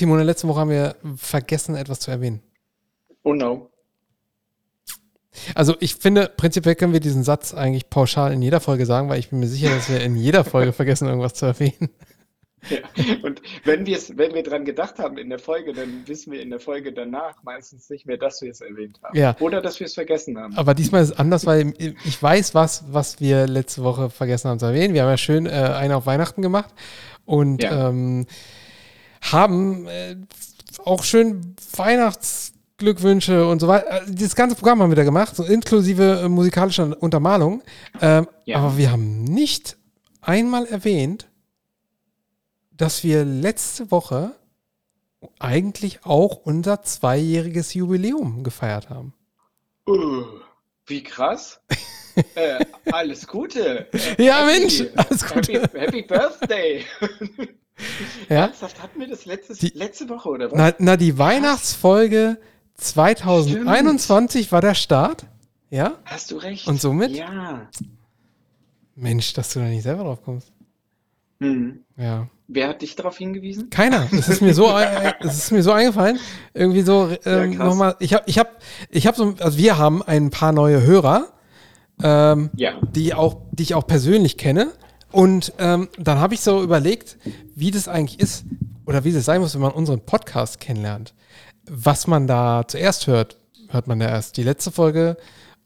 Timo, in der letzten Woche haben wir vergessen, etwas zu erwähnen. Oh no. Also ich finde, prinzipiell können wir diesen Satz eigentlich pauschal in jeder Folge sagen, weil ich bin mir sicher, dass wir in jeder Folge vergessen, irgendwas zu erwähnen. Ja. Und wenn, wenn wir dran gedacht haben in der Folge, dann wissen wir in der Folge danach meistens nicht mehr, dass wir es erwähnt haben. Ja. Oder dass wir es vergessen haben. Aber diesmal ist es anders, weil ich weiß, was, was wir letzte Woche vergessen haben zu erwähnen. Wir haben ja schön äh, einen auf Weihnachten gemacht und ja. ähm, haben äh, auch schön Weihnachtsglückwünsche und so weiter. Also das ganze Programm haben wir da gemacht, so inklusive äh, musikalischer Untermalung. Ähm, ja. Aber wir haben nicht einmal erwähnt, dass wir letzte Woche eigentlich auch unser zweijähriges Jubiläum gefeiert haben. Uh, wie krass. äh, alles Gute. Äh, ja, happy, Mensch, alles Gute. Happy, happy Birthday. ja? Ernsthaft, hatten wir das letztes, die, letzte Woche oder was? Na, na die Weihnachtsfolge 2021 Stimmt. war der Start. Ja? Hast du recht. Und somit? Ja. Mensch, dass du da nicht selber drauf kommst. Mhm. Ja. Wer hat dich darauf hingewiesen? Keiner. Es ist mir so, es ist mir so eingefallen. Irgendwie so ähm, ja, nochmal. Ich habe, ich habe, ich habe so, also wir haben ein paar neue Hörer, ähm, ja. die auch, die ich auch persönlich kenne. Und ähm, dann habe ich so überlegt, wie das eigentlich ist oder wie das sein muss, wenn man unseren Podcast kennenlernt. Was man da zuerst hört, hört man ja erst die letzte Folge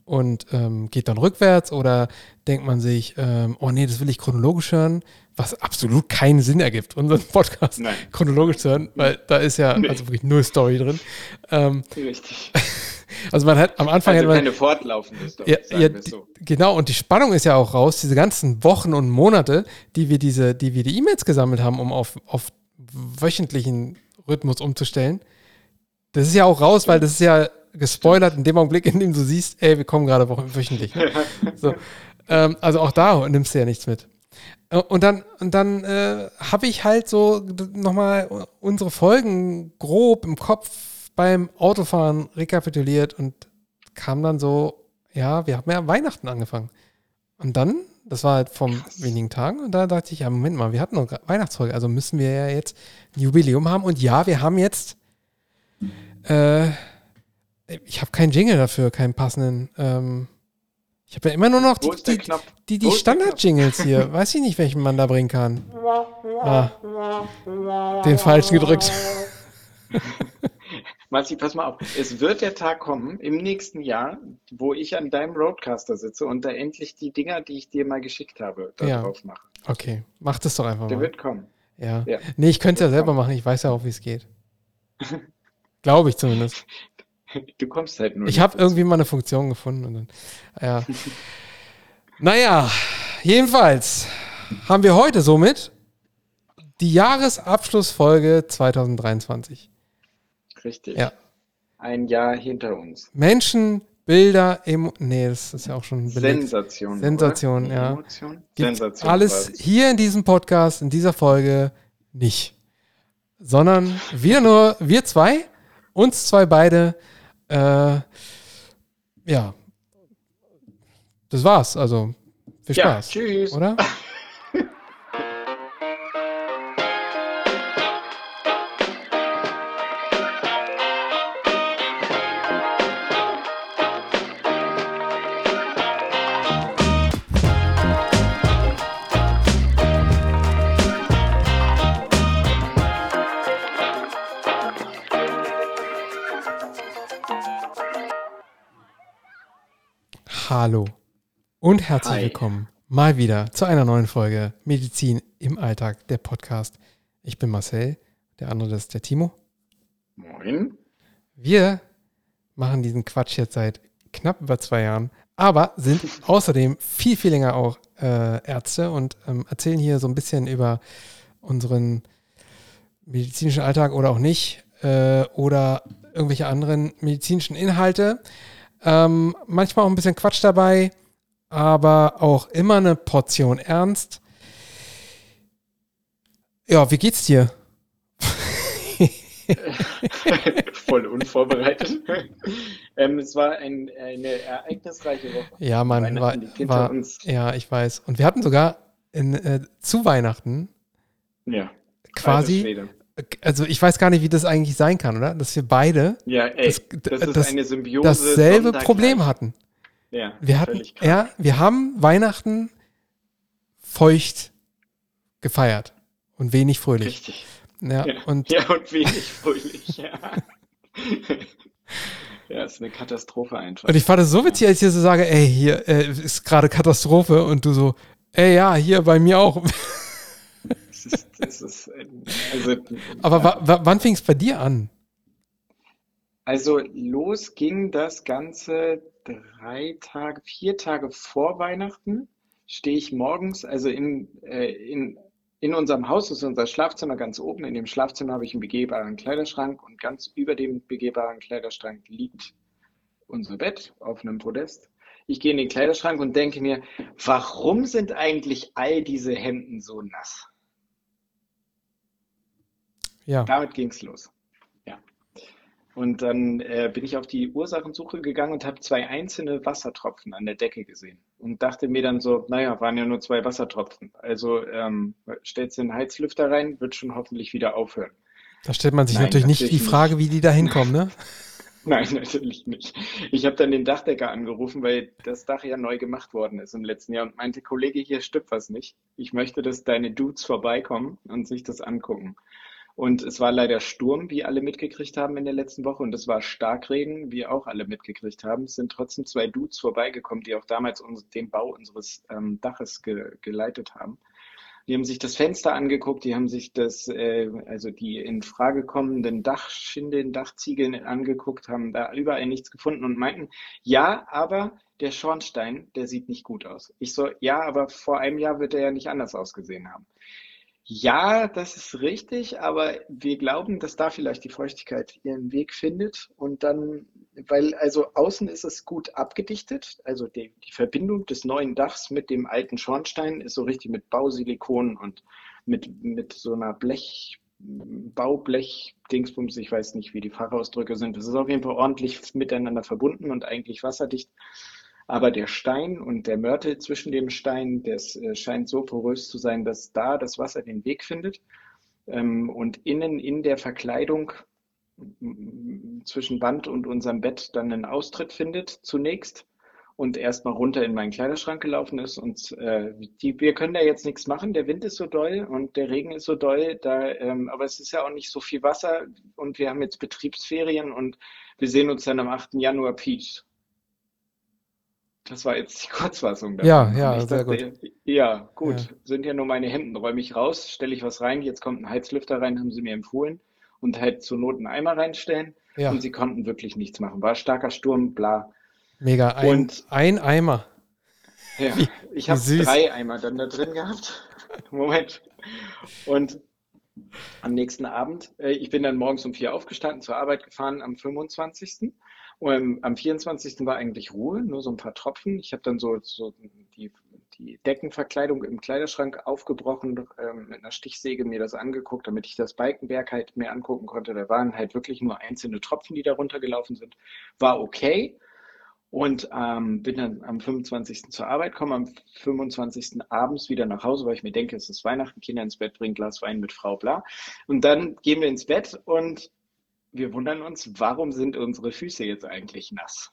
und ähm, geht dann rückwärts oder denkt man sich, ähm, oh nee, das will ich chronologisch hören was absolut keinen Sinn ergibt, unseren Podcast Nein. chronologisch zu hören, weil da ist ja nee. also wirklich null Story drin. Ähm, Richtig. Also man hat am Anfang also man, keine fortlaufende Story, ja, ja so. genau und die Spannung ist ja auch raus, diese ganzen Wochen und Monate, die wir diese, die wir die E-Mails gesammelt haben, um auf, auf wöchentlichen Rhythmus umzustellen. Das ist ja auch raus, weil das ist ja gespoilert in dem Augenblick, in dem du siehst, ey, wir kommen gerade wöchentlich. so. ähm, also auch da nimmst du ja nichts mit. Äh, und dann, und dann äh, habe ich halt so nochmal unsere Folgen grob im Kopf beim Autofahren rekapituliert und kam dann so, ja, wir haben ja Weihnachten angefangen. Und dann, das war halt vor wenigen Tagen, und da dachte ich, ja, Moment mal, wir hatten noch Weihnachtsfolge, also müssen wir ja jetzt ein Jubiläum haben. Und ja, wir haben jetzt, äh, ich habe keinen Jingle dafür, keinen passenden. Ähm, ich habe ja immer nur noch die, die, die, die Standard-Jingles hier. Weiß ich nicht, welchen man da bringen kann. Ah, den falschen gedrückt. Marci, pass mal auf. Es wird der Tag kommen im nächsten Jahr, wo ich an deinem Roadcaster sitze und da endlich die Dinger, die ich dir mal geschickt habe, da ja. drauf mache. Okay, mach das doch einfach der mal. Der wird kommen. Ja. ja. Nee, ich könnte es ja selber kommen. machen. Ich weiß ja auch, wie es geht. Glaube ich zumindest. Du kommst halt nur. Ich habe irgendwie mal eine Funktion gefunden. Und dann, ja. naja, jedenfalls haben wir heute somit die Jahresabschlussfolge 2023. Richtig. Ja. Ein Jahr hinter uns. Menschen, Bilder, Emo nee, das ist ja auch schon belegt. Sensation. Sensation, oder? ja. Emotion? Sensation. Alles hier in diesem Podcast, in dieser Folge nicht. Sondern wieder nur wir zwei, uns zwei beide äh, ja. Das war's. Also, viel Spaß. Ja, tschüss. Oder? Hallo und herzlich Hi. willkommen mal wieder zu einer neuen Folge Medizin im Alltag, der Podcast. Ich bin Marcel, der andere ist der Timo. Moin. Wir machen diesen Quatsch jetzt seit knapp über zwei Jahren, aber sind außerdem viel, viel länger auch äh, Ärzte und ähm, erzählen hier so ein bisschen über unseren medizinischen Alltag oder auch nicht äh, oder irgendwelche anderen medizinischen Inhalte. Ähm, manchmal auch ein bisschen Quatsch dabei, aber auch immer eine Portion Ernst. Ja, wie geht's dir? Voll unvorbereitet. ähm, es war ein, eine ereignisreiche Woche. Ja, man war, war ja, ich weiß. Und wir hatten sogar in, äh, zu Weihnachten ja, quasi Also ich weiß gar nicht, wie das eigentlich sein kann, oder? Dass wir beide Ja, ey, das, das ist das, eine Symbiose. dasselbe. Problem hatten. Ja, Wir hatten, ja, wir haben Weihnachten feucht gefeiert und wenig fröhlich. Richtig. Ja, Ja. und Ja, und wenig fröhlich, ja. Ja, ist eine Katastrophe einfach. Und ich fand es so witzig, als ich dir so sage, ey, hier äh, ist gerade Katastrophe und du so, ey, ja, hier bei mir auch. Das ist, das ist, also, Aber wa wa wann fing es bei dir an? Also los ging das Ganze drei Tage, vier Tage vor Weihnachten. Stehe ich morgens, also in, äh, in, in unserem Haus ist unser Schlafzimmer ganz oben. In dem Schlafzimmer habe ich einen begehbaren Kleiderschrank und ganz über dem begehbaren Kleiderschrank liegt unser Bett auf einem Podest. Ich gehe in den Kleiderschrank und denke mir, warum sind eigentlich all diese Hemden so nass? Ja. Damit ging's los. Ja. Und dann äh, bin ich auf die Ursachensuche gegangen und habe zwei einzelne Wassertropfen an der Decke gesehen und dachte mir dann so, naja, waren ja nur zwei Wassertropfen. Also ähm, stellst du den Heizlüfter rein, wird schon hoffentlich wieder aufhören. Da stellt man sich Nein, natürlich nicht die Frage, wie die da hinkommen, ne? Nein, natürlich nicht. Ich habe dann den Dachdecker angerufen, weil das Dach ja neu gemacht worden ist im letzten Jahr und meinte, Kollege, hier stimmt was nicht. Ich möchte, dass deine Dudes vorbeikommen und sich das angucken. Und es war leider Sturm, wie alle mitgekriegt haben in der letzten Woche. Und es war Starkregen, wie auch alle mitgekriegt haben. Es sind trotzdem zwei Dudes vorbeigekommen, die auch damals uns, den Bau unseres ähm, Daches ge geleitet haben. Die haben sich das Fenster angeguckt, die haben sich das, äh, also die in Frage kommenden Dachschindeln, Dachziegeln angeguckt, haben da überall nichts gefunden und meinten, ja, aber der Schornstein, der sieht nicht gut aus. Ich so, ja, aber vor einem Jahr wird er ja nicht anders ausgesehen haben. Ja, das ist richtig, aber wir glauben, dass da vielleicht die Feuchtigkeit ihren Weg findet und dann, weil also außen ist es gut abgedichtet, also die, die Verbindung des neuen Dachs mit dem alten Schornstein ist so richtig mit Bausilikon und mit, mit so einer Blech, Baublech-Dingsbums, ich weiß nicht, wie die Fachausdrücke sind. Das ist auf jeden Fall ordentlich miteinander verbunden und eigentlich wasserdicht. Aber der Stein und der Mörtel zwischen dem Stein, das äh, scheint so porös zu sein, dass da das Wasser den Weg findet. Ähm, und innen in der Verkleidung zwischen Wand und unserem Bett dann einen Austritt findet zunächst und erstmal runter in meinen Kleiderschrank gelaufen ist. Und äh, die, wir können da jetzt nichts machen. Der Wind ist so doll und der Regen ist so doll. Da, ähm, aber es ist ja auch nicht so viel Wasser und wir haben jetzt Betriebsferien und wir sehen uns dann am 8. Januar Peace. Das war jetzt die Kurzfassung Ja, ja, ich sehr dachte, gut. ja, gut, Ja. sind ja nur meine Hemden, räume ich raus, stelle ich was rein, jetzt kommt ein Heizlüfter rein, haben sie mir empfohlen und halt zur Not einen Eimer reinstellen Ja, und sie konnten wirklich nichts machen. War starker Sturm, bla. mega. Ein, Und ein Eimer. ja, Wie, ich habe drei Eimer dann da drin gehabt. Moment. Und am nächsten Abend, äh, ich bin dann morgens um vier aufgestanden, zur Arbeit gefahren am 25. Und am 24. war eigentlich Ruhe, nur so ein paar Tropfen. Ich habe dann so, so die, die Deckenverkleidung im Kleiderschrank aufgebrochen, ähm, mit einer Stichsäge mir das angeguckt, damit ich das Balkenwerk halt mir angucken konnte. Da waren halt wirklich nur einzelne Tropfen, die da runtergelaufen sind. War okay. Und ähm, bin dann am 25. zur Arbeit, komme am 25. abends wieder nach Hause, weil ich mir denke, es ist Weihnachten, Kinder ins Bett bringen, Glas Wein mit Frau, bla. Und dann gehen wir ins Bett und wir wundern uns, warum sind unsere Füße jetzt eigentlich nass?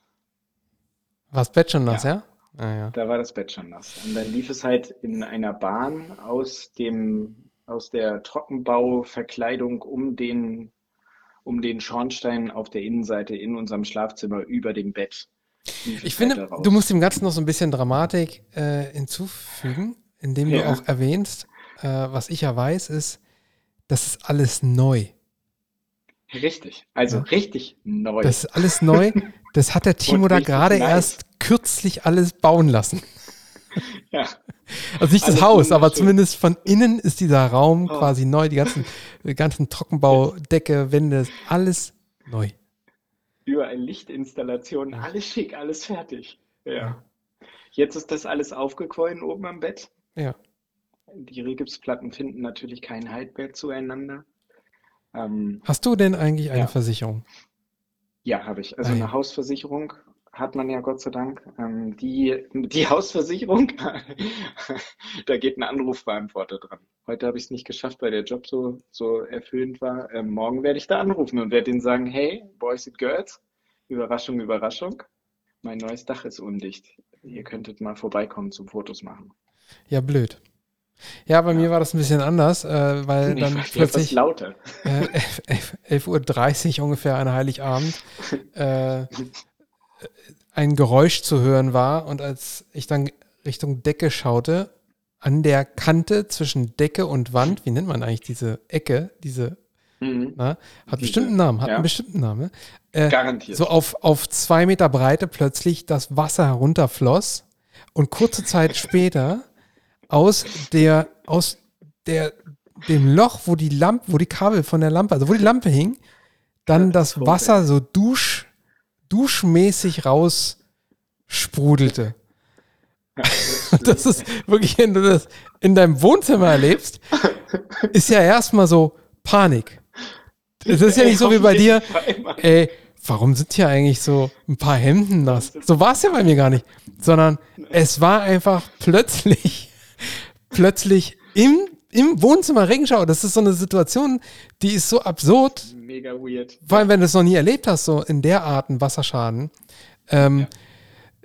War das Bett schon nass, Ja, ja? Ah, ja. da war das Bett schon nass. Und dann lief es halt in einer Bahn aus dem, aus der Trockenbauverkleidung um den, um den Schornstein auf der Innenseite in unserem Schlafzimmer über dem Bett. Ich finde, du musst dem Ganzen noch so ein bisschen Dramatik äh, hinzufügen, indem du Ja, auch erwähnst, äh, was ich ja weiß, ist, das ist alles neu. Richtig. Also Ja? richtig neu. Das ist alles neu. Das hat der Timo da gerade nice. erst kürzlich alles bauen lassen. Ja, Also nicht das alles Haus, aber zumindest von innen ist dieser Raum Oh, quasi neu. Die ganzen, die ganzen Trockenbau, Decke, Wände, alles neu. überall Lichtinstallationen, alles schick, alles fertig. Ja. Ja. Jetzt ist das alles aufgequollen oben am Bett. Ja. Die Rigipsplatten finden natürlich keinen Halt mehr zueinander. Ähm, Hast du denn eigentlich eine ja, Versicherung? ja, habe ich. Also Ah eine. Hausversicherung hat man ja Gott sei Dank. Ähm, die, die Hausversicherung, da geht ein Anrufbeantworter dran. Heute habe ich es nicht geschafft, weil der Job so, so erfüllend war. Ähm, morgen werde ich da anrufen und werde ihnen sagen, hey, Boys and Girls, Überraschung, Überraschung, mein neues Dach ist undicht. Ihr könntet mal vorbeikommen zum Fotos machen. Ja, blöd. Ja, bei ja. mir war das ein bisschen anders, äh, weil nee, dann plötzlich lauter. Äh, 11.30 Uhr ungefähr an Heiligabend äh, ein Geräusch zu hören war und als ich dann Richtung Decke schaute, an der Kante zwischen Decke und Wand, wie nennt man eigentlich diese Ecke, diese, mhm. na, hat diese, bestimmt einen Namen, hat ja. einen bestimmten Namen. Äh, Garantiert. So auf, auf zwei Meter Breite plötzlich das Wasser herunterfloss und kurze Zeit später aus der, aus der, dem Loch, wo die Lampe, wo die Kabel von der Lampe, also wo die Lampe hing, dann das Wasser so dusch, duschmäßig raus sprudelte. das ist wirklich, wenn du das in deinem Wohnzimmer erlebst, ist ja erstmal so Panik. Es ist ja nicht so wie bei dir, ey, warum sind hier eigentlich so ein paar Hemden nass? So war es ja bei mir gar nicht, sondern es war einfach plötzlich, plötzlich im, im Wohnzimmer Regenschauer. Das ist so eine Situation, die ist so absurd. Mega weird. Vor allem, wenn du es noch nie erlebt hast, so in der Art ein Wasserschaden. Ähm, ja.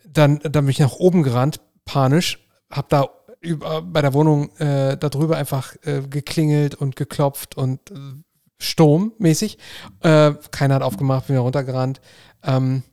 dann, dann bin ich nach oben gerannt, panisch, hab da über, bei der Wohnung äh, darüber einfach äh, geklingelt und geklopft und äh, sturmmäßig. Äh, keiner hat aufgemacht, bin wieder runtergerannt. Ähm,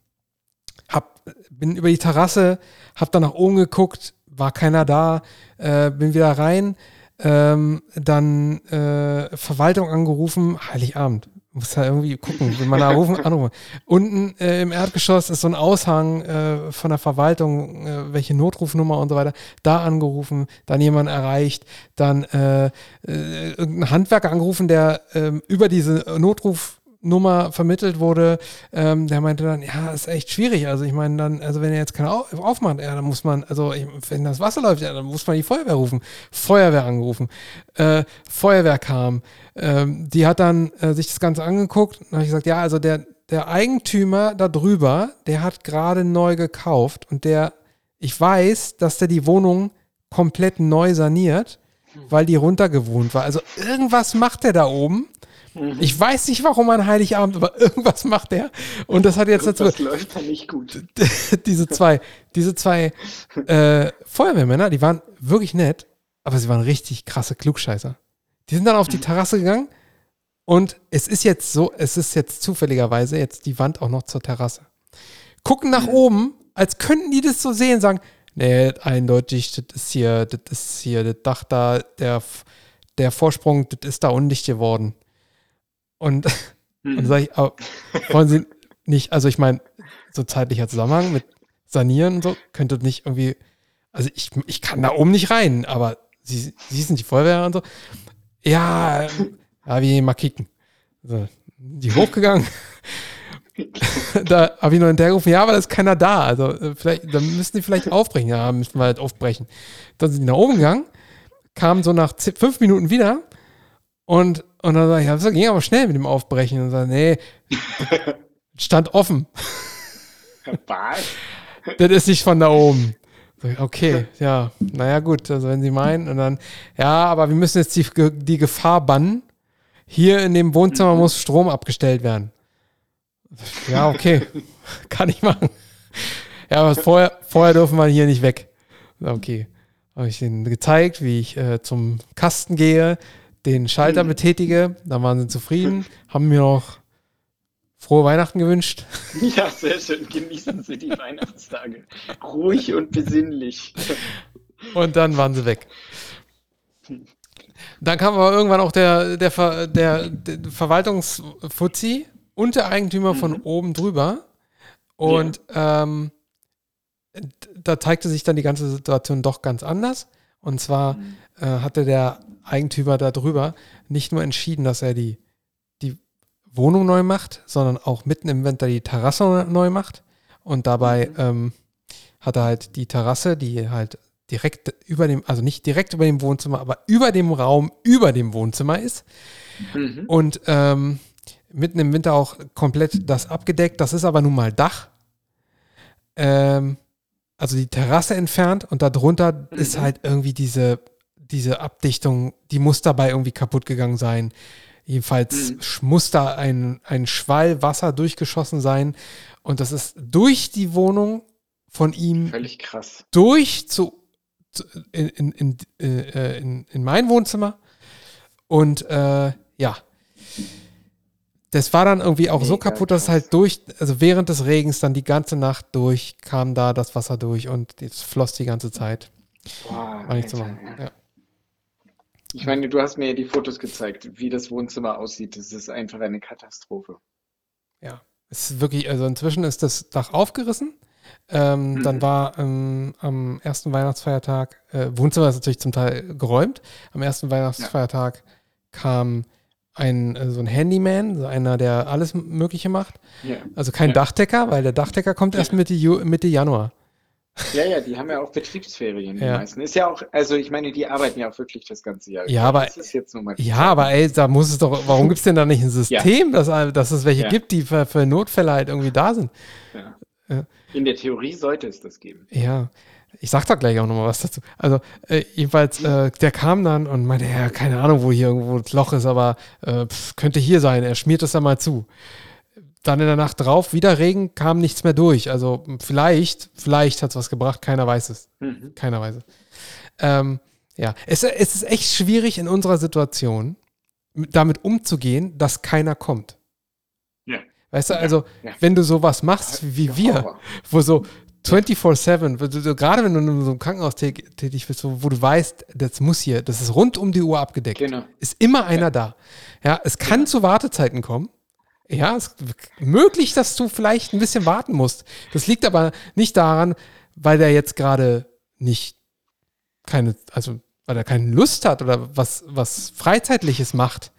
hab, bin über die Terrasse, hab dann nach oben geguckt, war keiner da, äh, bin wieder rein, ähm, dann äh, Verwaltung angerufen, Heiligabend. Muss ja irgendwie gucken, wenn man da rufen, anrufen. Unten äh, im Erdgeschoss ist so ein Aushang äh, von der Verwaltung, äh, welche Notrufnummer und so weiter. Da angerufen, dann jemand erreicht, dann äh, äh, irgendein Handwerker angerufen, der ähm, über diese Notruf Nummer vermittelt wurde, ähm, der meinte dann, ja, ist echt schwierig. Also ich meine dann, also wenn er jetzt keine Auf aufmacht, ja, dann muss man, also ich, wenn das Wasser läuft, ja, dann muss man die Feuerwehr rufen. Feuerwehr angerufen. Äh, Feuerwehr kam. Ähm, die hat dann äh, sich das Ganze angeguckt und habe ich gesagt, ja, also der, der Eigentümer da drüber, der hat gerade neu gekauft und der, ich weiß, dass der die Wohnung komplett neu saniert, weil die runtergewohnt war. Also irgendwas macht er da oben Mhm. Ich weiß nicht, warum an Heiligabend, aber irgendwas macht er. Und das hat jetzt dazu. Das läuft ja nicht gut. diese zwei, diese zwei äh, Feuerwehrmänner, die waren wirklich nett, aber sie waren richtig krasse Klugscheißer. Die sind dann auf die mhm. Terrasse gegangen und es ist jetzt so, es ist jetzt zufälligerweise jetzt die Wand auch noch zur Terrasse. Gucken nach oben, als könnten die das so sehen, sagen, nee, eindeutig, das ist hier, das ist hier das Dach da, der, der Vorsprung, das ist da undicht geworden. Und, hm. und sage ich, aber wollen Sie nicht, also ich meine, so zeitlicher Zusammenhang mit Sanieren und so, könnte nicht irgendwie, also ich, ich kann da oben nicht rein, aber Sie, Sie sind die Feuerwehr und so. Ja, ja, wie mal kicken. So, die hochgegangen. da habe ich noch hinterhergerufen, ja, aber da ist keiner da. Also äh, vielleicht, dann müssen die vielleicht aufbrechen. Ja, müssen wir halt aufbrechen. Dann sind die nach oben gegangen, kamen so nach fünf Minuten wieder und und dann sag ich, das ging aber schnell mit dem Aufbrechen. Und sag, nee, stand offen. Das ist nicht von da oben. Okay, ja, naja, gut, also wenn Sie meinen, und dann, ja, aber wir müssen jetzt die, die Gefahr bannen. Hier in dem Wohnzimmer muss Strom abgestellt werden. Ja, okay, kann ich machen. Ja, aber vorher, vorher dürfen wir hier nicht weg. Okay, habe ich Ihnen gezeigt, wie ich äh, zum Kasten gehe, den Schalter hm. betätige. Da waren sie zufrieden, haben mir noch frohe Weihnachten gewünscht. Ja, sehr schön. Genießen Sie die Weihnachtstage. Ruhig und besinnlich. Und dann waren sie weg. Dann kam aber irgendwann auch der, der, Ver, der, der Verwaltungsfuzzi und der Eigentümer von mhm. oben drüber. Und ja. ähm, da zeigte sich dann die ganze Situation doch ganz anders. Und zwar mhm. äh, hatte der Eigentümer darüber nicht nur entschieden, dass er die, die Wohnung neu macht, sondern auch mitten im Winter die Terrasse neu macht. Und dabei mhm. ähm, hat er halt die Terrasse, die halt direkt über dem, also nicht direkt über dem Wohnzimmer, aber über dem Raum über dem Wohnzimmer ist. Mhm. Und ähm, mitten im Winter auch komplett das abgedeckt. Das ist aber nun mal Dach. ähm, also die Terrasse entfernt und darunter mhm. ist halt irgendwie diese, diese Abdichtung, die muss dabei irgendwie kaputt gegangen sein. Jedenfalls mhm. muss da ein, ein Schwall Wasser durchgeschossen sein. Und das ist durch die Wohnung von ihm. Völlig krass. Durch zu, zu in, in, in, äh, in, in mein Wohnzimmer. Und äh, ja, das war dann irgendwie auch Mega so kaputt, dass es halt durch, also während des Regens dann die ganze Nacht durch, kam da das Wasser durch und es floss die ganze Zeit. Boah, war nicht zu machen. Ja. Ich meine, du hast mir ja die Fotos gezeigt, wie das Wohnzimmer aussieht. Das ist einfach eine Katastrophe. Ja, es ist wirklich, also inzwischen ist das Dach aufgerissen. Ähm, mhm. Dann war ähm, am ersten Weihnachtsfeiertag, äh, Wohnzimmer ist natürlich zum Teil geräumt. Am ersten Weihnachtsfeiertag ja. kam ein, äh, so ein Handyman, so einer, der alles Mögliche macht. Ja. Also kein ja. Dachdecker, weil der Dachdecker kommt erst Mitte, Mitte Januar. Ja, ja, die haben ja auch Betriebsferien, die ja. meisten. Ist ja auch, also ich meine, die arbeiten ja auch wirklich das ganze Jahr. Ja, aber, ja, aber ey, da muss es doch, warum gibt es denn da nicht ein System, dass, dass es welche gibt, die für, für, Notfälle halt irgendwie da sind? Ja. In der Theorie sollte es das geben. Ja, ich sag da gleich auch nochmal was dazu. Also, äh, jedenfalls, äh, der kam dann und meinte, ja, keine Ahnung, wo hier irgendwo das Loch ist, aber äh, pf, könnte hier sein. Er schmiert das dann mal zu dann in der Nacht drauf wieder Regen, kam nichts mehr durch. Also vielleicht, vielleicht hat es was gebracht, keiner weiß es. Mhm. Keiner weiß es. Ähm, ja, es, es, ist echt schwierig in unserer Situation, damit umzugehen, dass keiner kommt. Ja. Weißt du, also, ja. wenn du sowas machst wie wir, wo so 24-7, gerade wenn du in so einem Krankenhaus tätig bist, wo, wo, du weißt, das muss hier, das ist rund um die Uhr abgedeckt, genau. ist immer einer ja. da. Ja, es kann ja. zu Wartezeiten kommen. Ja, es ist möglich, dass du vielleicht ein bisschen warten musst. Das liegt aber nicht daran, weil der jetzt gerade nicht keine, also weil er keine Lust hat oder was, was Freizeitliches macht,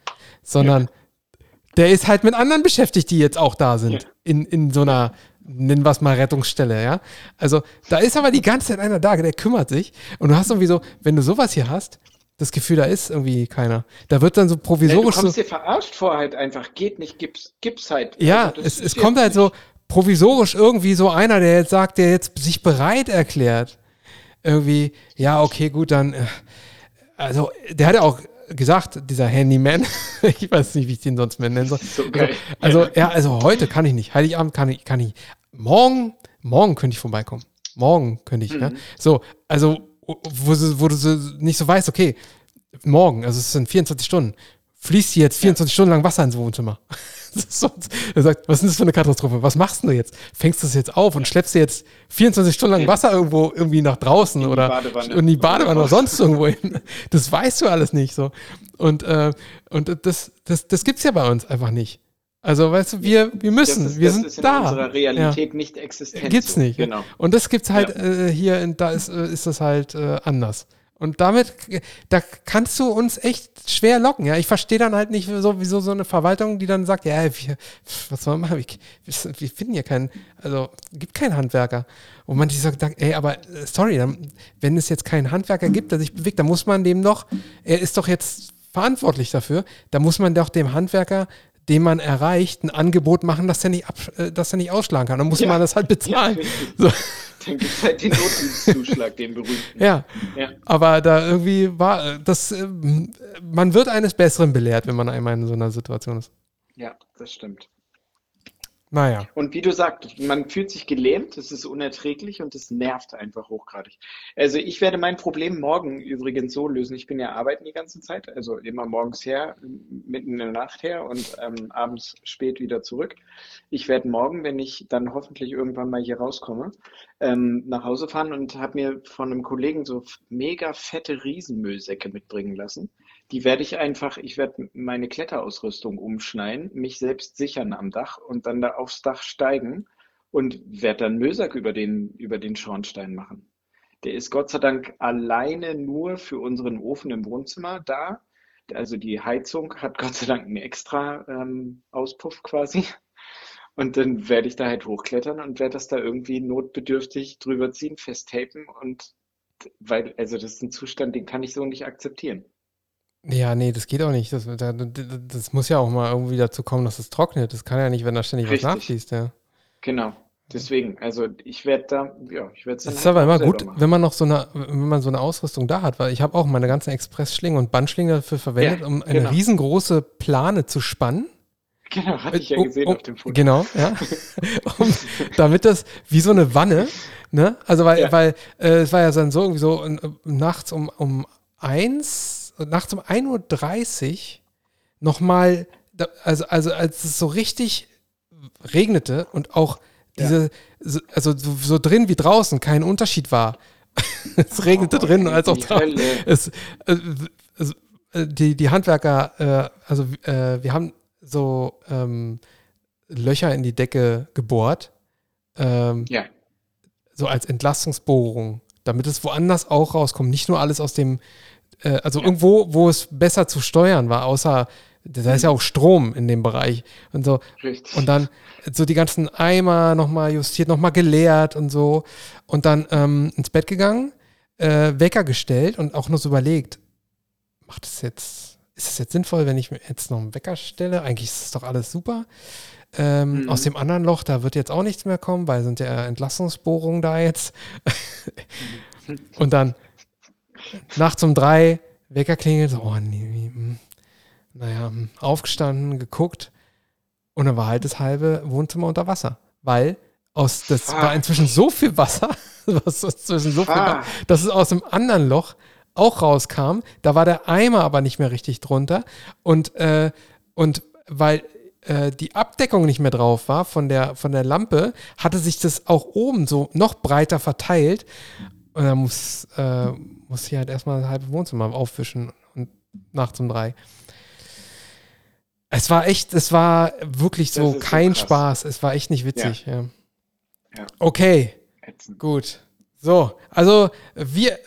sondern ja. der ist halt mit anderen beschäftigt, die jetzt auch da sind. In, in so einer, nennen wir es mal Rettungsstelle, ja. Also da ist aber die ganze Zeit einer da, der kümmert sich. Und du hast irgendwie so, wenn du sowas hier hast, das Gefühl, da ist irgendwie keiner. Da wird dann so provisorisch. Ey, du kommst so, dir verarscht vor halt einfach, geht nicht, gib's, gib's halt. Ja, also es, es kommt halt nicht. so provisorisch irgendwie so einer, der jetzt sagt, der jetzt sich bereit erklärt. Irgendwie, ja, okay, gut, dann. Äh, also, der hat ja auch gesagt, dieser Handyman, ich weiß nicht, wie ich den sonst mehr nennen soll. So also, also, ja, also heute kann ich nicht. Heiligabend kann ich, kann ich. Morgen, morgen könnte ich vorbeikommen. Morgen könnte ich, mhm. ja. So, also wo, wo du nicht so weißt, okay, morgen, also es sind 24 Stunden, fließt hier jetzt 24 ja. Stunden lang Wasser ins Wohnzimmer. Er sagt, was ist das für eine Katastrophe? Was machst du jetzt? Fängst du das jetzt auf und schleppst dir jetzt 24 Stunden lang Wasser irgendwo irgendwie nach draußen in oder in die Badewanne oder sonst irgendwo hin? Das weißt du alles nicht so. Und, äh, und das, das, das gibt es ja bei uns einfach nicht. Also, weißt du, wir, wir müssen, ist, wir sind in da. unserer Realität ja. nicht existent. Gibt's so. nicht. Genau. Und das gibt's halt ja. äh, hier, in, da ist, äh, ist das halt äh, anders. Und damit, da kannst du uns echt schwer locken. Ja, ich verstehe dann halt nicht so, wieso so eine Verwaltung, die dann sagt, ja, wir, was soll man machen? Wir, wir finden ja keinen, also gibt keinen Handwerker. Und man sich sagt, ey, aber sorry, wenn es jetzt keinen Handwerker gibt, der sich bewegt, dann muss man dem noch, er ist doch jetzt verantwortlich dafür, da muss man doch dem Handwerker den man erreicht, ein Angebot machen, dass er nicht, ab, äh, dass er nicht ausschlagen kann. Dann muss ja. man das halt bezahlen. Ja, so. Dann gibt es halt den Notdienstzuschlag, den berühmten. Ja. ja. Aber da irgendwie war äh, das, äh, man wird eines Besseren belehrt, wenn man einmal in so einer Situation ist. Ja, das stimmt. Naja. Und wie du sagst, man fühlt sich gelähmt, es ist unerträglich und es nervt einfach hochgradig. Also ich werde mein Problem morgen übrigens so lösen. Ich bin ja arbeiten die ganze Zeit, also immer morgens her, mitten in der Nacht her und ähm, abends spät wieder zurück. Ich werde morgen, wenn ich dann hoffentlich irgendwann mal hier rauskomme, ähm, nach Hause fahren und habe mir von einem Kollegen so mega fette Riesenmüllsäcke mitbringen lassen die werde ich einfach, ich werde meine Kletterausrüstung umschneiden, mich selbst sichern am Dach und dann da aufs Dach steigen und werde dann Müllsack über den, über den Schornstein machen. Der ist Gott sei Dank alleine nur für unseren Ofen im Wohnzimmer da. Also die Heizung hat Gott sei Dank einen extra ähm, Auspuff quasi. Und dann werde ich da halt hochklettern und werde das da irgendwie notbedürftig drüber ziehen, festtapen und weil, also das ist ein Zustand, den kann ich so nicht akzeptieren. Ja, nee, das geht auch nicht. Das, das, das muss ja auch mal irgendwie dazu kommen, dass es trocknet. Das kann ja nicht, wenn da ständig Richtig. was nachfließt, ja. Genau. Deswegen, also ich werde da, ja, ich werde es Es ist aber immer gut, wenn man noch so eine, wenn man so eine Ausrüstung da hat, weil ich habe auch meine ganzen Expressschlinge und Bandschlinge dafür verwendet, Ja, um eine genau. riesengroße Plane zu spannen. Genau, hatte ich ja gesehen oh, auf dem Foto. Genau, ja. um, damit das wie so eine Wanne, ne? Also weil, Ja. weil äh, es war ja dann so irgendwie so äh, nachts um, um eins, nachts um 1.30 Uhr nochmal, also, also als es so richtig regnete und auch diese, so, also so, so drin wie draußen kein Unterschied war. es regnete Oh, drin als auch draußen. Hölle. Es, äh, es, äh, die, die Handwerker, äh, also äh, wir haben so ähm, Löcher in die Decke gebohrt, ähm, Ja, so als Entlastungsbohrung, damit es woanders auch rauskommt. Nicht nur alles aus dem, äh, also Ja. irgendwo, wo es besser zu steuern war, außer da ist ja auch Strom in dem Bereich und so. richtig. Und dann so die ganzen Eimer nochmal justiert, nochmal geleert und so. Und dann ähm, ins Bett gegangen, äh, Wecker gestellt und auch nur so überlegt, macht es jetzt, ist es jetzt sinnvoll, wenn ich mir jetzt noch einen Wecker stelle? Eigentlich ist es doch alles super. Ähm, Mhm. Aus dem anderen Loch, da wird jetzt auch nichts mehr kommen, weil sind ja Entlastungsbohrungen da jetzt. und dann nachts um drei, Wecker klingelt, so, oh nee, nee, hm. naja, hm, aufgestanden, geguckt und dann war halt das halbe Wohnzimmer unter Wasser, weil aus, das Ah. war inzwischen so viel Wasser, was inzwischen so viel war, dass es aus dem anderen Loch auch rauskam. Da war der Eimer aber nicht mehr richtig drunter und, äh, und weil äh, die Abdeckung nicht mehr drauf war von der, von der Lampe, hatte sich das auch oben so noch breiter verteilt und dann muss, äh, muss ich halt erstmal das halbe Wohnzimmer aufwischen und nachts um drei. Es war echt, es war wirklich so so kein krass. Spaß. Es war echt nicht witzig. Ja. Ja. Okay, Ätzend. gut. So, also wir,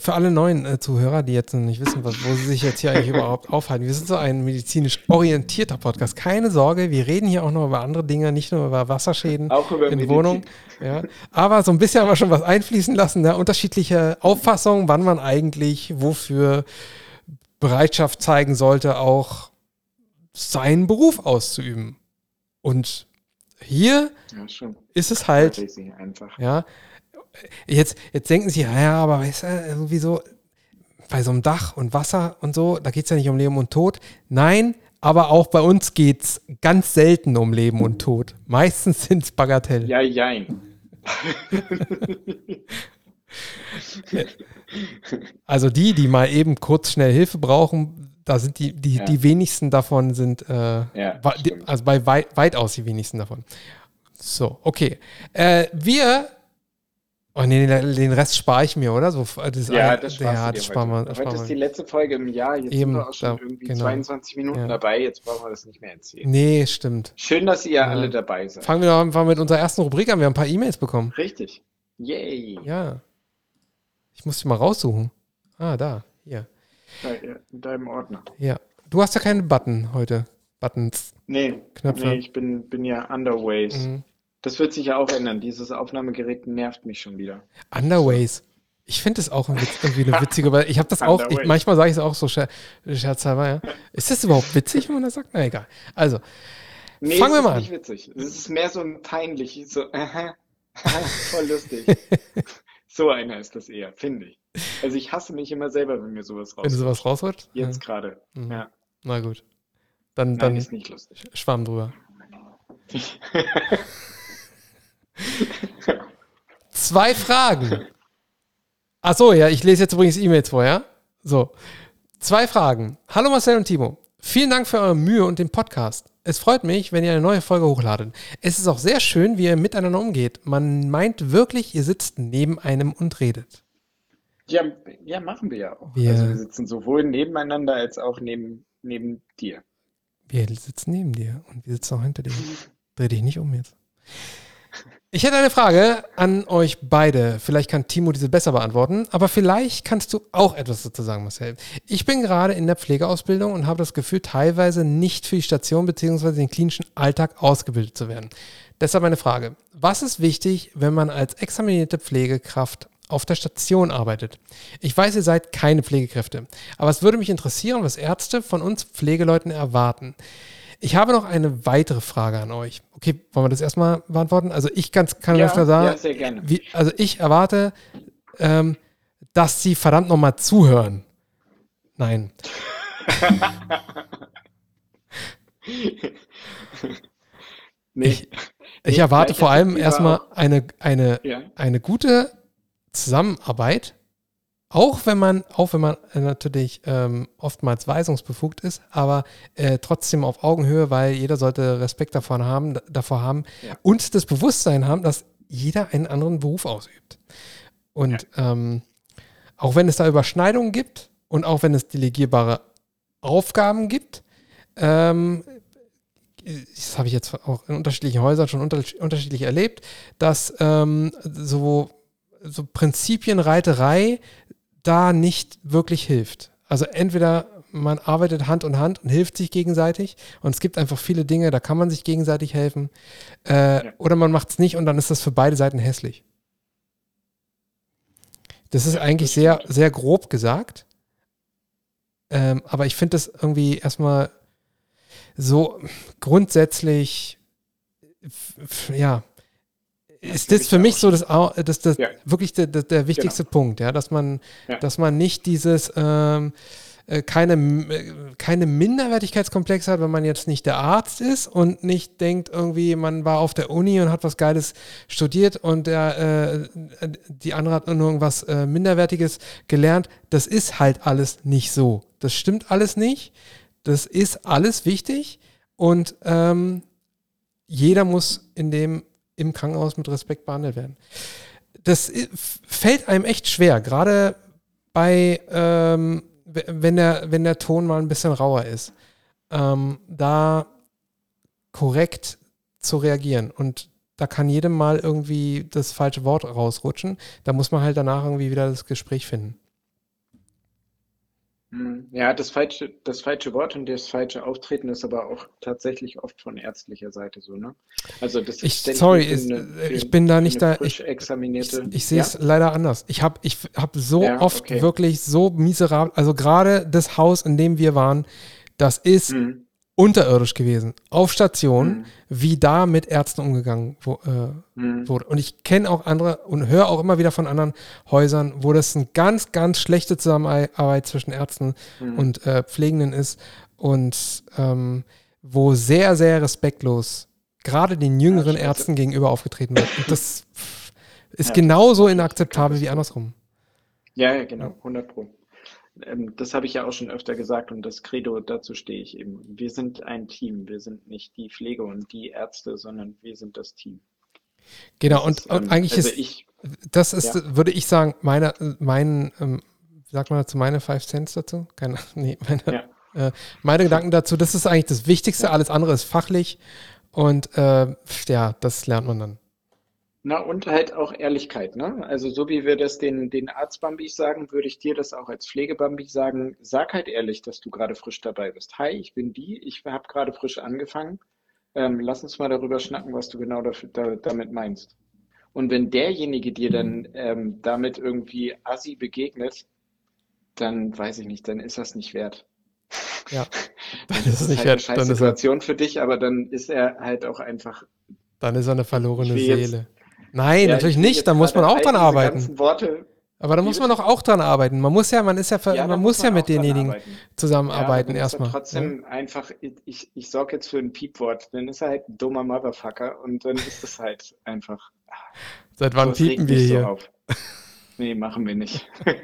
für alle neuen äh, Zuhörer, die jetzt noch nicht wissen, was, wo sie sich jetzt hier eigentlich überhaupt aufhalten, wir sind so ein medizinisch orientierter Podcast. Keine Sorge, wir reden hier auch noch über andere Dinge, nicht nur über Wasserschäden Auch über in Medizin. Wohnung. Ja. Aber so ein bisschen haben wir schon was einfließen lassen, ne? unterschiedliche Auffassungen, wann man eigentlich wofür Bereitschaft zeigen sollte, auch seinen Beruf auszuüben. Und hier Ja, ist es halt, ja, jetzt, jetzt denken sie, ja, aber weißt du, irgendwie so, bei so einem Dach und Wasser und so, da geht es ja nicht um Leben und Tod. Nein, aber auch bei uns geht es ganz selten um Leben und Tod. Meistens sind es Bagatell. Ja, jein. Also die, die mal eben kurz schnell Hilfe brauchen, da sind die, die, Ja. die wenigsten davon sind, äh, Ja, also bei wei weitaus die wenigsten davon. So, okay. Äh, wir, oh nee, den Rest spare ich mir, oder? So, das Ja, das ja, das sparen wir. heute. das Heute ist die letzte Folge im Jahr. Jetzt Eben, sind wir auch schon da- irgendwie genau. 22 Minuten Ja. dabei. Jetzt brauchen wir das nicht mehr erzählen. Nee, stimmt. Schön, dass ihr alle dabei seid. Fangen wir doch einfach mit unserer ersten Rubrik an. Wir haben ein paar E-Mails bekommen. Richtig. Yay. Ja. Ich muss die mal raussuchen. Ah, da. Hier. Äh, in deinem Ordner. Ja. Du hast ja keine Button heute. Buttons. Nee, Knöpfe. nee, ich bin, bin ja underways. Mhm. Das wird sich ja auch ändern. Dieses Aufnahmegerät nervt mich schon wieder. Underways. Ich finde es auch ein Witz, irgendwie eine witzige, weil ich habe das auch, ich, manchmal sage ich es auch so scher scherzhalber, ja. Ist das überhaupt witzig, wenn man das sagt? Na egal. Also, Nee, Fangen wir ist mal nicht witzig. Es ist mehr so ein peinlich, so, aha, aha, voll lustig. So einer ist das eher, finde ich. Also ich hasse mich immer selber, wenn mir sowas wenn du rauskommt. sowas rausholst? Jetzt gerade. Mhm. Ja, Na gut. Dann, nein, dann ist nicht lustig. schwamm drüber. Zwei Fragen. Ach so, ja, ich lese jetzt übrigens E-Mails vor, ja? So. Zwei Fragen. Hallo Marcel und Timo. Vielen Dank für eure Mühe und den Podcast. Es freut mich, wenn ihr eine neue Folge hochladet. Es ist auch sehr schön, wie ihr miteinander umgeht. Man meint wirklich, ihr sitzt neben einem und redet. Ja, ja, machen wir ja auch. Wir- Also wir sitzen sowohl nebeneinander als auch neben, neben dir. Wir sitzen neben dir und wir sitzen auch hinter dir. Dreh dich nicht um jetzt. Ich hätte eine Frage an euch beide. Vielleicht kann Timo diese besser beantworten, aber vielleicht kannst du auch etwas dazu sagen, Marcel. Ich bin gerade in der Pflegeausbildung und habe das Gefühl, teilweise nicht für die Station bzw. den klinischen Alltag ausgebildet zu werden. Deshalb meine Frage. Was ist wichtig, wenn man als examinierte Pflegekraft auf der Station arbeitet? Ich weiß, ihr seid keine Pflegekräfte, aber es würde mich interessieren, was Ärzte von uns Pflegeleuten erwarten. Ich habe noch eine weitere Frage an euch. Okay, wollen wir das erstmal beantworten? Also ich ganz, kann Ja, ganz klar sagen, ja, sehr gerne. wie, also ich erwarte, ähm, dass sie verdammt nochmal zuhören. Nein. Nee, Ich, ich erwarte vor allem erstmal eine, eine, ja. eine gute Zusammenarbeit, auch wenn man, auch wenn man äh, natürlich ähm, oftmals weisungsbefugt ist, aber äh, trotzdem auf Augenhöhe, weil jeder sollte Respekt davon haben, davor haben Ja. und das Bewusstsein haben, dass jeder einen anderen Beruf ausübt. Und ähm, auch wenn es da Überschneidungen gibt und auch wenn es delegierbare Aufgaben gibt, ähm, das habe ich jetzt auch in unterschiedlichen Häusern schon unter, unterschiedlich erlebt, dass ähm, so, so Prinzipienreiterei da nicht wirklich hilft. Also entweder man arbeitet Hand in Hand und hilft sich gegenseitig und es gibt einfach viele Dinge, da kann man sich gegenseitig helfen. Äh, Ja. Oder man macht es nicht und dann ist das für beide Seiten hässlich. Das ist eigentlich sehr, sehr grob gesagt. Ähm, aber ich finde das irgendwie erstmal so grundsätzlich, ja, ist das für mich so das, das, das Ja. wirklich der, der, der wichtigste Punkt, ja, dass man, Ja. dass man nicht dieses ähm, äh, keine, äh, keine Minderwertigkeitskomplex hat, wenn man jetzt nicht der Arzt ist und nicht denkt, irgendwie, man war auf der Uni und hat was Geiles studiert und der, äh, die andere hat nur irgendwas äh, Minderwertiges gelernt. Das ist halt alles nicht so. Das stimmt alles nicht. Das ist alles wichtig und ähm, jeder muss in dem im Krankenhaus mit Respekt behandelt werden. Das fällt einem echt schwer, gerade bei, ähm, wenn, der, wenn der Ton mal ein bisschen rauer ist, ähm, da korrekt zu reagieren. Und da kann jedem mal irgendwie das falsche Wort rausrutschen. Da muss man halt danach irgendwie wieder das Gespräch finden. Hm, Ja, das falsche, das falsche Wort und das falsche Auftreten ist aber auch tatsächlich oft von ärztlicher Seite so, ne? Also das Ich, stell sorry, ist, eine- für- ich bin da nicht da. Ich, examinierte. Ich, ich sehe es Ja? leider anders. Ich habe ich hab so Ja, oft okay. wirklich so miserabel, also gerade das Haus, in dem wir waren, das ist Hm, unterirdisch gewesen. Auf Station, hm, wie da mit Ärzten umgegangen wo, äh, hm. wurde. Und ich kenne auch andere und höre auch immer wieder von anderen Häusern, wo das eine ganz, ganz schlechte Zusammenarbeit zwischen Ärzten Hm. und äh, Pflegenden ist und ähm, wo sehr, sehr respektlos gerade den jüngeren scheiße. Ärzten gegenüber aufgetreten wird. Und das ist Ja, genauso inakzeptabel wie andersrum. Ja, ja, genau, 100 Pro. Ähm, das habe ich ja auch schon öfter gesagt und das Credo, dazu stehe ich eben. Wir sind ein Team. Wir sind nicht die Pflege und die Ärzte, sondern wir sind das Team. Genau, Das und, ist, und ähm, eigentlich also ist, ich, das ist, Ja. würde ich sagen, meine, mein, ähm, sagt man dazu, meine Five Cents dazu? Keine, nee, meine, äh, meine Gedanken dazu, das ist eigentlich das Wichtigste, Ja. alles andere ist fachlich und äh, ja, das lernt man dann. Na, und halt auch Ehrlichkeit, ne? Also so wie wir das den, den Arzt-Bambis sagen, würde ich dir das auch als Pflegebambi sagen. Sag halt ehrlich, dass du gerade frisch dabei bist. Hi, ich bin die, ich habe gerade frisch angefangen. Ähm, lass uns mal darüber schnacken, was du genau dafür, da, damit meinst. Und wenn derjenige dir dann ähm, damit irgendwie assi begegnet, dann weiß ich nicht, dann ist das nicht wert. Ja, Dann ist es nicht halt eine wert, scheiß dann ist er, Situation für dich, aber dann ist er halt auch einfach dann ist er eine verlorene Seele. Nein, Ja, natürlich nicht, da muss man auch dran arbeiten. Worte, Aber da muss man doch auch dran arbeiten. Man muss ja, man ist ja, ja, man muss ja auch mit denjenigen arbeiten. zusammenarbeiten Ja, erstmal. musst ne? trotzdem einfach, ich, ich sorge jetzt für ein Piepwort, dann ist er halt ein dummer Motherfucker und dann ist es halt einfach. Seit wann piepen wir mich so hier? auf. Nee, machen wir nicht.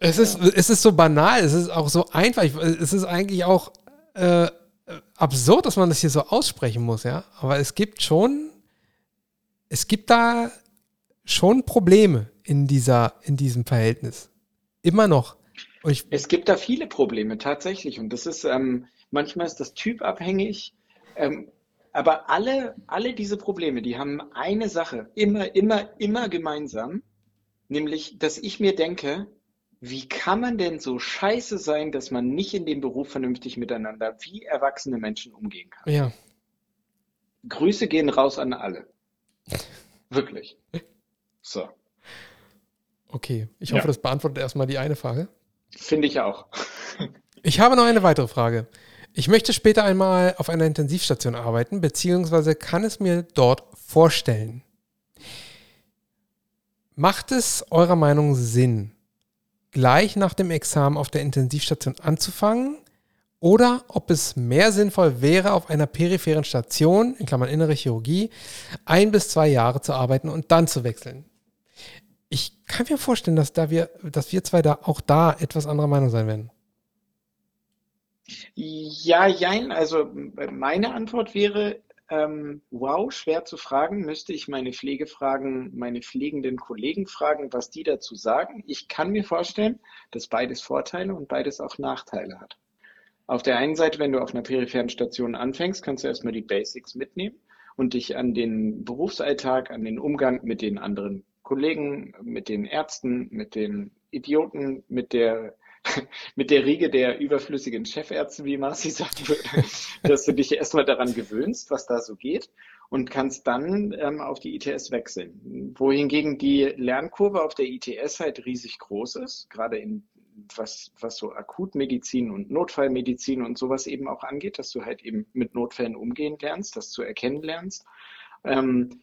Es ist, es ist so banal, es ist auch so einfach. Es ist eigentlich auch äh, absurd, dass man das hier so aussprechen muss, ja. Aber es gibt schon, es gibt da schon Probleme in dieser, in diesem Verhältnis. Immer noch. Ich, Es gibt da viele Probleme tatsächlich und das ist ähm, manchmal ist das typabhängig, ähm, aber alle alle diese Probleme, die haben eine Sache immer immer immer gemeinsam, nämlich, dass ich mir denke, wie kann man denn so scheiße sein, dass man nicht in dem Beruf vernünftig miteinander wie erwachsene Menschen umgehen kann? ja, Grüße gehen raus an alle. Wirklich. So, okay. Ich Ja. hoffe, das beantwortet erstmal die eine Frage. finde ich auch. Ich habe noch eine weitere Frage. Ich möchte später einmal auf einer Intensivstation arbeiten, beziehungsweise kann es mir dort vorstellen. Macht es eurer Meinung Sinn, gleich nach dem Examen auf der Intensivstation anzufangen? Oder ob es mehr sinnvoll wäre, auf einer peripheren Station, in Klammern innere Chirurgie, ein bis zwei Jahre zu arbeiten und dann zu wechseln? Ich kann mir vorstellen, dass, da wir, dass wir zwei da auch da etwas anderer Meinung sein werden. Ja, jein. Also meine Antwort wäre, ähm, wow, schwer zu fragen. Müsste ich meine Pflege fragen, meine pflegenden Kollegen fragen, was die dazu sagen. Ich kann mir vorstellen, dass beides Vorteile und beides auch Nachteile hat. Auf der einen Seite, wenn du auf einer peripheren Station anfängst, kannst du erstmal die Basics mitnehmen und dich an den Berufsalltag, an den Umgang mit den anderen Kollegen, mit den Ärzten, mit den Idioten, mit der mit der Riege der überflüssigen Chefärzte, wie Marci würde, dass du dich erstmal daran gewöhnst, was da so geht und kannst dann ähm, auf die ITS wechseln. Wohingegen die Lernkurve auf der ITS halt riesig groß ist, gerade in was, was so Akutmedizin und Notfallmedizin und sowas eben auch angeht, dass du halt eben mit Notfällen umgehen lernst, das zu erkennen lernst. Ähm,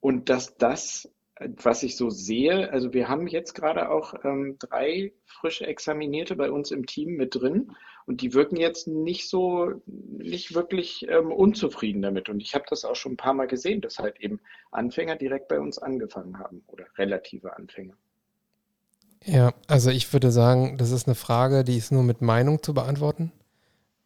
und dass das was ich so sehe, also wir haben jetzt gerade auch ähm, drei frisch Examinierte bei uns im Team mit drin und die wirken jetzt nicht so, nicht wirklich ähm, unzufrieden damit. Und ich habe das auch schon ein paar Mal gesehen, dass halt eben Anfänger direkt bei uns angefangen haben oder relative Anfänger. Ja, also ich würde sagen, das ist eine Frage, die ist nur mit Meinung zu beantworten.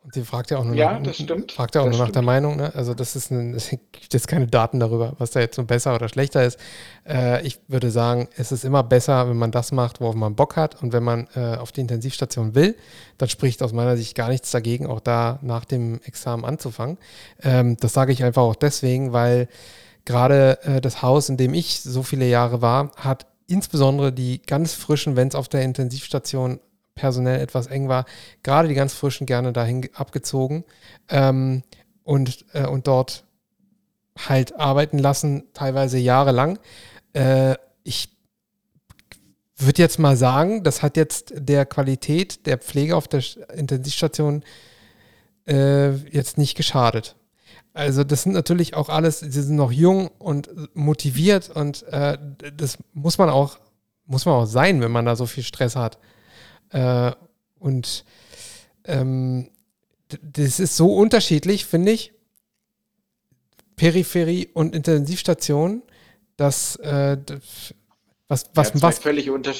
Und sie fragt ja auch nur, ja, nach, das stimmt. Fragt ja auch das nur nach stimmt. der Meinung. Ne? Also das ist ein, es gibt jetzt keine Daten darüber, was da jetzt so besser oder schlechter ist. Äh, ich würde sagen, es ist immer besser, wenn man das macht, worauf man Bock hat. Und wenn man äh, auf die Intensivstation will, dann spricht aus meiner Sicht gar nichts dagegen, auch da nach dem Examen anzufangen. Ähm, das sage ich einfach auch deswegen, weil gerade äh, das Haus, in dem ich so viele Jahre war, hat insbesondere die ganz frischen, wenn es auf der Intensivstation personell etwas eng war, gerade die ganz frischen gerne dahin abgezogen ähm, und, äh, und dort halt arbeiten lassen, teilweise jahrelang. Äh, ich würde jetzt mal sagen, das hat jetzt der Qualität der Pflege auf der Intensivstation äh, jetzt nicht geschadet. Also das sind natürlich auch alles, sie sind noch jung und motiviert und äh, das muss man auch, muss man auch sein, wenn man da so viel Stress hat. Äh, und ähm, das ist so unterschiedlich, finde ich. Peripherie und Intensivstation, dass äh, was, was, ja, was,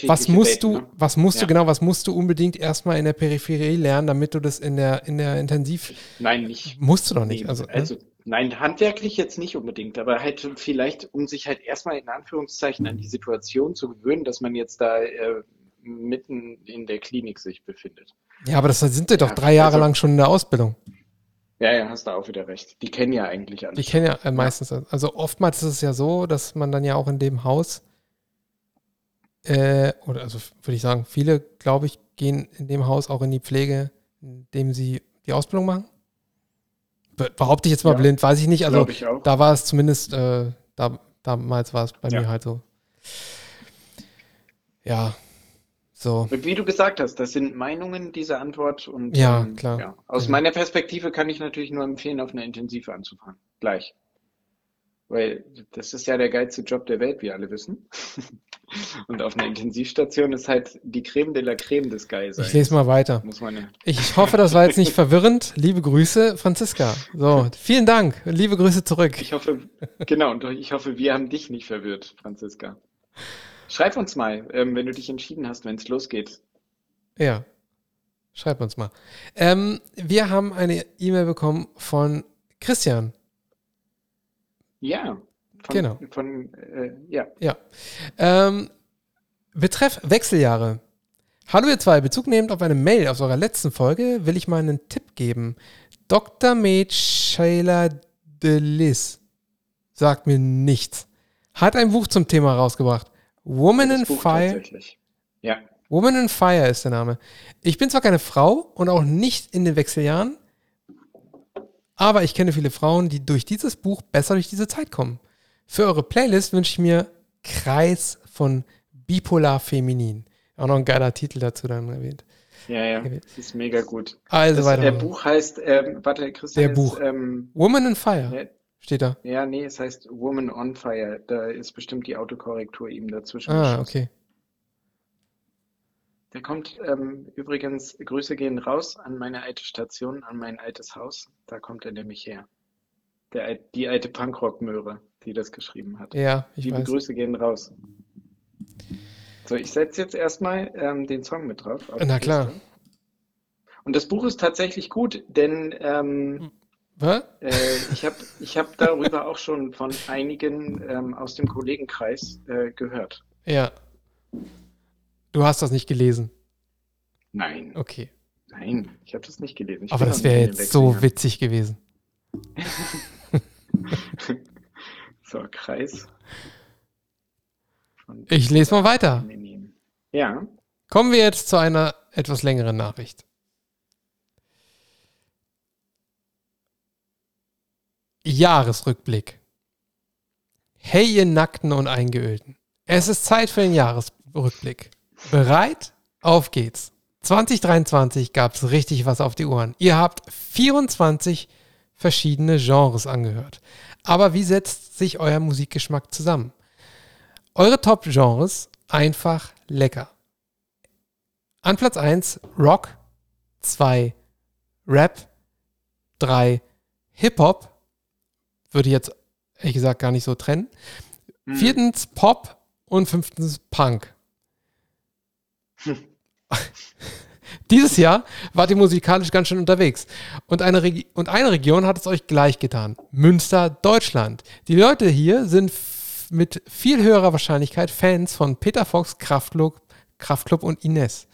was musst Welten, du, ne? was musst Ja. du genau, was musst du unbedingt erstmal in der Peripherie lernen, damit du das in der, in der Intensiv, Nein, nicht. musst du doch nicht. Nee, Also, ne? also nein, handwerklich jetzt nicht unbedingt, aber halt vielleicht, um sich halt erstmal in Anführungszeichen an die Situation zu gewöhnen, dass man jetzt da äh, mitten in der Klinik sich befindet. ja, aber das sind die doch Ja, drei Jahre also- lang schon in der Ausbildung. Ja, ja, hast du auch wieder recht. Die kennen ja eigentlich alles. Die kennen ja äh, meistens, also oftmals ist es ja so, dass man dann ja auch in dem Haus, äh, oder also würde ich sagen, viele, glaube ich, gehen in dem Haus auch in die Pflege, indem sie die Ausbildung machen. Be behaupte ich jetzt mal Ja. blind, weiß ich nicht. Also ich da war es zumindest, äh, da, damals war es bei Ja. mir halt so. Ja, so. Und wie du gesagt hast, das sind Meinungen, diese Antwort. Und Ja, ähm, klar. ja. Aus Ja. meiner Perspektive kann ich natürlich nur empfehlen, auf einer Intensive anzufangen. Gleich. Weil das ist ja der geilste Job der Welt, wie alle wissen. Und auf einer Intensivstation ist halt die Creme de la Creme des Geiseins. Ich lese mal weiter. Ich hoffe, das war jetzt nicht verwirrend. Liebe Grüße, Franziska. So, vielen Dank. Liebe Grüße zurück. Ich hoffe, genau, und ich hoffe, wir haben dich nicht verwirrt, Franziska. Schreib uns mal, ähm, wenn du dich entschieden hast, wenn es losgeht. Ja. Schreibt uns mal. Ähm, wir haben eine E-Mail bekommen von Christian. Ja. Von, Genau. Von, äh, ja. Ja. Ähm, betreff Wechseljahre. Hallo ihr zwei, Bezug nehmend auf eine Mail aus eurer letzten Folge will ich mal einen Tipp geben. Dr. Med Shayla Delis sagt mir nichts. Hat ein Buch zum Thema rausgebracht. Woman Das in Fire. Ja. Woman in Fire ist der Name. Ich bin zwar keine Frau und auch nicht in den Wechseljahren, aber ich kenne viele Frauen, die durch dieses Buch besser durch diese Zeit kommen. Für eure Playlist wünsche ich mir Kreis von Bipolar Feminin. Auch noch ein geiler Titel dazu dann erwähnt. Ja, ja, ist mega gut. Also Das weiter. äh, Buch heißt, ähm, warte, Christian, Der ist, Buch. ähm, Woman in Fire ja, steht da. ja, nee, es heißt Woman on Fire. Da ist bestimmt die Autokorrektur ihm dazwischen Ah, geschossen. okay. Der kommt ähm, übrigens, Grüße gehen raus an meine alte Station, an mein altes Haus. Da kommt er nämlich her. Der, die alte Punkrock-Möhre, die das geschrieben hat. Ja, ich Liebe weiß. Grüße gehen raus. So, ich setze jetzt erstmal ähm, den Song mit drauf auf Na klar. Liste. Und das Buch ist tatsächlich gut, denn ähm, Was? Äh, ich habe ich hab darüber auch schon von einigen ähm, aus dem Kollegenkreis äh, gehört. Ja. Du hast das nicht gelesen. Nein, Okay. nein, ich habe das nicht gelesen. Ich Aber das wäre jetzt so witzig gewesen. So, Kreis. Ich lese mal weiter. Ja, Kommen wir jetzt zu einer etwas längeren Nachricht. Jahresrückblick. Hey, ihr Nackten und Eingeölten. Es ist Zeit für den Jahresrückblick. Bereit? Auf geht's. 2023 gab es richtig was auf die Ohren. Ihr habt 24 verschiedene Genres angehört. Aber wie setzt sich euer Musikgeschmack zusammen? Eure Top-Genres einfach lecker. An Platz 1 Rock, 2 Rap, 3 Hip-Hop, würde ich jetzt ehrlich gesagt gar nicht so trennen. Hm. Viertens Pop und fünftens Punk. Dieses Jahr wart ihr musikalisch ganz schön unterwegs. Und eine, Regi und eine Region hat es euch gleich getan. Münster, Deutschland. Die Leute hier sind mit viel höherer Wahrscheinlichkeit Fans von Peter Fox, Kraftklub, Kraftklub und Ines.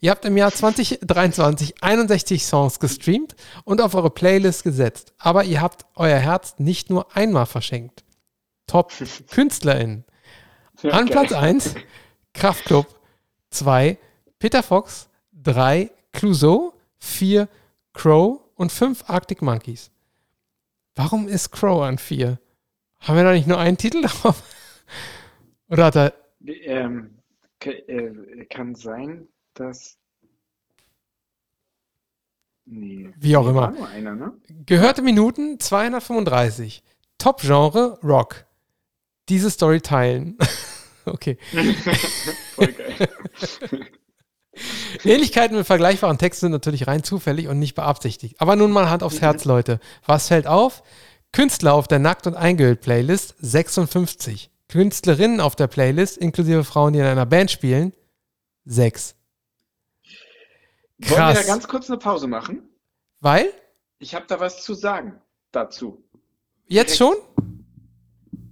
Ihr habt im Jahr 2023 61 Songs gestreamt und auf eure Playlist gesetzt. Aber ihr habt euer Herz nicht nur einmal verschenkt. Top KünstlerInnen. Ja, An. Platz 1 Kraftklub, 2 Peter Fox, 3 Clouseau, 4 Crow und 5 Arctic Monkeys. Warum ist Crow an 4? Haben wir da nicht nur einen Titel drauf? Oder hat er. Ähm, äh, kann sein, dass. Nee. Wie auch immer. Nur einer, ne? Gehörte Minuten 235. Top-Genre Rock. Diese Story teilen. okay. Voll geil. Ähnlichkeiten mit vergleichbaren Texten sind natürlich rein zufällig und nicht beabsichtigt. Aber nun mal Hand aufs Herz, Leute. Was fällt auf? Künstler auf der Nackt- und Eingehüllt-Playlist 56. Künstlerinnen auf der Playlist, inklusive Frauen, die in einer Band spielen, 6. Wollen wir Krass. da ganz kurz eine Pause machen? Weil? Ich habe da was zu sagen dazu. Jetzt Direkt. schon?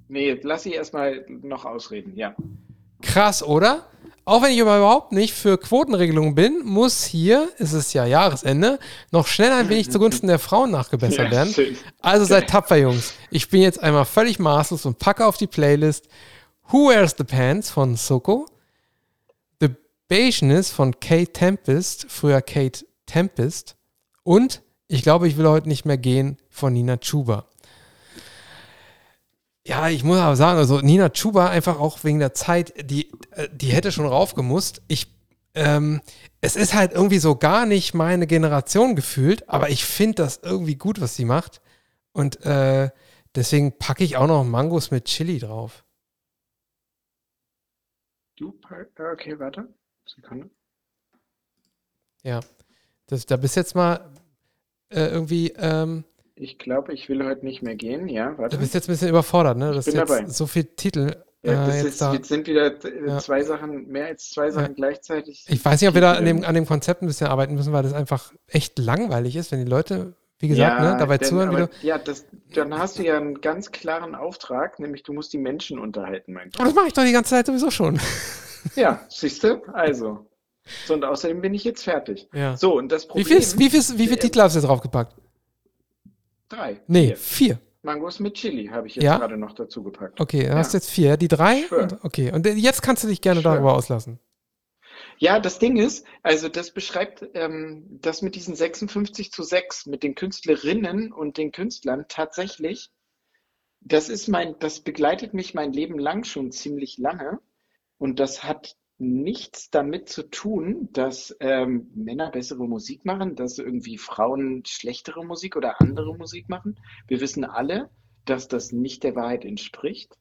Nee, lass sie erstmal noch ausreden, ja. Krass, oder? Auch wenn ich überhaupt nicht für Quotenregelungen bin, muss hier, ist es ja Jahresende, noch schnell ein wenig zugunsten der Frauen nachgebessert werden. Also seid tapfer, Jungs. Ich bin jetzt einmal völlig maßlos und packe auf die Playlist Who Wears the Pants von Soko, The Beige von Kate Tempest, früher Kate Tempest und Ich glaube, ich will heute nicht mehr gehen von Nina Chuba. Ja, ich muss aber sagen, also Nina Chuba einfach auch wegen der Zeit, die, äh, die hätte schon raufgemusst. Ich, ähm, es ist halt irgendwie so gar nicht meine Generation gefühlt, aber ich finde das irgendwie gut, was sie macht. Und äh, deswegen packe ich auch noch Mangos mit Chili drauf. Du, pa- okay, warte. Sekunde. Ja. Das, da bist jetzt mal äh, irgendwie, ähm, Ich glaube, ich will heute nicht mehr gehen. Ja, du warte. bist jetzt ein bisschen überfordert, ne? Das bin ist jetzt dabei. so viel Titel. Ja, äh, das jetzt ist, da. sind wieder äh, Ja. zwei Sachen, mehr als zwei Sachen gleichzeitig. Ich weiß nicht, ob wir da an dem, an dem Konzept ein bisschen arbeiten müssen, weil das einfach echt langweilig ist, wenn die Leute, wie gesagt, Ja, ne, dabei denn, zuhören, wie aber, du. ja, das, dann hast du ja einen ganz klaren Auftrag, nämlich du musst die Menschen unterhalten, mein Aber das mache ich doch die ganze Zeit sowieso schon. Ja, siehst du? Also. So, und außerdem bin ich jetzt fertig. Ja. So, und das Wie Problem. viel, wie viel, wie viel Titel hast du jetzt draufgepackt? Drei. Nee, Vier. vier. Mangos mit Chili habe ich jetzt Ja? gerade noch dazu gepackt. Okay, dann Ja. hast du jetzt vier. Die drei? Und, okay, und jetzt kannst du dich gerne Schwör. darüber auslassen. Ja, das Ding ist, also das beschreibt ähm, das mit diesen 56 zu 6, mit den Künstlerinnen und den Künstlern tatsächlich. Das ist mein, das begleitet mich mein Leben lang schon ziemlich lange. Und das hat nichts damit zu tun, dass ähm, Männer bessere Musik machen, dass irgendwie Frauen schlechtere Musik oder andere Musik machen. Wir wissen alle, dass das nicht der Wahrheit entspricht.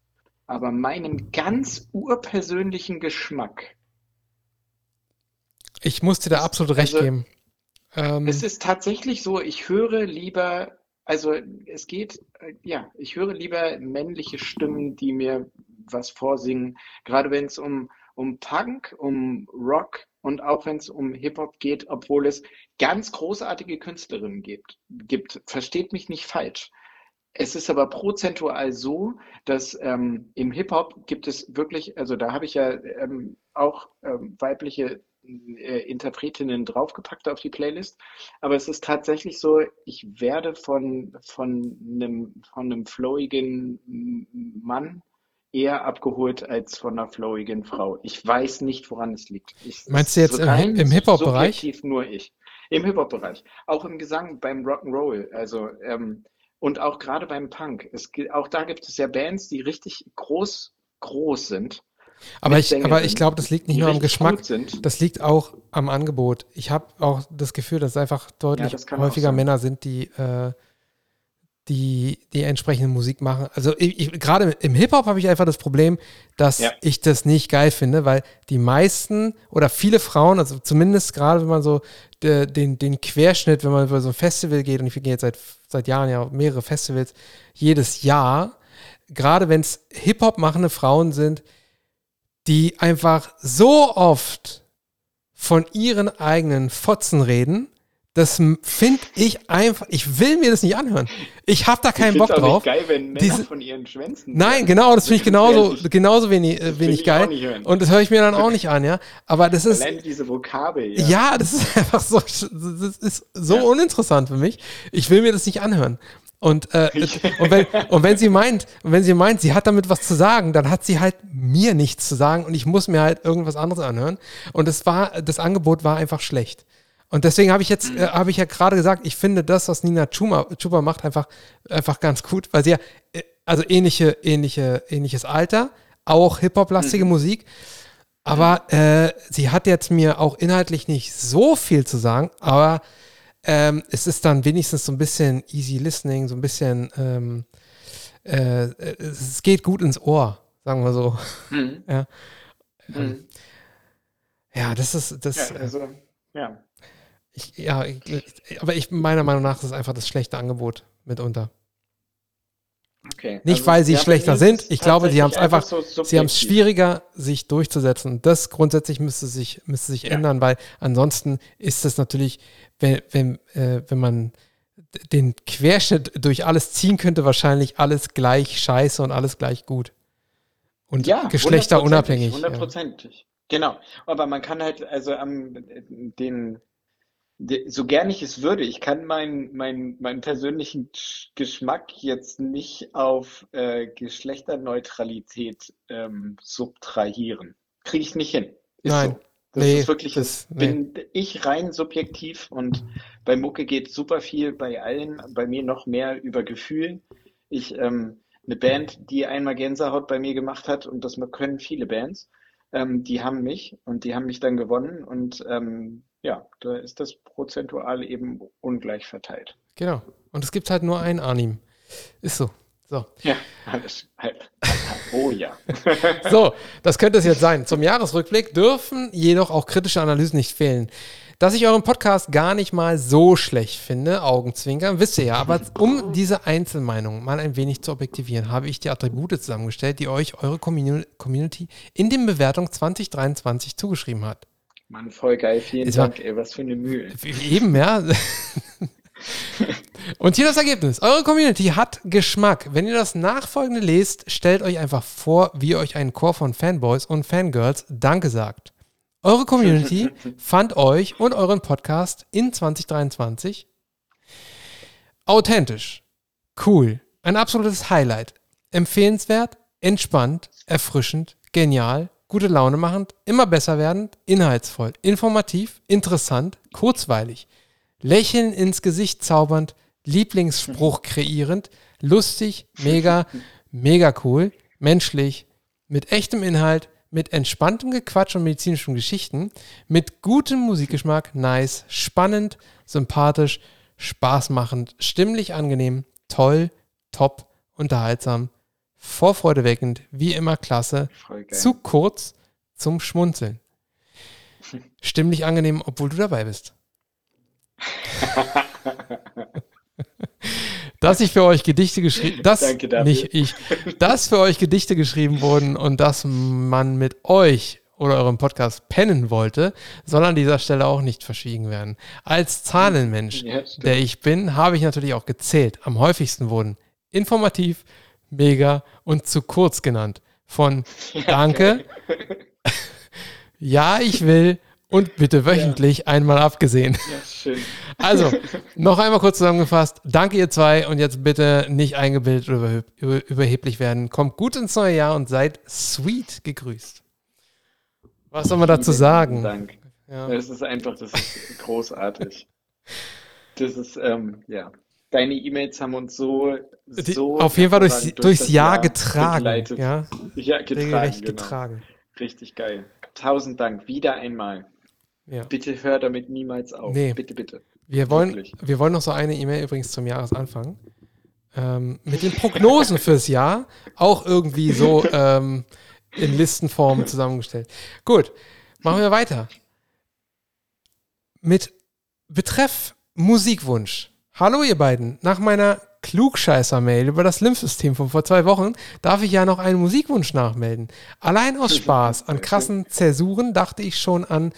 Aber meinem ganz urpersönlichen Geschmack. Ich muss dir da absolut recht Also, geben. Ähm, es ist tatsächlich so, ich höre lieber, also es geht, äh, ja, ich höre lieber männliche Stimmen, die mir was vorsingen, gerade wenn es um, um Punk, um Rock und auch wenn es um Hip-Hop geht, obwohl es ganz großartige Künstlerinnen gibt, gibt. Versteht mich nicht falsch. Es ist aber prozentual so, dass ähm, im Hip-Hop gibt es wirklich, also da habe ich ja ähm, auch ähm, weibliche äh, Interpretinnen draufgepackt auf die Playlist. Aber es ist tatsächlich so, ich werde von, von einem, von einem flowigen Mann eher abgeholt als von einer flowigen Frau. Ich weiß nicht, woran es liegt. Ich, meinst du jetzt im, rein im Hip-Hop-Bereich? nur ich. Im Hip-Hop-Bereich. Auch im Gesang, beim Rock'n'Roll. Also, ähm, und auch gerade beim Punk. Es, auch da gibt es ja Bands, die richtig groß, groß sind. Aber ich, aber ich glaube, das liegt nicht nur am Geschmack, das liegt auch am Angebot. Ich habe auch das Gefühl, dass es einfach deutlich auch häufiger. Männer sind, die, äh, die die entsprechende Musik machen. Also gerade im Hip-Hop habe ich einfach das Problem, dass Ja. ich das nicht geil finde, weil die meisten oder viele Frauen, also zumindest gerade wenn man so de, den, den Querschnitt, wenn man über so ein Festival geht, und ich gehe jetzt seit, seit Jahren ja auf mehrere Festivals, jedes Jahr, gerade wenn es Hip-Hop machende Frauen sind, die einfach so oft von ihren eigenen Fotzen reden, das finde ich einfach, ich will mir das nicht anhören. Ich habe da keinen Bock auch drauf. nicht geil, wenn Männer Diese- von ihren Schwänzen Nein, genau, das finde ich genauso, genauso wenig, äh, wenig geil. nicht. Und das höre ich mir dann auch nicht an, ja. Aber das ist, Allein diese Vokabel, ja. ja, das ist einfach so, das ist so Ja. uninteressant für mich. Ich will mir das nicht anhören. Und, äh, und, wenn, und wenn sie meint, und wenn sie meint, sie hat damit was zu sagen, dann hat sie halt mir nichts zu sagen und ich muss mir halt irgendwas anderes anhören. Und es war, das Angebot war einfach schlecht. Und deswegen habe ich jetzt, äh, habe ich ja gerade gesagt, ich finde das, was Nina Chuba, Chuba macht, einfach, einfach ganz gut, weil sie ja, äh, also ähnliche, ähnliche, ähnliches Alter, auch Hip-Hop-lastige Musik, aber äh, sie hat jetzt mir auch inhaltlich nicht so viel zu sagen, aber ähm, es ist dann wenigstens so ein bisschen easy listening, so ein bisschen, ähm, äh, es geht gut ins Ohr, sagen wir so. Mhm. Ja, Mhm. ja das ist, das, Ja, äh, also, ja. Ich, ja, ich, aber ich, meiner Meinung nach ist es einfach das schlechte Angebot mitunter. Okay. Nicht, also, weil sie schlechter sind. Ich glaube, sie haben es einfach, so sie haben es schwieriger, sich durchzusetzen. Das grundsätzlich müsste sich, müsste sich Ja. ändern, weil ansonsten ist es natürlich, wenn, wenn, äh, wenn man den Querschnitt durch alles ziehen könnte, wahrscheinlich alles gleich scheiße und alles gleich gut. Und Ja, Geschlechter unabhängig. Ja. Hundertprozentig. Genau. Aber man kann halt, also am den, de- so gern ich es würde, ich kann meinen mein, meinen persönlichen Sch- Geschmack jetzt nicht auf äh, Geschlechterneutralität ähm, subtrahieren. Kriege ich nicht hin. Ist Nein. so. Das Nee, ist wirklich, das- das bin ich rein subjektiv und bei Mucke geht super viel bei allen, bei mir noch mehr über Gefühl. Ich, ähm, eine Band, die einmal Gänsehaut bei mir gemacht hat, und das können viele Bands, ähm, die haben mich und die haben mich dann gewonnen und ähm, ja, da ist das prozentual eben ungleich verteilt. Genau. Und es gibt halt nur einen Arnim. Ist so. So. Ja, alles halt. Oh ja. So, das könnte es jetzt sein. Zum Jahresrückblick dürfen jedoch auch kritische Analysen nicht fehlen. Dass ich euren Podcast gar nicht mal so schlecht finde, Augenzwinkern, wisst ihr ja. Aber um diese Einzelmeinung mal ein wenig zu objektivieren, habe ich die Attribute zusammengestellt, die euch eure Commu- Community in den Bewertungen 2023 zugeschrieben hat. Mann, voll geil. Vielen Es war- Dank, ey, was für eine Mühe. Eben, ja. Und hier das Ergebnis. Eure Community hat Geschmack. Wenn ihr das nachfolgende lest, stellt euch einfach vor, wie ihr euch einen Chor von Fanboys und Fangirls Danke sagt. Eure Community fand euch und euren Podcast in 2023 authentisch, cool, ein absolutes Highlight, empfehlenswert, entspannt, erfrischend, genial, gute Laune machend, immer besser werdend, inhaltsvoll, informativ, interessant, kurzweilig, Lächeln ins Gesicht zaubernd, Lieblingsspruch kreierend, lustig, mega, mega cool, menschlich, mit echtem Inhalt, mit entspanntem Gequatsch und medizinischen Geschichten, mit gutem Musikgeschmack, nice, spannend, sympathisch, spaßmachend, stimmlich angenehm, toll, top, unterhaltsam, vorfreudeweckend, wie immer klasse, zu kurz zum Schmunzeln. Stimmlich angenehm, obwohl du dabei bist. dass ich für euch Gedichte geschrieben, dass nicht ich, dass für euch Gedichte geschrieben wurden und dass man mit euch oder eurem Podcast pennen wollte, soll an dieser Stelle auch nicht verschwiegen werden. Als Zahlenmensch, ja, der ich bin, habe ich natürlich auch gezählt. Am häufigsten wurden informativ, mega und zu kurz genannt. Von Danke, ja, ich will und bitte wöchentlich ja. einmal abgesehen. Ja, schön. Also, noch einmal kurz zusammengefasst. Danke, ihr zwei. Und jetzt bitte nicht eingebildet oder überheblich werden. Kommt gut ins neue Jahr und seid sweet gegrüßt. Was soll man dazu sagen? Dank. Ja. Das ist einfach, das ist großartig. Das ist, ähm, ja. Deine E-Mails haben uns so, so auf jeden Fall durchs, durchs Jahr, Jahr getragen. Begleitet. Ja, ja getragen, genau. getragen. Richtig geil. Tausend Dank. Wieder einmal. Ja. Bitte hör damit niemals auf. Nee. Bitte, bitte. Wir wollen, wir wollen noch so eine E-Mail übrigens zum Jahresanfang. Ähm, mit den Prognosen fürs Jahr auch irgendwie so ähm, in Listenform zusammengestellt. Gut, machen wir weiter. Mit Betreff Musikwunsch. Hallo ihr beiden. Nach meiner Klugscheißer-Mail über das Lymphsystem von vor zwei Wochen darf ich ja noch einen Musikwunsch nachmelden. Allein aus Spaß an krassen Zäsuren dachte ich schon an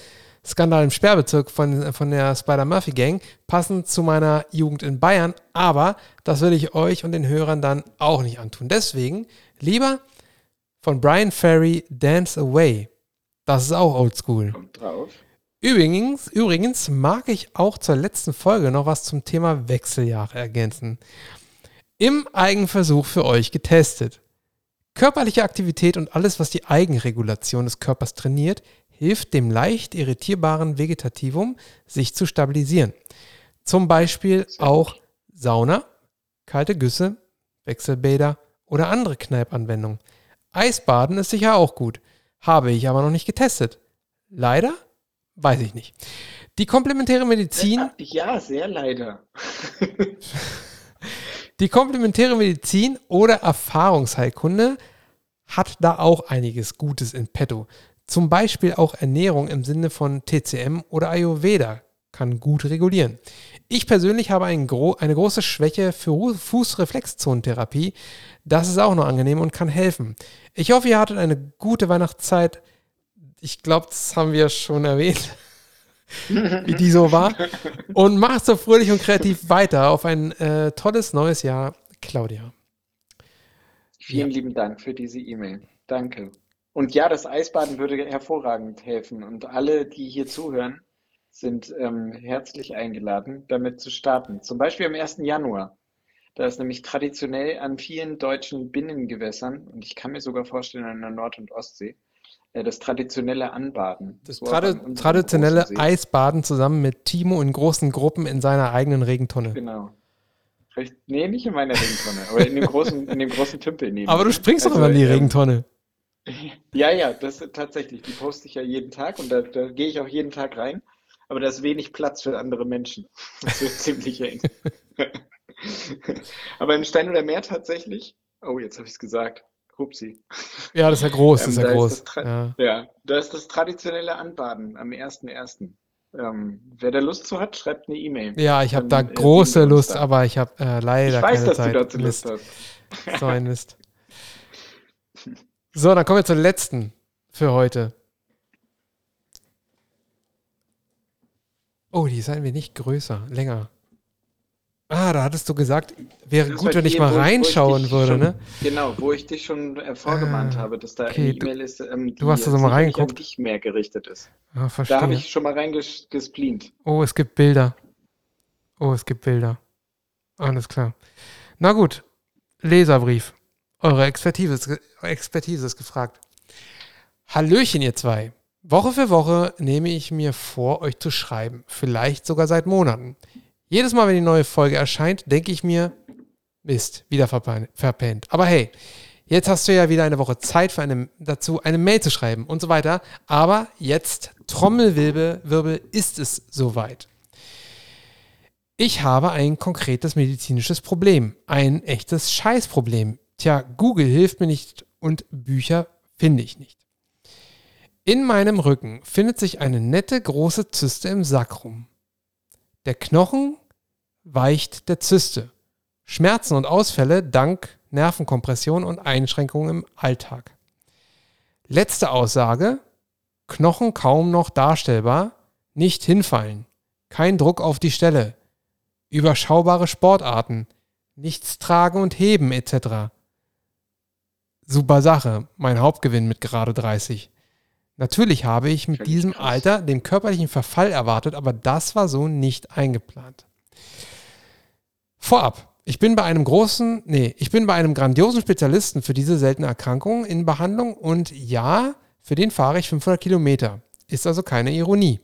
Skandal im Sperrbezirk von, von der Spider-Murphy-Gang, passend zu meiner Jugend in Bayern, aber das will ich euch und den Hörern dann auch nicht antun. Deswegen lieber von Brian Ferry Dance Away. Das ist auch oldschool. Kommt drauf. Übrigens, übrigens mag ich auch zur letzten Folge noch was zum Thema Wechseljahre ergänzen. Im Eigenversuch für euch getestet. Körperliche Aktivität und alles, was die Eigenregulation des Körpers trainiert, hilft dem leicht irritierbaren Vegetativum, sich zu stabilisieren. Zum Beispiel auch Sauna, kalte Güsse, Wechselbäder oder andere Kneipanwendungen. Eisbaden ist sicher auch gut, habe ich aber noch nicht getestet. Leider? Weiß ich nicht. Die komplementäre Medizin. Ja, sehr leider. die komplementäre Medizin oder Erfahrungsheilkunde hat da auch einiges Gutes in petto. Zum Beispiel auch Ernährung im Sinne von TCM oder Ayurveda kann gut regulieren. Ich persönlich habe ein gro eine große Schwäche für Fußreflexzonentherapie. Das ist auch noch angenehm und kann helfen. Ich hoffe, ihr hattet eine gute Weihnachtszeit. Ich glaube, das haben wir schon erwähnt, wie die so war. Und macht so fröhlich und kreativ weiter auf ein äh, tolles neues Jahr, Claudia. Vielen ja. lieben Dank für diese E-Mail. Danke. Und ja, das Eisbaden würde hervorragend helfen. Und alle, die hier zuhören, sind ähm, herzlich eingeladen, damit zu starten. Zum Beispiel am 1. Januar. Da ist nämlich traditionell an vielen deutschen Binnengewässern, und ich kann mir sogar vorstellen an der Nord- und Ostsee, das traditionelle Anbaden. Das so tradi traditionelle Eisbaden zusammen mit Timo in großen Gruppen in seiner eigenen Regentonne. Genau. Nee, nicht in meiner Regentonne, aber in dem großen, in dem großen Tümpel neben. Aber du springst also, doch immer in die ähm, Regentonne. Ja, ja, das tatsächlich. Die poste ich ja jeden Tag und da, da gehe ich auch jeden Tag rein. Aber da ist wenig Platz für andere Menschen. Das wird ziemlich eng. Aber im Stein oder Meer tatsächlich. Oh, jetzt habe ich es gesagt. Hupsi. Ja, das ist ja groß, das ist ja ähm, groß. Ist ja. ja, da ist das traditionelle Anbaden am 1.1. Ähm, wer da Lust zu hat, schreibt eine E-Mail. Ja, ich habe da große Lust, da. aber ich habe äh, leider ich weiß, keine dass Zeit. Du dazu Lust hast. So ein Mist. So, dann kommen wir zur letzten für heute. Oh, die ist ein wenig größer, länger. Ah, da hattest du gesagt, wäre gut, wenn ich mal reinschauen ich würde, schon, ne? Genau, wo ich dich schon äh, vorgemahnt ah, habe, dass da okay, eine E-Mail ist, ähm, die du hast da so mal reingeguckt. an dich mehr gerichtet ist. Ah, verstehe. Da habe ich schon mal reingesplient. Oh, es gibt Bilder. Oh, es gibt Bilder. Alles klar. Na gut, Leserbrief. Eure Expertise ist, Expertise ist gefragt. Hallöchen, ihr zwei. Woche für Woche nehme ich mir vor, euch zu schreiben. Vielleicht sogar seit Monaten. Jedes Mal, wenn die neue Folge erscheint, denke ich mir, Mist, wieder verpennt. Aber hey, Jetzt hast du ja wieder eine Woche Zeit für eine, dazu, eine Mail zu schreiben und so weiter. Aber jetzt, Trommelwirbel, Wirbel, ist es soweit. Ich habe ein konkretes medizinisches Problem. Ein echtes Scheißproblem. Tja, Google hilft mir nicht und Bücher finde ich nicht. In meinem Rücken findet sich eine nette große Zyste im Sakrum. Der Knochen weicht der Zyste. Schmerzen und Ausfälle dank Nervenkompression und Einschränkungen im Alltag. Letzte Aussage. Knochen kaum noch darstellbar, nicht hinfallen, kein Druck auf die Stelle, überschaubare Sportarten, nichts tragen und heben etc. Super Sache, mein Hauptgewinn mit gerade 30. Natürlich habe ich mit diesem Alter den körperlichen Verfall erwartet, aber das war so nicht eingeplant. Vorab, ich bin bei einem großen, nee, ich bin bei einem grandiosen Spezialisten für diese seltene Erkrankung in Behandlung und ja, für den fahre ich 500 Kilometer. Ist also keine Ironie.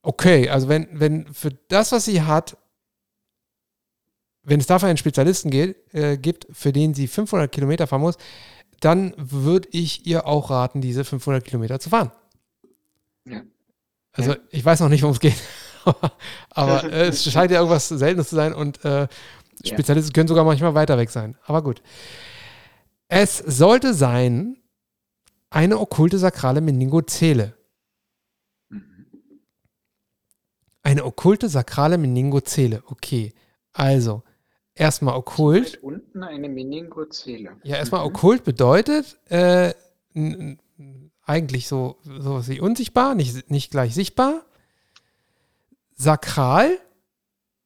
Okay, also wenn, wenn für das, was sie hat, wenn es dafür einen Spezialisten geht, äh, gibt, für den sie 500 Kilometer fahren muss, dann würde ich ihr auch raten, diese 500 Kilometer zu fahren. Ja. Also ich weiß noch nicht, worum es geht, aber äh, es scheint ja irgendwas Seltenes zu sein und äh, Spezialisten ja. können sogar manchmal weiter weg sein. Aber gut. Es sollte sein eine okkulte sakrale Meningozele. Mhm. Eine okkulte sakrale Meningozele. Okay. Also, erstmal okkult. unten eine Meningozele. Ja, erstmal mhm. okkult bedeutet äh, eigentlich so sowas wie unsichtbar, nicht, nicht gleich sichtbar. Sakral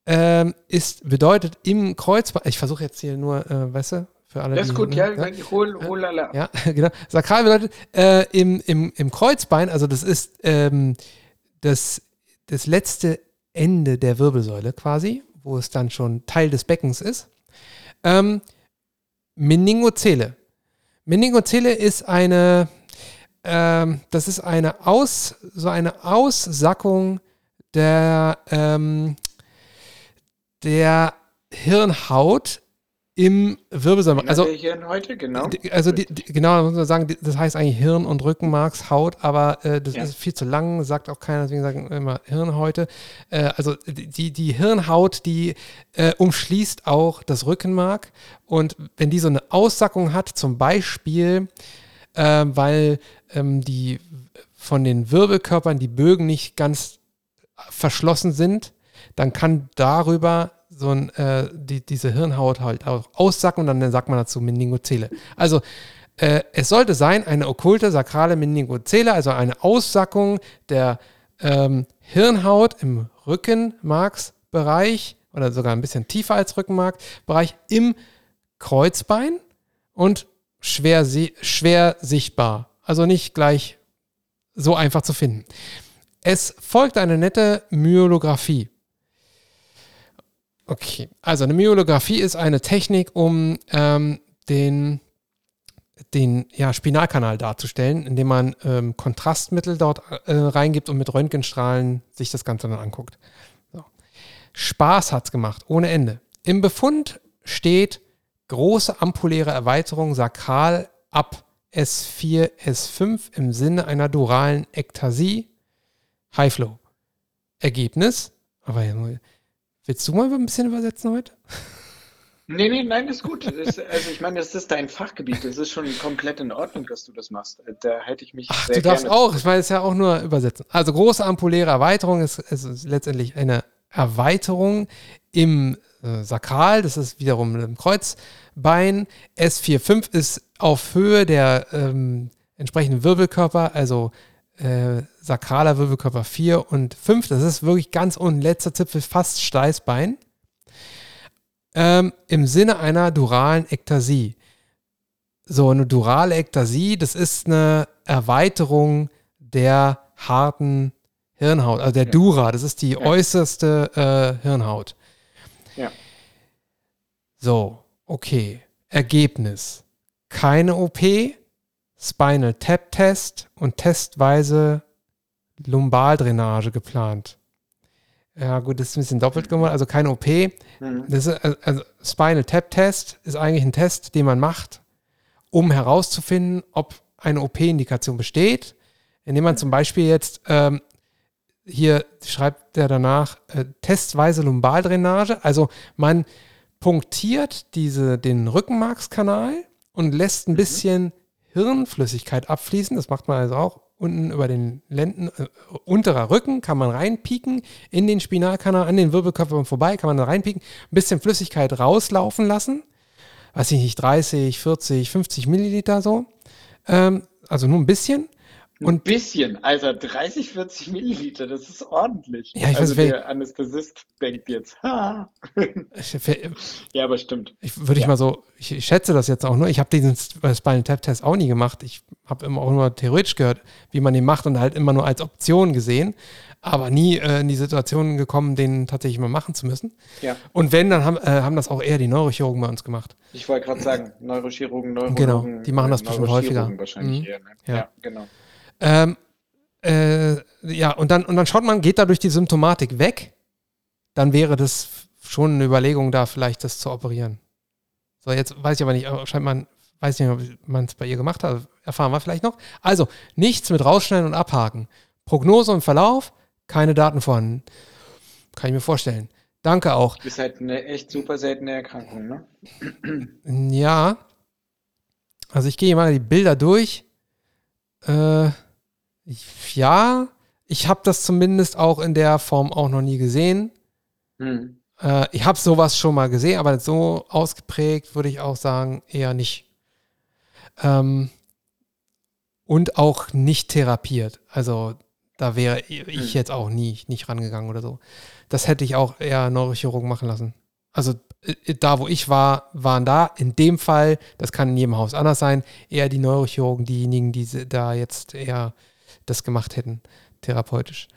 ähm, ist, bedeutet im Kreuzbein, ich versuche jetzt hier nur, äh, weißt du, für alle. Das ist gut, ja, ja, hol, hol, lala. Ja, genau. Sakral bedeutet äh, im, im, im Kreuzbein, also das ist ähm, das, das letzte Ende der Wirbelsäule quasi, wo es dann schon Teil des Beckens ist. Ähm, Meningozele. Meningozele ist eine, ähm, das ist eine Aus, so eine Aussackung der, ähm, der Hirnhaut im Wirbelsäule. Also Hirn heute, genau. Also die, die, genau, muss man sagen, das heißt eigentlich Hirn- und Rückenmarkshaut, aber äh, das ja. ist viel zu lang, sagt auch keiner, deswegen sagen wir immer Hirnhäute. Äh, also die, die Hirnhaut, die äh, umschließt auch das Rückenmark und wenn die so eine Aussackung hat, zum Beispiel, äh, weil ähm, die von den Wirbelkörpern die Bögen nicht ganz verschlossen sind, dann kann darüber so ein, äh, die, diese Hirnhaut halt auch aussacken und dann sagt man dazu Meningozele. Also äh, es sollte sein eine okkulte sakrale Meningozele, also eine Aussackung der ähm, Hirnhaut im Rückenmarksbereich oder sogar ein bisschen tiefer als Rückenmarkbereich im Kreuzbein und schwer, schwer sichtbar. Also nicht gleich so einfach zu finden. Es folgt eine nette Myolographie. Okay, also eine Myolographie ist eine Technik, um ähm, den, den ja, Spinalkanal darzustellen, indem man ähm, Kontrastmittel dort äh, reingibt und mit Röntgenstrahlen sich das Ganze dann anguckt. So. Spaß hat's gemacht, ohne Ende. Im Befund steht große ampuläre Erweiterung sakral ab S4, S5 im Sinne einer duralen Ektasie, High Flow. Ergebnis, aber Willst du mal ein bisschen übersetzen heute? Nee, nee, nein, ist gut. Ist, also ich meine, das ist dein Fachgebiet. Das ist schon komplett in Ordnung, dass du das machst. Da hätte ich mich Ach, sehr du darfst auch. Ich meine, es ist ja auch nur übersetzen. Also große ampuläre Erweiterung ist, ist letztendlich eine Erweiterung im äh, Sakral. Das ist wiederum im Kreuzbein. S45 ist auf Höhe der ähm, entsprechenden Wirbelkörper, also äh, sakraler Wirbelkörper 4 und 5. Das ist wirklich ganz unten, letzter Zipfel, fast Steißbein. Ähm, Im Sinne einer duralen Ektasie. So, eine durale Ektasie, das ist eine Erweiterung der harten Hirnhaut, also der ja. Dura, das ist die ja. äußerste äh, Hirnhaut. Ja. So, okay. Ergebnis. Keine OP, Spinal Tap Test und testweise Lumbaldrainage geplant. Ja, gut, das ist ein bisschen doppelt gemacht, also keine OP. Mhm. Das ist, also Spinal Tap Test ist eigentlich ein Test, den man macht, um herauszufinden, ob eine OP-Indikation besteht, indem man zum Beispiel jetzt ähm, hier schreibt er danach äh, testweise Lumbaldrainage, also man punktiert diese, den Rückenmarkskanal und lässt ein mhm. bisschen Hirnflüssigkeit abfließen. Das macht man also auch unten über den Lenden, äh, unterer Rücken kann man reinpieken in den Spinalkanal, an den Wirbelkörpern vorbei, kann man da reinpieken, ein bisschen Flüssigkeit rauslaufen lassen. Weiß ich nicht, 30, 40, 50 Milliliter so. Ähm, also nur ein bisschen. Und ein bisschen, also 30, 40 Milliliter, das ist ordentlich. Ja, ich also weiß, der Anästhesist denkt jetzt, ha. ja, aber stimmt. Ich würde ich ja. mal so, ich, ich, schätze das jetzt auch nur. Ich habe diesen Spinal Tap Test auch nie gemacht. Ich habe immer auch nur theoretisch gehört, wie man den macht und halt immer nur als Option gesehen, aber nie äh, in die Situation gekommen, den tatsächlich mal machen zu müssen. Ja. Und wenn, dann haben, äh, haben das auch eher die Neurochirurgen bei uns gemacht. Ich wollte gerade sagen, Neurochirurgen, Neurologen. Genau, die machen das äh, bestimmt häufiger. Wahrscheinlich mhm. eher, ne? ja. ja, genau. Ähm, äh, ja, und dann, und dann schaut man, geht dadurch die Symptomatik weg, dann wäre das schon eine Überlegung da, vielleicht das zu operieren. So, jetzt weiß ich aber nicht, scheint man, weiß nicht, ob man es bei ihr gemacht hat, erfahren wir vielleicht noch. Also, nichts mit rausschneiden und abhaken. Prognose und Verlauf, keine Daten vorhanden. Kann ich mir vorstellen. Danke auch. Das ist halt eine echt super seltene Erkrankung, ne? Ja. Also ich gehe mal die Bilder durch. Äh, ja, ich habe das zumindest auch in der Form auch noch nie gesehen. Hm. Äh, ich habe sowas schon mal gesehen, aber so ausgeprägt würde ich auch sagen, eher nicht. Ähm, und auch nicht therapiert. Also da wäre ich hm. jetzt auch nie nicht rangegangen oder so. Das hätte ich auch eher Neurochirurgen machen lassen. Also äh, da, wo ich war, waren da in dem Fall, das kann in jedem Haus anders sein, eher die Neurochirurgen, diejenigen, die da jetzt eher das gemacht hätten, therapeutisch.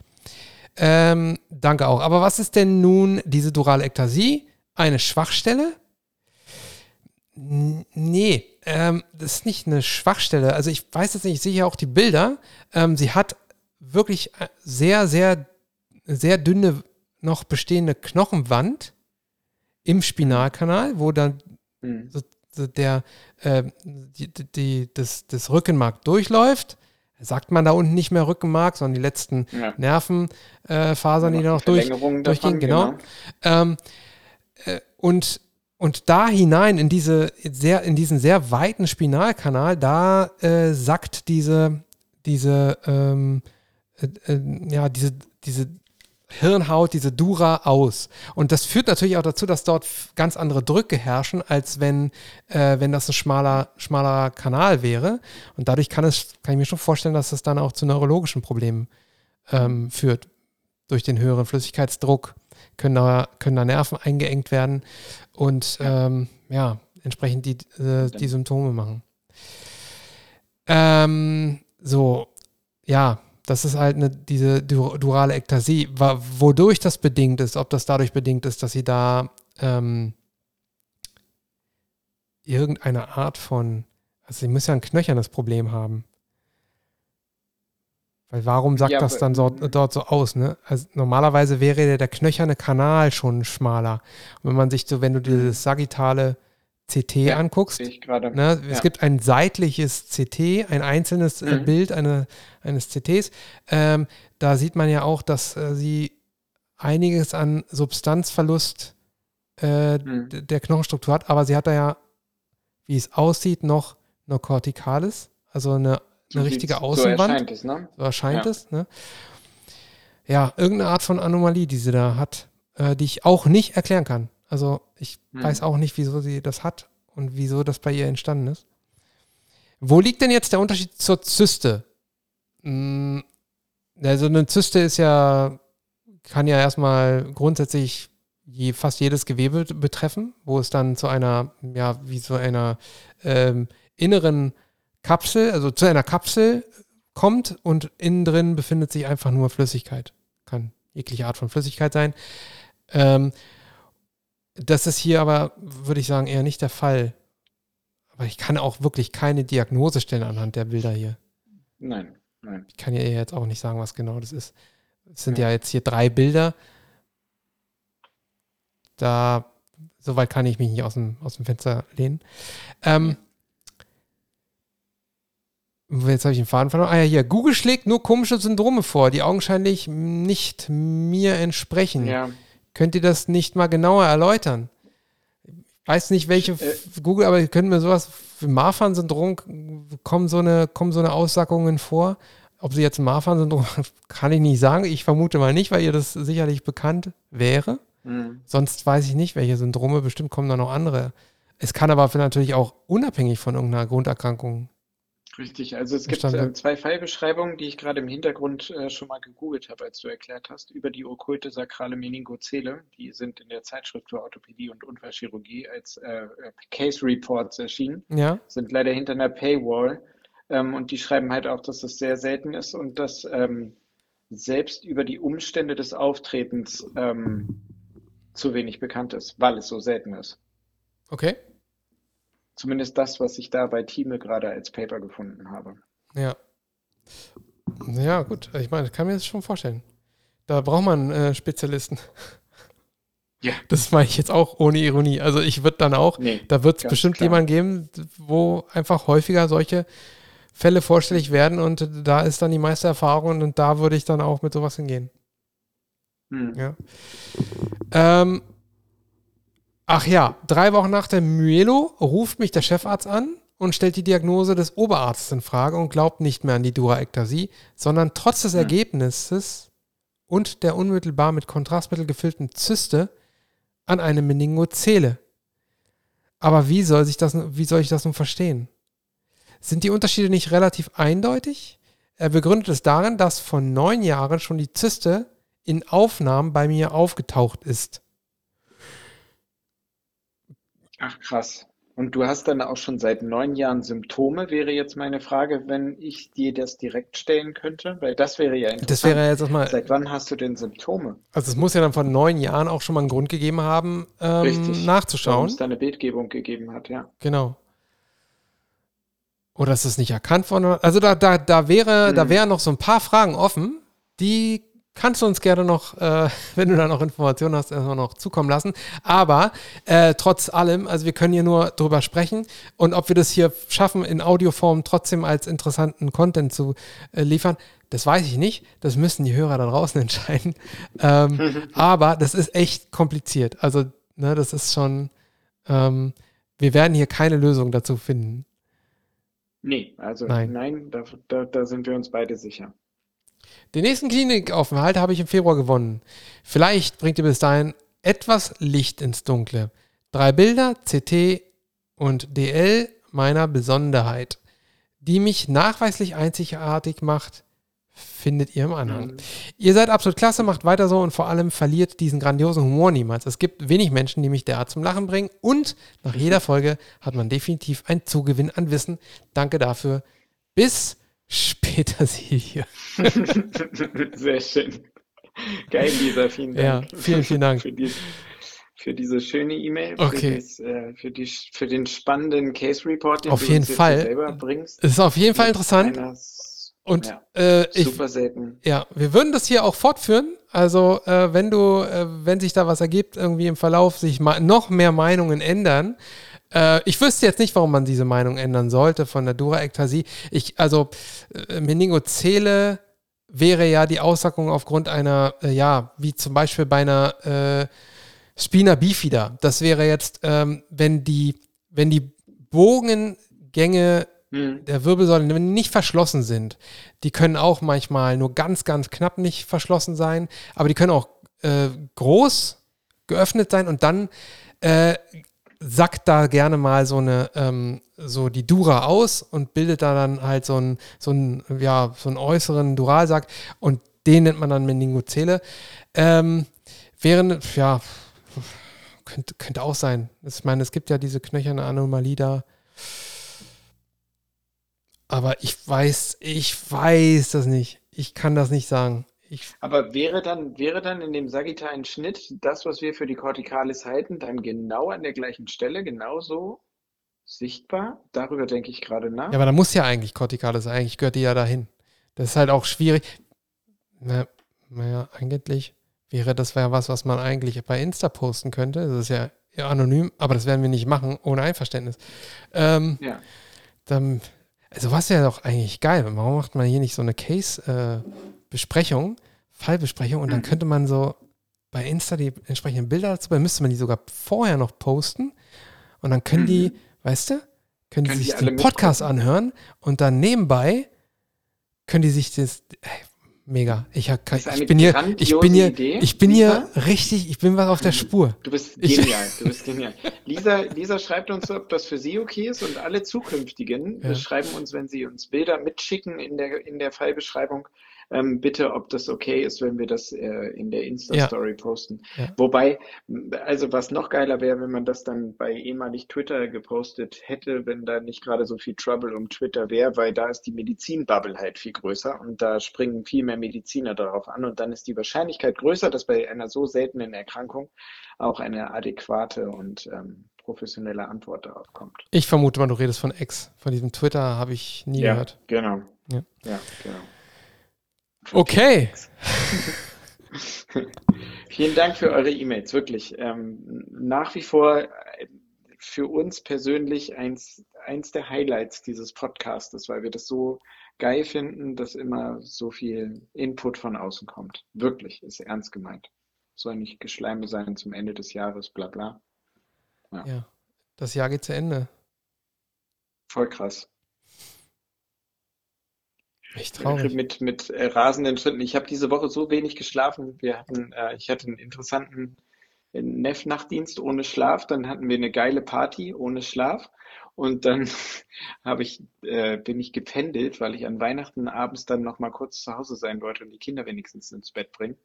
Ähm, danke auch. Aber was ist denn nun diese durale Ektasie? Eine Schwachstelle? N nee, ähm, das ist nicht eine Schwachstelle. Also ich weiß jetzt nicht, ich sehe ja auch die Bilder. Ähm, sie hat wirklich äh, sehr, sehr, sehr dünne noch bestehende Knochenwand im Spinalkanal, wo dann mhm. so, so der, äh, die, die, das, das Rückenmark durchläuft sagt man da unten nicht mehr Rückenmark, sondern die letzten ja. Nervenfasern, äh, die da noch durch, durchgehen. Genau. genau. Ähm, äh, und, und da hinein in, diese sehr, in diesen sehr weiten Spinalkanal, da äh, sackt diese, diese, ähm, äh, äh, ja, diese, diese Hirnhaut, diese Dura aus. Und das führt natürlich auch dazu, dass dort ganz andere Drücke herrschen, als wenn, äh, wenn das ein schmaler, schmaler Kanal wäre. Und dadurch kann es, kann ich mir schon vorstellen, dass es dann auch zu neurologischen Problemen ähm, führt. Durch den höheren Flüssigkeitsdruck können da, können da Nerven eingeengt werden und ähm, ja, entsprechend die, äh, die Symptome machen. Ähm, so, ja, das ist halt eine, diese durale Ektasie. Wodurch das bedingt ist, ob das dadurch bedingt ist, dass sie da ähm, irgendeine Art von, also sie muss ja ein knöchernes Problem haben. Weil warum sagt ja, das dann so, dort so aus, ne? Also normalerweise wäre der, der knöcherne Kanal schon schmaler. Und wenn man sich so, wenn du dieses sagittale CT ja, anguckst. Ne, es gibt ein seitliches CT, ein einzelnes äh, mhm. Bild eine, eines CTs. Ähm, da sieht man ja auch, dass äh, sie einiges an Substanzverlust äh, mhm. der Knochenstruktur hat, aber sie hat da ja, wie es aussieht, noch eine Corticalis, also eine, eine richtige Außenwand. So erscheint es, ne? So erscheint ja. es, ne? Ja, irgendeine Art von Anomalie, die sie da hat, äh, die ich auch nicht erklären kann. Also ich hm. weiß auch nicht, wieso sie das hat und wieso das bei ihr entstanden ist. Wo liegt denn jetzt der Unterschied zur Zyste? Hm, also eine Zyste ist ja, kann ja erstmal grundsätzlich je, fast jedes Gewebe betreffen, wo es dann zu einer, ja, wie so einer ähm, inneren Kapsel, also zu einer Kapsel kommt und innen drin befindet sich einfach nur Flüssigkeit. Kann jegliche Art von Flüssigkeit sein. Ähm, das ist hier aber, würde ich sagen, eher nicht der Fall. Aber ich kann auch wirklich keine Diagnose stellen anhand der Bilder hier. Nein, nein. Ich kann ja jetzt auch nicht sagen, was genau das ist. Es sind ja, ja jetzt hier drei Bilder. Da, soweit kann ich mich nicht aus dem, aus dem Fenster lehnen. Ähm, Jetzt habe ich den Faden verloren. Ah ja, hier. Google schlägt nur komische Syndrome vor, die augenscheinlich nicht mir entsprechen. Ja. Könnt ihr das nicht mal genauer erläutern? Ich weiß nicht, welche Äh. Google, aber können mir sowas für Marfan-Syndrom kommen so eine, kommen so eine Aussagungen vor? Ob sie jetzt Marfan-Syndrom kann ich nicht sagen. Ich vermute mal nicht, weil ihr das sicherlich bekannt wäre. Hm. Sonst weiß ich nicht, welche Syndrome. Bestimmt kommen da noch andere. Es kann aber für natürlich auch unabhängig von irgendeiner Grunderkrankung. Richtig, also es gibt äh, zwei Fallbeschreibungen, die ich gerade im Hintergrund äh, schon mal gegoogelt habe, als du erklärt hast, über die okkulte sakrale Meningozele. Die sind in der Zeitschrift für Orthopädie und Unfallchirurgie als äh, äh, Case Reports erschienen, Ja, sind leider hinter einer Paywall. Ähm, und die schreiben halt auch, dass das sehr selten ist und dass ähm, selbst über die Umstände des Auftretens ähm, zu wenig bekannt ist, weil es so selten ist. okay. Zumindest das, was ich da bei Thieme gerade als Paper gefunden habe. Ja. Ja, gut. Ich meine, kann mir das schon vorstellen. Da braucht man äh, Spezialisten. Ja. Das meine ich jetzt auch ohne Ironie. Also ich würde dann auch, Nee, da wird es bestimmt klar. jemanden geben, wo einfach häufiger solche Fälle vorstellig werden und da ist dann die meiste Erfahrung und da würde ich dann auch mit sowas hingehen. Hm. Ja. Ähm, ach ja, drei Wochen nach der Myelo ruft mich der Chefarzt an und stellt die Diagnose des Oberarztes in Frage und glaubt nicht mehr an die Duraektasie, sondern trotz des Hm. Ergebnisses und der unmittelbar mit Kontrastmittel gefüllten Zyste an eine Meningozele. Aber wie soll, sich das, wie soll ich das nun verstehen? Sind die Unterschiede nicht relativ eindeutig? Er begründet es darin, dass vor neun Jahren schon die Zyste in Aufnahmen bei mir aufgetaucht ist. Ach krass. Und du hast dann auch schon seit neun Jahren Symptome, wäre jetzt meine Frage, wenn ich dir das direkt stellen könnte, weil das wäre ja Das interessant. wäre jetzt erstmal, Seit wann hast du denn Symptome? also es muss ja dann vor neun Jahren auch schon mal einen Grund gegeben haben, ähm, Richtig. Warum nachzuschauen. es da eine Bildgebung gegeben hat, ja. Genau. Oder ist es nicht erkannt worden? Also da, da, da wäre, da Mhm. wären noch so ein paar Fragen offen, die kannst du uns gerne noch, äh, wenn du da noch Informationen hast, erstmal noch zukommen lassen. Aber äh, trotz allem, also wir können hier nur drüber sprechen und ob wir das hier schaffen, in Audioform trotzdem als interessanten Content zu äh, liefern, das weiß ich nicht. Das müssen die Hörer da draußen entscheiden. Ähm, aber das ist echt kompliziert. Also, ne, das ist schon, ähm, wir werden hier keine Lösung dazu finden. Nee, also Nein. nein, da, da, da sind wir uns beide sicher. Den nächsten Klinikaufenthalt habe ich im Februar gewonnen. Vielleicht bringt ihr bis dahin etwas Licht ins Dunkle. Drei Bilder, CT und DL meiner Besonderheit, die mich nachweislich einzigartig macht, findet ihr im Anhang. Mhm. Ihr seid absolut klasse, macht weiter so und vor allem verliert diesen grandiosen Humor niemals. Es gibt wenig Menschen, die mich derart zum Lachen bringen und nach jeder Folge hat man definitiv einen Zugewinn an Wissen. Danke dafür. Bis später, Silje. Sehr schön. Geil, Lisa, vielen Ja, Dank. vielen, vielen Dank. Für, die, für diese schöne E-Mail, für, Okay. das, äh, für, die, für den spannenden Case Report, den Auf du jeden Fall. hier selber bringst. Es ist auf jeden Fall interessant und ja, äh, ich, super selten. ja, wir würden das hier auch fortführen. Also, äh, wenn du, äh, wenn sich da was ergibt, irgendwie im Verlauf sich noch mehr Meinungen ändern. Äh, ich wüsste jetzt nicht, warum man diese Meinung ändern sollte von der Dura-Ektasie. Ich, also, äh, Meningozele wäre ja die Aussagung aufgrund einer, äh, ja, wie zum Beispiel bei einer äh, Spina bifida. Das wäre jetzt, ähm, wenn die, wenn die Bogengänge Hm. der Wirbelsäule, wenn die nicht verschlossen sind, die können auch manchmal nur ganz, ganz knapp nicht verschlossen sein, aber die können auch äh, groß geöffnet sein und dann äh, sackt da gerne mal so eine, ähm, so die Dura aus und bildet da dann halt so einen, so einen, ja, so einen äußeren Duralsack und den nennt man dann Meningozele. Ähm, während, ja, könnte, könnte auch sein. Ich meine, es gibt ja diese knöcherne Anomalie da. Aber ich weiß, ich weiß das nicht. Ich kann das nicht sagen. Ich, Aber wäre dann, wäre dann in dem sagittalen Schnitt das, was wir für die Corticalis halten, dann genau an der gleichen Stelle, genauso sichtbar? Darüber denke ich gerade nach. ja, aber da muss ja eigentlich Corticalis, eigentlich gehört die ja dahin. Das ist halt auch schwierig. Na, naja, eigentlich wäre das ja was, was man eigentlich bei Insta posten könnte. Das ist ja, ja anonym, aber das werden wir nicht machen, ohne Einverständnis. Ähm, Ja. dann, Also was wäre doch eigentlich geil. Warum macht man hier nicht so eine Case-Besprechung, Fallbesprechung und dann Mhm. könnte man so bei Insta die entsprechenden Bilder dazu, dann müsste man die sogar vorher noch posten und dann können die, weißt du, können, Können die die sich alle den Podcast mitgucken? anhören und dann nebenbei können die sich das, ey, mega. Ich, eine ich bin hier, ich bin hier, Idee, ich bin hier Lisa. richtig, ich bin was auf der Spur. Du bist Ich- genial, du bist genial. Lisa, Lisa schreibt uns, ob das für sie okay ist und alle zukünftigen Ja. schreiben uns, wenn sie uns Bilder mitschicken in der, in der Fallbeschreibung, ähm, bitte, ob das okay ist, wenn wir das äh, in der Insta-Story posten. Ja. Wobei, also was noch geiler wäre, wenn man das dann bei ehemalig Twitter gepostet hätte, wenn da nicht gerade so viel Trouble um Twitter wäre, weil da ist die Medizin-Bubble halt viel größer und da springen viel mehr Mediziner darauf an und dann ist die Wahrscheinlichkeit größer, dass bei einer so seltenen Erkrankung auch eine adäquate und ähm, professionelle Antwort darauf kommt. Ich vermute mal, du redest von X. Von diesem Twitter habe ich nie Ja, gehört. genau. Ja. Ja, genau. Okay. Vielen Dank für eure E-Mails, wirklich. Ähm, nach wie vor äh, für uns persönlich eins, eins der Highlights dieses Podcastes, weil wir das so geil finden, dass immer so viel Input von außen kommt. Wirklich, ist ernst gemeint. Soll nicht Geschleime sein zum Ende des Jahres, bla bla. Ja. Das Jahr geht zu Ende. Voll krass. Echt traurig. Mit, mit äh, rasenden Schritten. Ich habe diese Woche so wenig geschlafen. Wir hatten, äh, ich hatte einen interessanten äh, Neff-Nachtdienst ohne Schlaf. Dann hatten wir eine geile Party ohne Schlaf. Und dann habe ich, äh, bin ich gependelt, weil ich an Weihnachten abends dann noch mal kurz zu Hause sein wollte und die Kinder wenigstens ins Bett bringen.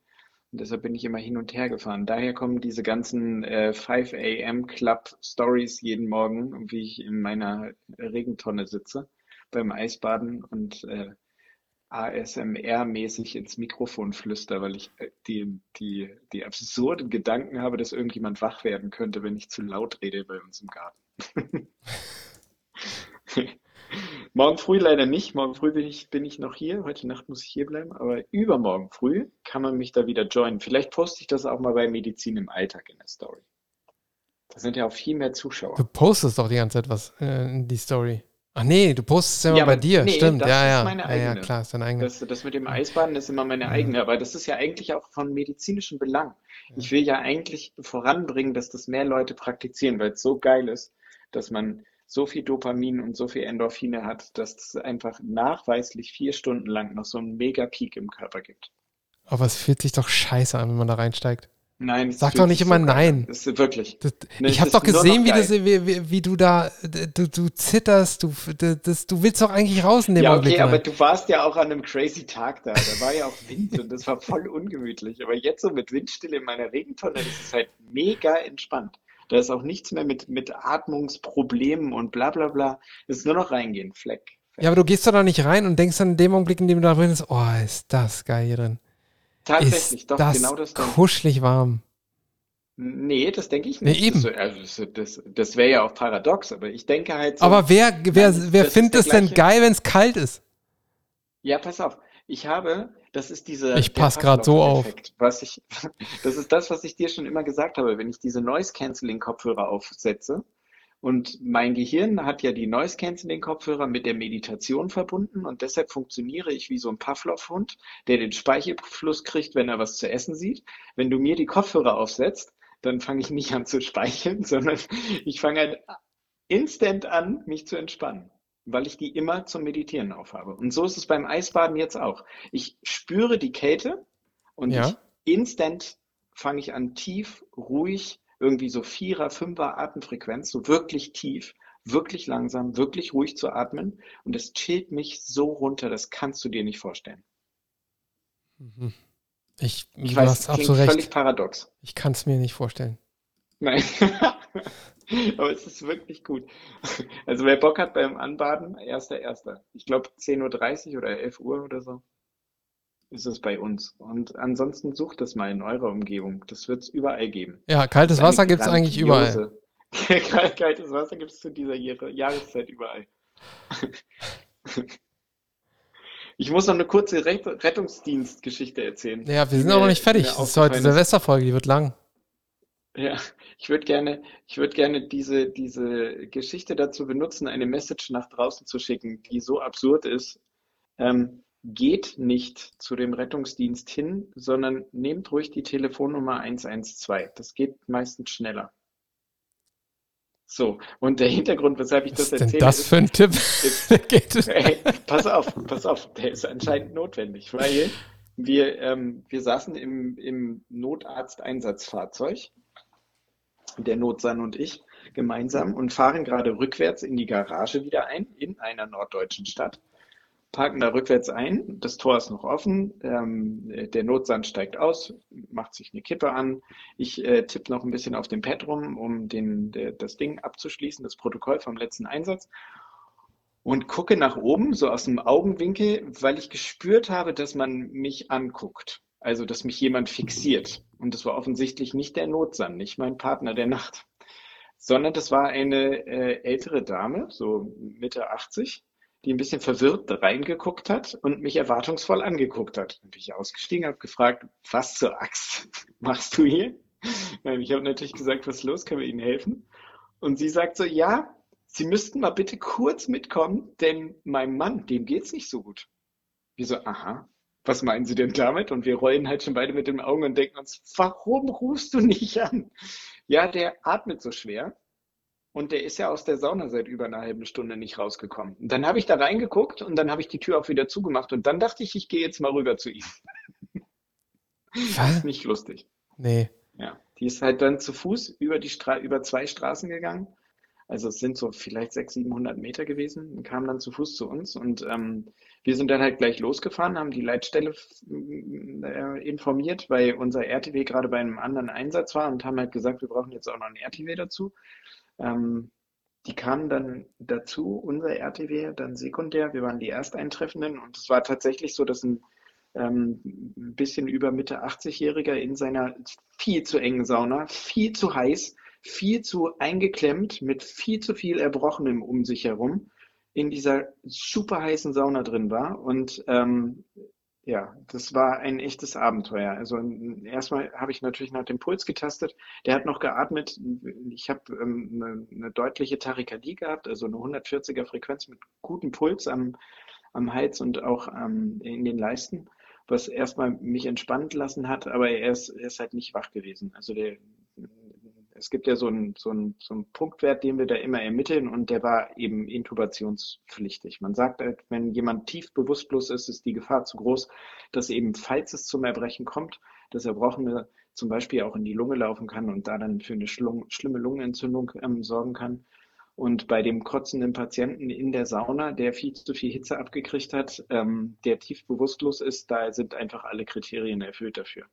Und deshalb bin ich immer hin und her gefahren. Daher kommen diese ganzen äh, 5 a.m. Club Stories jeden Morgen, wie ich in meiner Regentonne sitze beim Eisbaden und äh, ASMR-mäßig ins Mikrofon flüster, weil ich äh, die, die, die absurden Gedanken habe, dass irgendjemand wach werden könnte, wenn ich zu laut rede bei uns im Garten. Morgen früh leider nicht. Morgen früh bin ich, bin ich noch hier. Heute Nacht muss ich hier bleiben. Aber übermorgen früh kann man mich da wieder joinen. Vielleicht poste ich das auch mal bei Medizin im Alltag in der Story. Da sind ja auch viel mehr Zuschauer. Du postest doch die ganze Zeit was äh, in die Story. Ach nee, du postest es ja immer Ja, bei dir. nee, Stimmt, das ja, ist ja. meine ja, ja, eigene. klar, ist deine eigene. Das, das mit dem Eisbaden ist immer meine Ja. eigene, aber das ist ja eigentlich auch von medizinischem Belang. Ich will ja eigentlich voranbringen, dass das mehr Leute praktizieren, weil es so geil ist, dass man so viel Dopamin und so viel Endorphine hat, dass es einfach nachweislich vier Stunden lang noch so einen Mega-Peak im Körper gibt. Aber es fühlt sich doch scheiße an, wenn man da reinsteigt. Nein, Sag doch nicht immer so nein. Das ist wirklich. Das, Ne, ich habe doch gesehen, wie, das, wie, wie, du da, du, du zitterst, du, das, du willst doch eigentlich raus in dem Ja, Augenblick. okay, aber rein. du warst ja auch an einem crazy Tag da. Da war ja auch Wind und das war voll ungemütlich. Aber jetzt so mit Windstille in meiner Regentonne, das ist halt mega entspannt. Da ist auch nichts mehr mit, mit Atmungsproblemen und bla bla bla. Es ist nur noch reingehen, Fleck. Ja, aber du gehst doch da nicht rein und denkst dann in dem Augenblick, in dem du da drin bist, oh, ist das geil hier drin. Tatsächlich, ist doch, das genau das dann. kuschelig warm. Nee, das denke ich Nee, nicht. eben. Das, also das, das, wäre ja auch paradox, aber ich denke halt so. Aber wer, wer, Nein, wer findet es denn geil, wenn es kalt ist? Ja, pass auf. Ich habe, das ist dieser Ich der pass grad so auf. Was ich, das ist das, was ich dir schon immer gesagt habe, wenn ich diese Noise-Canceling-Kopfhörer aufsetze und mein Gehirn hat ja die Noise-Canceling-Kopfhörer mit der Meditation verbunden und deshalb funktioniere ich wie so ein Pavlov-Hund, der den Speichelfluss kriegt, wenn er was zu essen sieht. Wenn du mir die Kopfhörer aufsetzt, dann fange ich nicht an zu speicheln, sondern ich fange halt instant an, mich zu entspannen weil ich die immer zum Meditieren aufhabe. Und so ist es beim Eisbaden jetzt auch. Ich spüre die Kälte und Ja. ich instant fange ich an tief, ruhig, irgendwie so Vierer, Fünfer Atemfrequenz, so wirklich tief, wirklich langsam, wirklich ruhig zu atmen. Und es chillt mich so runter, das kannst du dir nicht vorstellen. Mhm. Ich, Ich weiß, es klingt völlig paradox. Ich kann es mir nicht vorstellen. Nein. Aber es ist wirklich gut. Also wer Bock hat beim Anbaden, erster, erster. Ich glaube 10.30 Uhr oder 11 Uhr oder so ist es bei uns. Und ansonsten sucht das mal in eurer Umgebung. Das wird es überall geben. Ja, kaltes Wasser gibt es eigentlich überall. Kaltes Wasser gibt es zu dieser Jahre- Jahreszeit überall. Ich muss noch eine kurze Ret Rettungsdienstgeschichte erzählen. Ja, wir sind auch noch nicht fertig. Das ist heute. Silvesterfolge, die wird lang. Ja, ich würde gerne, ich würde gerne diese, diese Geschichte dazu benutzen, eine Message nach draußen zu schicken, die so absurd ist. Ähm, geht nicht zu dem Rettungsdienst hin, sondern nehmt ruhig die Telefonnummer 112. Das geht meistens schneller. So, und der Hintergrund, weshalb ich Was das ist denn erzähle, das ist, für ein Tipp? ist? Hey, pass auf, pass auf, der ist anscheinend notwendig, weil wir, ähm, wir saßen im, im Notarzteinsatzfahrzeug, der Notsan und ich, gemeinsam und fahren gerade rückwärts in die Garage wieder ein, in einer norddeutschen Stadt, parken da rückwärts ein, das Tor ist noch offen, ähm, der Notsan steigt aus, macht sich eine Kippe an, ich äh, tippe noch ein bisschen auf dem Pad rum, um den, der, das Ding abzuschließen, das Protokoll vom letzten Einsatz. Und gucke nach oben, so aus dem Augenwinkel, weil ich gespürt habe, dass man mich anguckt. Also, dass mich jemand fixiert. Und das war offensichtlich nicht der Notsan, nicht mein Partner der Nacht, sondern das war eine äh, ältere Dame, so Mitte 80, die ein bisschen verwirrt reingeguckt hat und mich erwartungsvoll angeguckt hat. Bin ich ausgestiegen, habe gefragt, was zur Axt machst du hier? Nein, ich habe natürlich gesagt, was ist los, können wir Ihnen helfen? Und sie sagt so, ja, Sie müssten mal bitte kurz mitkommen, denn meinem Mann, dem geht's nicht so gut. Wir so, aha, was meinen Sie denn damit? Und wir rollen halt schon beide mit den Augen und denken uns, warum rufst du nicht an? Ja, der atmet so schwer und der ist ja aus der Sauna seit über einer halben Stunde nicht rausgekommen. Und dann habe ich da reingeguckt und dann habe ich die Tür auch wieder zugemacht und dann dachte ich, ich gehe jetzt mal rüber zu ihm. Was? Ist nicht lustig. Nee. Ja, die ist halt dann zu Fuß über die Stra über zwei Straßen gegangen. Also es sind so vielleicht 600, 700 Meter gewesen und kam dann zu Fuß zu uns. Und ähm, wir sind dann halt gleich losgefahren, haben die Leitstelle äh, informiert, weil unser RTW gerade bei einem anderen Einsatz war und haben halt gesagt, wir brauchen jetzt auch noch einen RTW dazu. Ähm, die kamen dann dazu, unser RTW, dann sekundär. Wir waren die Ersteintreffenden und es war tatsächlich so, dass ein ähm, bisschen über Mitte 80-Jähriger in seiner viel zu engen Sauna, viel zu heiß, viel zu eingeklemmt, mit viel zu viel Erbrochenem um sich herum, in dieser super heißen Sauna drin war. Und ähm, ja, das war ein echtes Abenteuer. Also erstmal habe ich natürlich nach dem Puls getastet. Der hat noch geatmet. Ich habe ähm, eine, eine deutliche Tachykardie gehabt, also eine 140er Frequenz mit gutem Puls am, am Hals und auch ähm, in den Leisten was erstmal mich entspannt lassen hat, aber er ist, er ist halt nicht wach gewesen. Also der, es gibt ja so einen, so, einen, so einen Punktwert, den wir da immer ermitteln und der war eben intubationspflichtig. Man sagt halt, wenn jemand tief bewusstlos ist, ist die Gefahr zu groß, dass eben, falls es zum Erbrechen kommt, das Erbrochene zum Beispiel auch in die Lunge laufen kann und da dann für eine schlimme Lungenentzündung ähm, sorgen kann. Und bei dem kotzenden Patienten in der Sauna, der viel zu viel Hitze abgekriegt hat, ähm, der tief bewusstlos ist, da sind einfach alle Kriterien erfüllt dafür.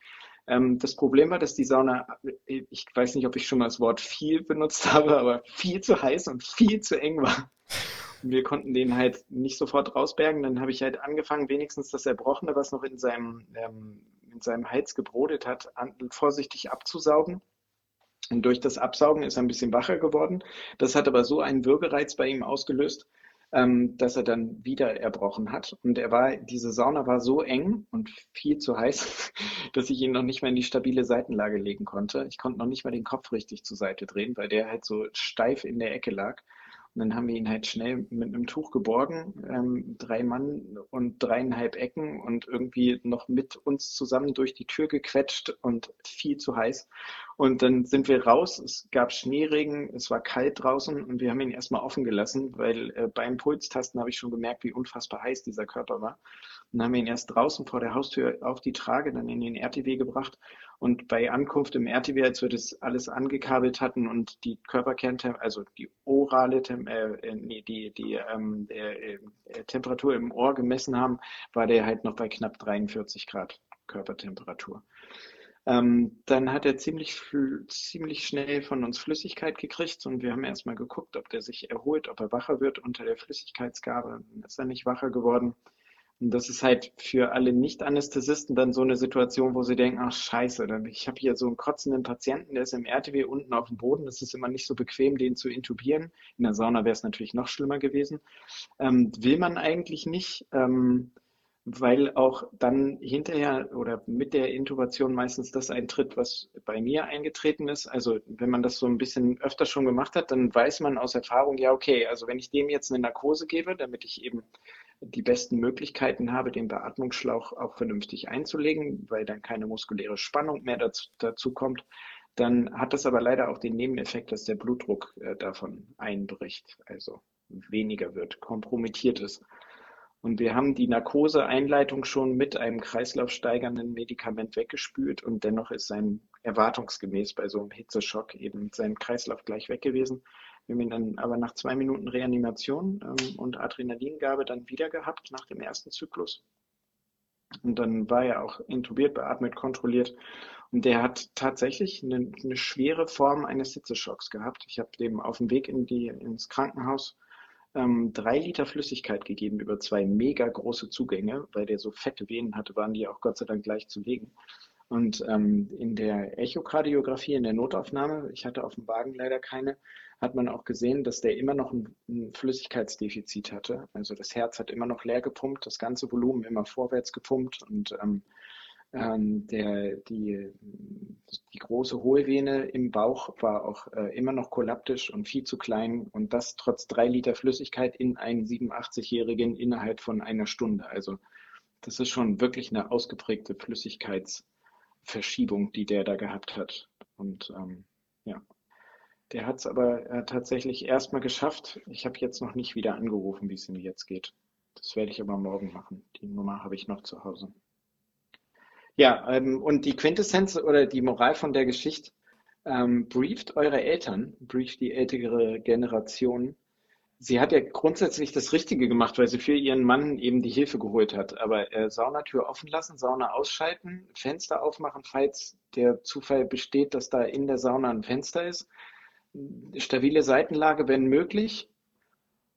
Ähm, das Problem war, dass die Sauna, ich weiß nicht, ob ich schon mal das Wort viel benutzt habe, aber viel zu heiß und viel zu eng war. Und wir konnten den halt nicht sofort rausbergen. Dann habe ich halt angefangen, wenigstens das Erbrochene, was noch in seinem, ähm, in seinem Hals gebrodet hat, an, vorsichtig abzusaugen und durch das Absaugen ist er ein bisschen wacher geworden. Das hat aber so einen Würgereiz bei ihm ausgelöst, ähm, dass er dann wieder erbrochen hat. Und er war, diese Sauna war so eng und viel zu heiß, dass ich ihn noch nicht mehr in die stabile Seitenlage legen konnte. Ich konnte noch nicht mal den Kopf richtig zur Seite drehen, weil der halt so steif in der Ecke lag. Und dann haben wir ihn halt schnell mit einem Tuch geborgen, ähm, drei Mann und dreieinhalb Ecken und irgendwie noch mit uns zusammen durch die Tür gequetscht und viel zu heiß. Und dann sind wir raus, es gab Schneeregen, es war kalt draußen und wir haben ihn erstmal offen gelassen, weil äh, beim Pulstasten habe ich schon gemerkt, wie unfassbar heiß dieser Körper war. Und dann haben wir ihn erst draußen vor der Haustür auf die Trage, dann in den RTW gebracht und bei Ankunft im RTW, als wir das alles angekabelt hatten und die Körperkerntemperatur, also die orale Tem äh, äh, nee, die, die ähm, äh, äh, Temperatur im Ohr gemessen haben, war der halt noch bei knapp 43 Grad Körpertemperatur. Ähm, dann hat er ziemlich, ziemlich schnell von uns Flüssigkeit gekriegt und wir haben erstmal geguckt, ob der sich erholt, ob er wacher wird unter der Flüssigkeitsgabe. Ist er nicht wacher geworden. Und das ist halt für alle Nicht-Anästhesisten dann so eine Situation, wo sie denken, ach scheiße, ich habe hier so einen kotzenden Patienten, der ist im RTW unten auf dem Boden. Das ist immer nicht so bequem, den zu intubieren. In der Sauna wäre es natürlich noch schlimmer gewesen. Ähm, will man eigentlich nicht. Ähm, weil auch dann hinterher oder mit der Intubation meistens das eintritt, was bei mir eingetreten ist. Also wenn man das so ein bisschen öfter schon gemacht hat, dann weiß man aus Erfahrung, ja, okay, also wenn ich dem jetzt eine Narkose gebe, damit ich eben die besten Möglichkeiten habe, den Beatmungsschlauch auch vernünftig einzulegen, weil dann keine muskuläre Spannung mehr dazu, dazu kommt, dann hat das aber leider auch den Nebeneffekt, dass der Blutdruck äh, davon einbricht, also weniger wird, kompromittiert ist. Und wir haben die Narkoseeinleitung schon mit einem kreislaufsteigernden Medikament weggespült und dennoch ist sein erwartungsgemäß bei so einem Hitzeschock eben sein Kreislauf gleich weg gewesen. Wir haben ihn dann aber nach zwei Minuten Reanimation ähm, und Adrenalingabe dann wieder gehabt nach dem ersten Zyklus. Und dann war er auch intubiert, beatmet, kontrolliert. Und der hat tatsächlich eine, eine schwere Form eines Hitzeschocks gehabt. Ich habe dem auf dem Weg in die, ins Krankenhaus ähm, drei Liter Flüssigkeit gegeben über zwei mega große Zugänge, weil der so fette Venen hatte, waren die auch Gott sei Dank gleich zu legen. Und ähm, in der Echokardiographie, in der Notaufnahme, ich hatte auf dem Wagen leider keine, hat man auch gesehen, dass der immer noch ein, ein, Flüssigkeitsdefizit hatte. Also das Herz hat immer noch leer gepumpt, das ganze Volumen immer vorwärts gepumpt und ähm, ähm, der, die, die große Hohlvene im Bauch war auch äh, immer noch kollaptisch und viel zu klein und das trotz drei Liter Flüssigkeit in einen 87-Jährigen innerhalb von einer Stunde. Also das ist schon wirklich eine ausgeprägte Flüssigkeitsverschiebung, die der da gehabt hat. Und ähm, ja, der hat es aber äh, tatsächlich erstmal geschafft. Ich habe jetzt noch nicht wieder angerufen, wie es ihm jetzt geht. Das werde ich aber morgen machen. Die Nummer habe ich noch zu Hause. Ja, ähm, und die Quintessenz oder die Moral von der Geschichte, ähm, brieft eure Eltern, brieft die ältere Generation. Sie hat ja grundsätzlich das Richtige gemacht, weil sie für ihren Mann eben die Hilfe geholt hat. Aber äh, Saunatür offen lassen, Sauna ausschalten, Fenster aufmachen, falls der Zufall besteht, dass da in der Sauna ein Fenster ist. Stabile Seitenlage, wenn möglich.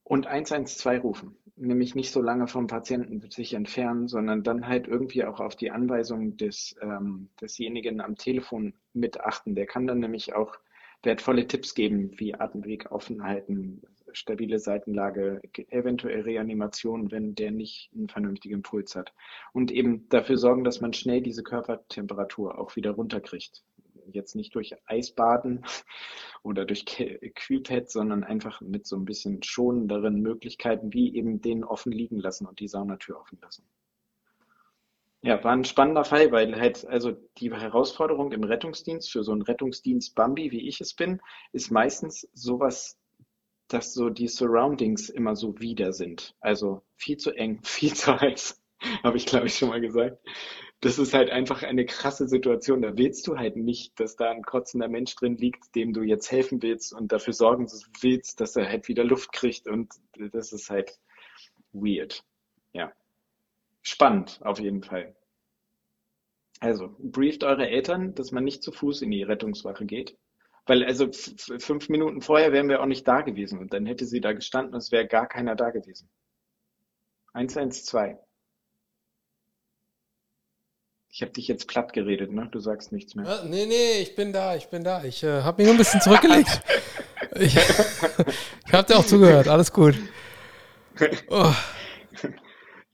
Und 112 rufen nämlich nicht so lange vom Patienten sich entfernen, sondern dann halt irgendwie auch auf die Anweisung des, ähm, desjenigen am Telefon mitachten. Der kann dann nämlich auch wertvolle Tipps geben, wie Atemweg offen halten, stabile Seitenlage, eventuell Reanimation, wenn der nicht einen vernünftigen Puls hat. Und eben dafür sorgen, dass man schnell diese Körpertemperatur auch wieder runterkriegt jetzt nicht durch Eisbaden oder durch Kühlpad, sondern einfach mit so ein bisschen schonenderen Möglichkeiten, wie eben den offen liegen lassen und die Saunatür offen lassen. Ja, war ein spannender Fall, weil halt, also die Herausforderung im Rettungsdienst für so einen Rettungsdienst Bambi, wie ich es bin, ist meistens sowas, dass so die Surroundings immer so wieder sind. Also viel zu eng, viel zu heiß, habe ich glaube ich schon mal gesagt das ist halt einfach eine krasse Situation. Da willst du halt nicht, dass da ein kotzender Mensch drin liegt, dem du jetzt helfen willst und dafür sorgen willst, dass er halt wieder Luft kriegt. Und das ist halt weird. Ja. Spannend, auf jeden Fall. Also, brieft eure Eltern, dass man nicht zu Fuß in die Rettungswache geht. Weil, also, fünf Minuten vorher wären wir auch nicht da gewesen und dann hätte sie da gestanden und es wäre gar keiner da gewesen. 112. Ich habe dich jetzt platt geredet, ne? Du sagst nichts mehr. Ah, nee, nee, ich bin da, ich bin da. Ich äh, habe mich nur ein bisschen zurückgelegt. ich ich habe dir auch zugehört, alles gut. Oh.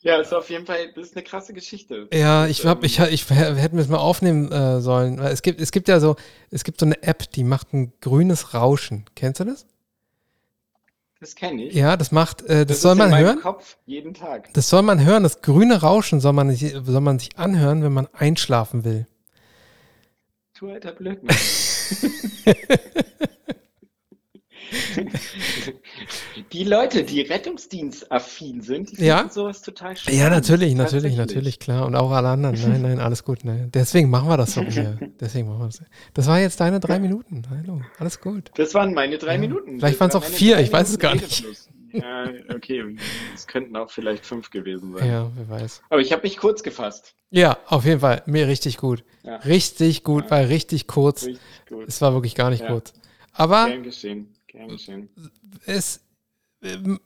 Ja, ist auf jeden Fall, das ist eine krasse Geschichte. Ja, ich glaube, ich, ich, ich hätte mir das mal aufnehmen äh, sollen. Es gibt, es gibt ja so, es gibt so eine App, die macht ein grünes Rauschen. Kennst du das? Das kenne ich. Ja, das macht, äh, das, das soll man hören. Kopf jeden Tag. Das soll man hören. Das grüne Rauschen soll man, soll man sich anhören, wenn man einschlafen will. Du alter Blödmann. die Leute, die rettungsdienstaffin sind, die finden ja? sowas total spannend. Ja, natürlich, natürlich, natürlich, klar. Und auch alle anderen. Nein, nein, alles gut. Nein. Deswegen machen wir das so hier. Deswegen machen wir das. Das war jetzt deine drei Minuten. Hallo, alles gut. Das waren meine drei ja. Minuten. Vielleicht waren es auch vier, ich weiß es gar nicht. Ja, okay. Es könnten auch vielleicht fünf gewesen sein. Ja, wer weiß. Aber ich habe mich kurz gefasst. Ja, auf jeden Fall. Mir richtig gut. Ja. Richtig gut, ja. weil richtig kurz. Richtig gut. Es war wirklich gar nicht kurz. Aber. Gern geschehen. Gern geschehen. Es,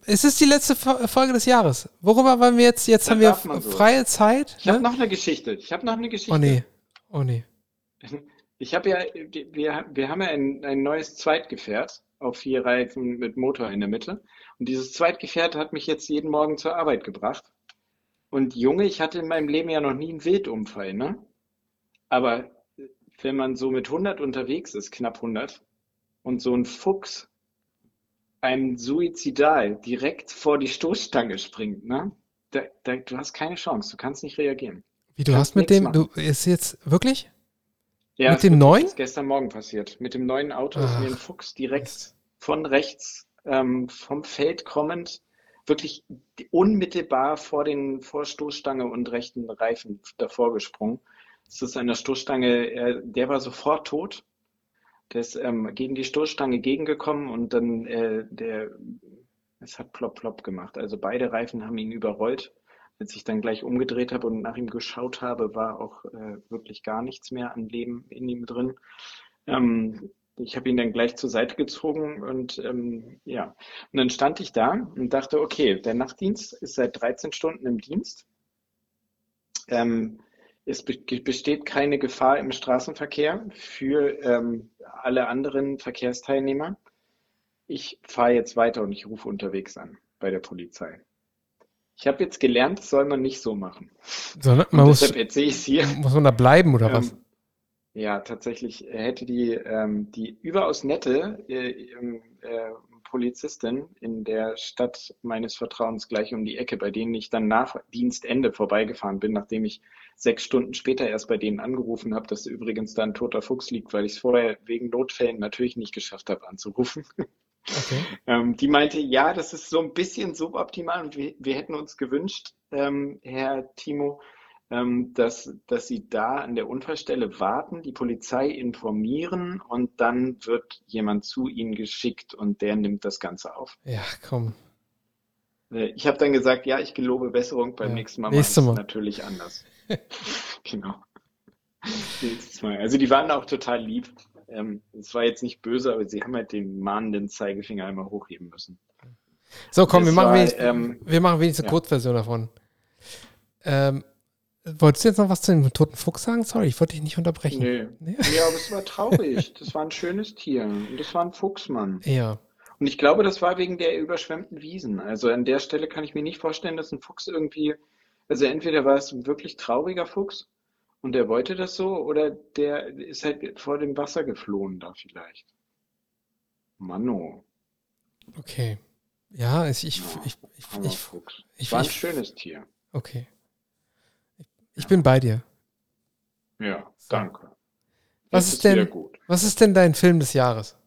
es ist die letzte Folge des Jahres. Worüber wollen wir jetzt? Jetzt das haben wir so. freie Zeit. Ich ne? habe noch eine Geschichte. Ich habe noch eine Geschichte. Oh nee. Oh nee. Ich habe ja, wir, wir haben ja ein, ein neues Zweitgefährt auf vier Reifen mit Motor in der Mitte. Und dieses Zweitgefährt hat mich jetzt jeden Morgen zur Arbeit gebracht. Und Junge, ich hatte in meinem Leben ja noch nie einen Wildunfall, ne? Aber wenn man so mit 100 unterwegs ist, knapp 100, und so ein Fuchs einem suizidal direkt vor die Stoßstange springt, ne? Da, da, du hast keine Chance, du kannst nicht reagieren. Wie du hast mit dem, du ist jetzt wirklich? Ja, mit dem neuen? ist gestern Morgen passiert. Mit dem neuen Auto ist mir ein Fuchs direkt von rechts ähm, vom Feld kommend, wirklich unmittelbar vor den vor Stoßstange und rechten Reifen davor gesprungen. Es ist an der Stoßstange, er, der war sofort tot. Der ist ähm, gegen die Stoßstange gegengekommen und dann äh, der, es hat plopp plopp gemacht. Also beide Reifen haben ihn überrollt. Als ich dann gleich umgedreht habe und nach ihm geschaut habe, war auch äh, wirklich gar nichts mehr an Leben in ihm drin. Ähm, ich habe ihn dann gleich zur Seite gezogen und ähm, ja, und dann stand ich da und dachte, okay, der Nachtdienst ist seit 13 Stunden im Dienst. Ähm, es besteht keine Gefahr im Straßenverkehr für ähm, alle anderen Verkehrsteilnehmer. Ich fahre jetzt weiter und ich rufe unterwegs an bei der Polizei. Ich habe jetzt gelernt, das soll man nicht so machen. Sondern man muss, deshalb erzähle ich hier. Muss man da bleiben oder ähm, was? Ja, tatsächlich hätte die, ähm, die überaus nette äh, äh, Polizistin in der Stadt meines Vertrauens gleich um die Ecke, bei denen ich dann nach Dienstende vorbeigefahren bin, nachdem ich sechs Stunden später erst bei denen angerufen habe, dass übrigens da ein toter Fuchs liegt, weil ich es vorher wegen Notfällen natürlich nicht geschafft habe anzurufen. Okay. ähm, die meinte, ja, das ist so ein bisschen suboptimal und wir, wir hätten uns gewünscht, ähm, Herr Timo, dass, dass Sie da an der Unfallstelle warten, die Polizei informieren und dann wird jemand zu Ihnen geschickt und der nimmt das Ganze auf. Ja, komm. Äh, ich habe dann gesagt, ja, ich gelobe Besserung, beim ja. nächsten Mal Nächste Mal. natürlich anders. genau. Nächstes Mal. Also die waren auch total lieb. Ähm, es war jetzt nicht böse, aber sie haben halt den mahnenden Zeigefinger einmal hochheben müssen. So, komm, wir machen, war, wenigstens, ähm, wir machen wenigstens eine ja. Kurzversion davon. Ähm, Wolltest du jetzt noch was zu dem toten Fuchs sagen? Sorry, ich wollte dich nicht unterbrechen. Nee. nee. Ja, aber es war traurig. Das war ein schönes Tier. Und das war ein Fuchsmann. Ja. Und ich glaube, das war wegen der überschwemmten Wiesen. Also an der Stelle kann ich mir nicht vorstellen, dass ein Fuchs irgendwie, also entweder war es ein wirklich trauriger Fuchs und der wollte das so, oder der ist halt vor dem Wasser geflohen da vielleicht. Mano. Okay. Ja, ich, ich, ich, ich, ich, Fuchs. ich, war ein schönes Tier. Okay. Ich bin bei dir. Ja, danke. Was ist, denn, was ist denn dein Film des Jahres?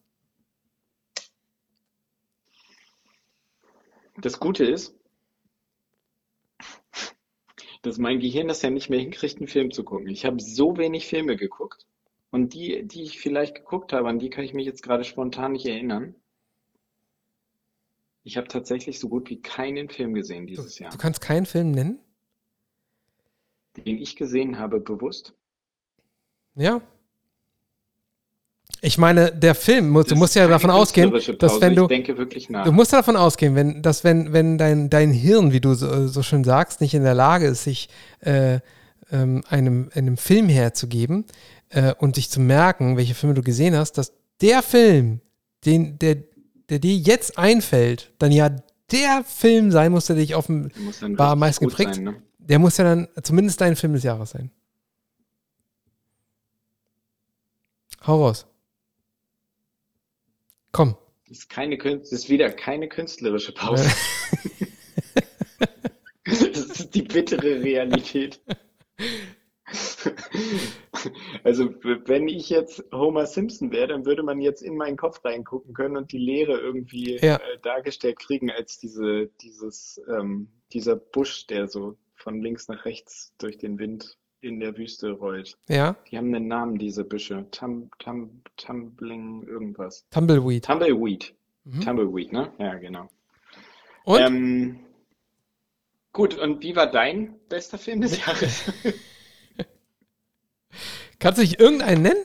Das Gute ist, dass mein Gehirn das ja nicht mehr hinkriegt, einen Film zu gucken. Ich habe so wenig Filme geguckt und die, die ich vielleicht geguckt habe, an die kann ich mich jetzt gerade spontan nicht erinnern. Ich habe tatsächlich so gut wie keinen Film gesehen dieses du, Jahr. Du kannst keinen Film nennen? Den ich gesehen habe, bewusst? Ja. Ich meine, der Film, du musst ja davon ausgehen, dass wenn du. Ich denke wirklich nach. Du musst ja davon ausgehen, wenn, dass wenn, wenn dein, dein Hirn, wie du so, so schön sagst, nicht in der Lage ist, sich äh, ähm, einem, einem Film herzugeben äh, und sich zu merken, welche Filme du gesehen hast, dass der Film, den, der, der dir jetzt einfällt, dann ja der Film sein muss, der dich offenbar am meisten geprägt. Sein, ne? Der muss ja dann zumindest dein Film des Jahres sein. Hau raus. Komm. Das ist, keine, das ist wieder keine künstlerische Pause. das ist die bittere Realität. Also, wenn ich jetzt Homer Simpson wäre, dann würde man jetzt in meinen Kopf reingucken können und die Leere irgendwie ja. äh, dargestellt kriegen als diese, dieses, ähm, dieser Busch, der so von links nach rechts durch den Wind in der Wüste rollt. Ja. Die haben einen Namen, diese Büsche. Tum, tum, tumbling irgendwas. Tumbleweed. Tumbleweed. Mhm. Tumbleweed, ne? Ja, genau. Und? Ähm, gut, und wie war dein bester Film des Jahres? Kannst du dich irgendeinen nennen?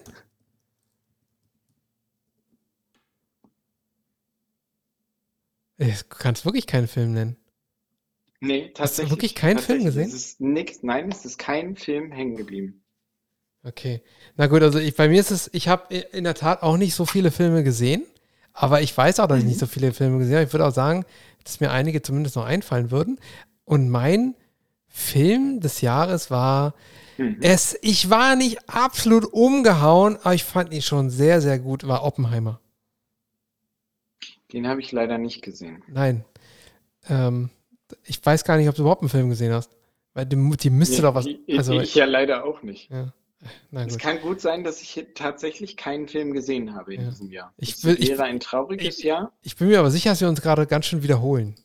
Du kannst wirklich keinen Film nennen. Nee, tatsächlich. Hast du wirklich keinen Film gesehen? Es ist nix, nein, es ist kein Film hängen geblieben. Okay. Na gut, also ich, bei mir ist es, ich habe in der Tat auch nicht so viele Filme gesehen, aber ich weiß auch, dass ich nicht so viele Filme gesehen habe. Ich würde auch sagen, dass mir einige zumindest noch einfallen würden. Und mein Film des Jahres war Mhm. es. Ich war nicht absolut umgehauen, aber ich fand ihn schon sehr, sehr gut. War Oppenheimer. Den habe ich leider nicht gesehen. Nein. Ähm, ich weiß gar nicht, ob du überhaupt einen Film gesehen hast. Weil die, die müsste Nee, doch was. ich, Also, ich ja leider auch nicht. ja. Na Es kann gut sein, dass ich hier tatsächlich keinen Film gesehen habe in Ja. diesem Jahr. Ich Es will- ich- wäre ein trauriges ich- Jahr. Ich bin mir aber sicher, dass wir uns gerade ganz schön wiederholen.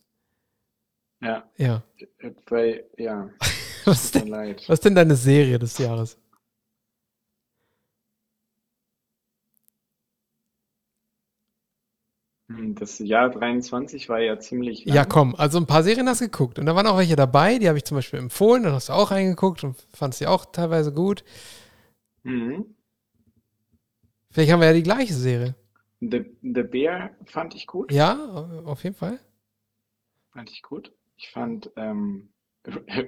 Ja, Ja. weil, ja, Was ist denn, leid. was ist denn deine Serie des Jahres? Das Jahr 23 war ja ziemlich lang. Ja, komm, also ein paar Serien hast du geguckt. Und da waren auch welche dabei, die habe ich zum Beispiel empfohlen, dann hast du auch reingeguckt und fandst sie auch teilweise gut. Mhm. Vielleicht haben wir ja die gleiche Serie. The, The Bear fand ich gut. Ja, auf jeden Fall. Fand ich gut. Ich fand ähm,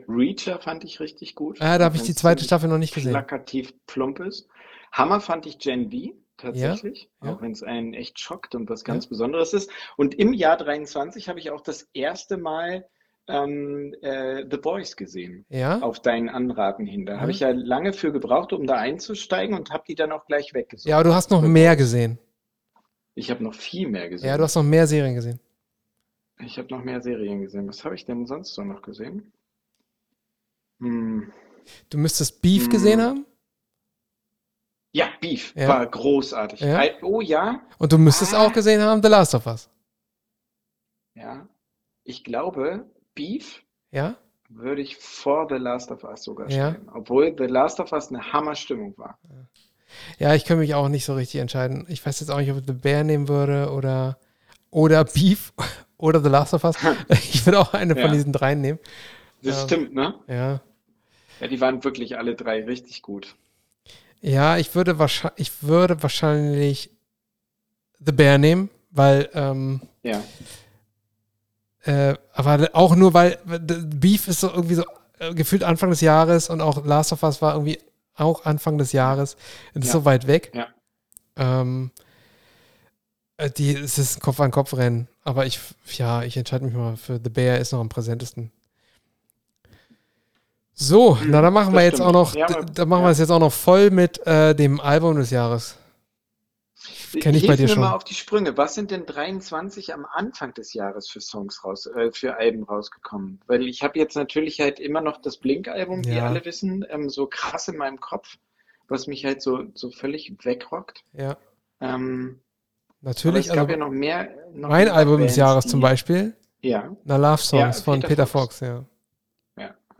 Reacher fand ich richtig gut. Ah, da habe ich die zweite Staffel noch nicht gesehen. plakativ plump ist. Hammer fand ich Gen V tatsächlich, Ja, ja. auch wenn es einen echt schockt und was ganz Besonderes ist. Und im Jahr 23 habe ich auch das erste Mal ähm, äh, The Boys gesehen, Ja? auf deinen Anraten hin. Da Ja. habe ich ja lange für gebraucht, um da einzusteigen und habe die dann auch gleich weggesucht. Ja, aber du hast noch mehr gesehen. Ich habe noch viel mehr gesehen. Ja, du hast noch mehr Serien gesehen. Ich habe noch mehr Serien gesehen. Was habe ich denn sonst so noch gesehen? Hm. Du müsstest Beef Hm. gesehen haben Ja, Beef Ja. war großartig. Ja. Oh ja, und du müsstest Ah. auch gesehen haben The Last of Us. ja. Ich glaube, Beef Ja? würde ich vor The Last of Us sogar Ja. stellen. Obwohl The Last of Us eine Hammerstimmung war. Ja, ich kann mich auch nicht so richtig entscheiden. Ich weiß jetzt auch nicht, ob ich The Bear nehmen würde oder, oder Beef oder The Last of Us. Ich würde auch eine von Ja. diesen dreien nehmen. Das Ähm. stimmt, ne? Ja. Ja, die waren wirklich alle drei richtig gut. Ja, ich würde wahrscheinlich, ich würde wahrscheinlich The Bear nehmen, weil, ähm, Ja. äh, aber auch nur, weil Beef ist so irgendwie so äh, gefühlt Anfang des Jahres und auch Last of Us war irgendwie auch Anfang des Jahres. Das ist Ja. so weit weg. Ja. Ähm, äh, die, es ist ein Kopf-an-Kopf-Rennen. Aber ich, ja, ich entscheide mich mal für The Bear, ist noch am präsentesten. So, Mhm, na dann machen wir jetzt stimmt. auch noch, Ja, aber- dann machen wir ja. es jetzt auch noch voll mit äh, dem Album des Jahres. Kenn ich bei Hilf dir mir schon. mal auf die Sprünge. Was sind denn 23 am Anfang des Jahres für Songs raus, äh, für Alben rausgekommen? Weil ich habe jetzt natürlich halt immer noch das Blink-Album, wie Ja. alle wissen, ähm, so krass in meinem Kopf, was mich halt so, so völlig wegrockt. Ja, Ähm, natürlich. es gab Also ja noch mehr. Noch mein mehr Album des Jahres zum Beispiel, Ja, Na Love Songs Ja, von Peter Peter Fox. Fox, ja.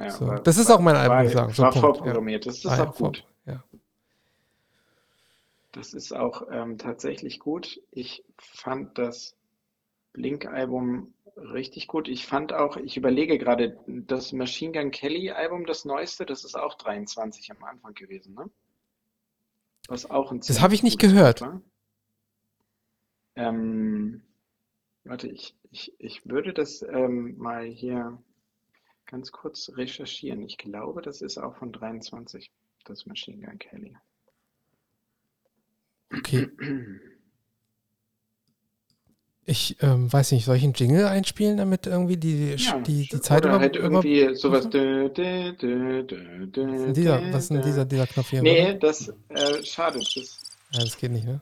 Ja. So. Das ist auch mein Album des Jahres, so War Punkt, vorprogrammiert. Das ist Ah, auch gut. Ja. Das ist auch ähm, tatsächlich gut. Ich fand das Blink-Album richtig gut. Ich fand auch, ich überlege gerade, das Machine Gun Kelly-Album, das neueste, das ist auch 23 am Anfang gewesen, ne? Was auch ein Das habe ich nicht gehört. Ähm, warte, ich, ich, ich würde das ähm, mal hier ganz kurz recherchieren. Ich glaube, das ist auch von 23, das Machine Gun Kelly. Okay. Ich ähm, weiß nicht, soll ich einen Jingle einspielen, damit irgendwie die, Ja, die, die Zeit oder über, halt über irgendwie sowas. Dö, dö, dö, was ist denn dieser, was ist dieser, dieser Knopf hier? Nee, oder? das, äh, schade. Das, Ja, das geht nicht, ne?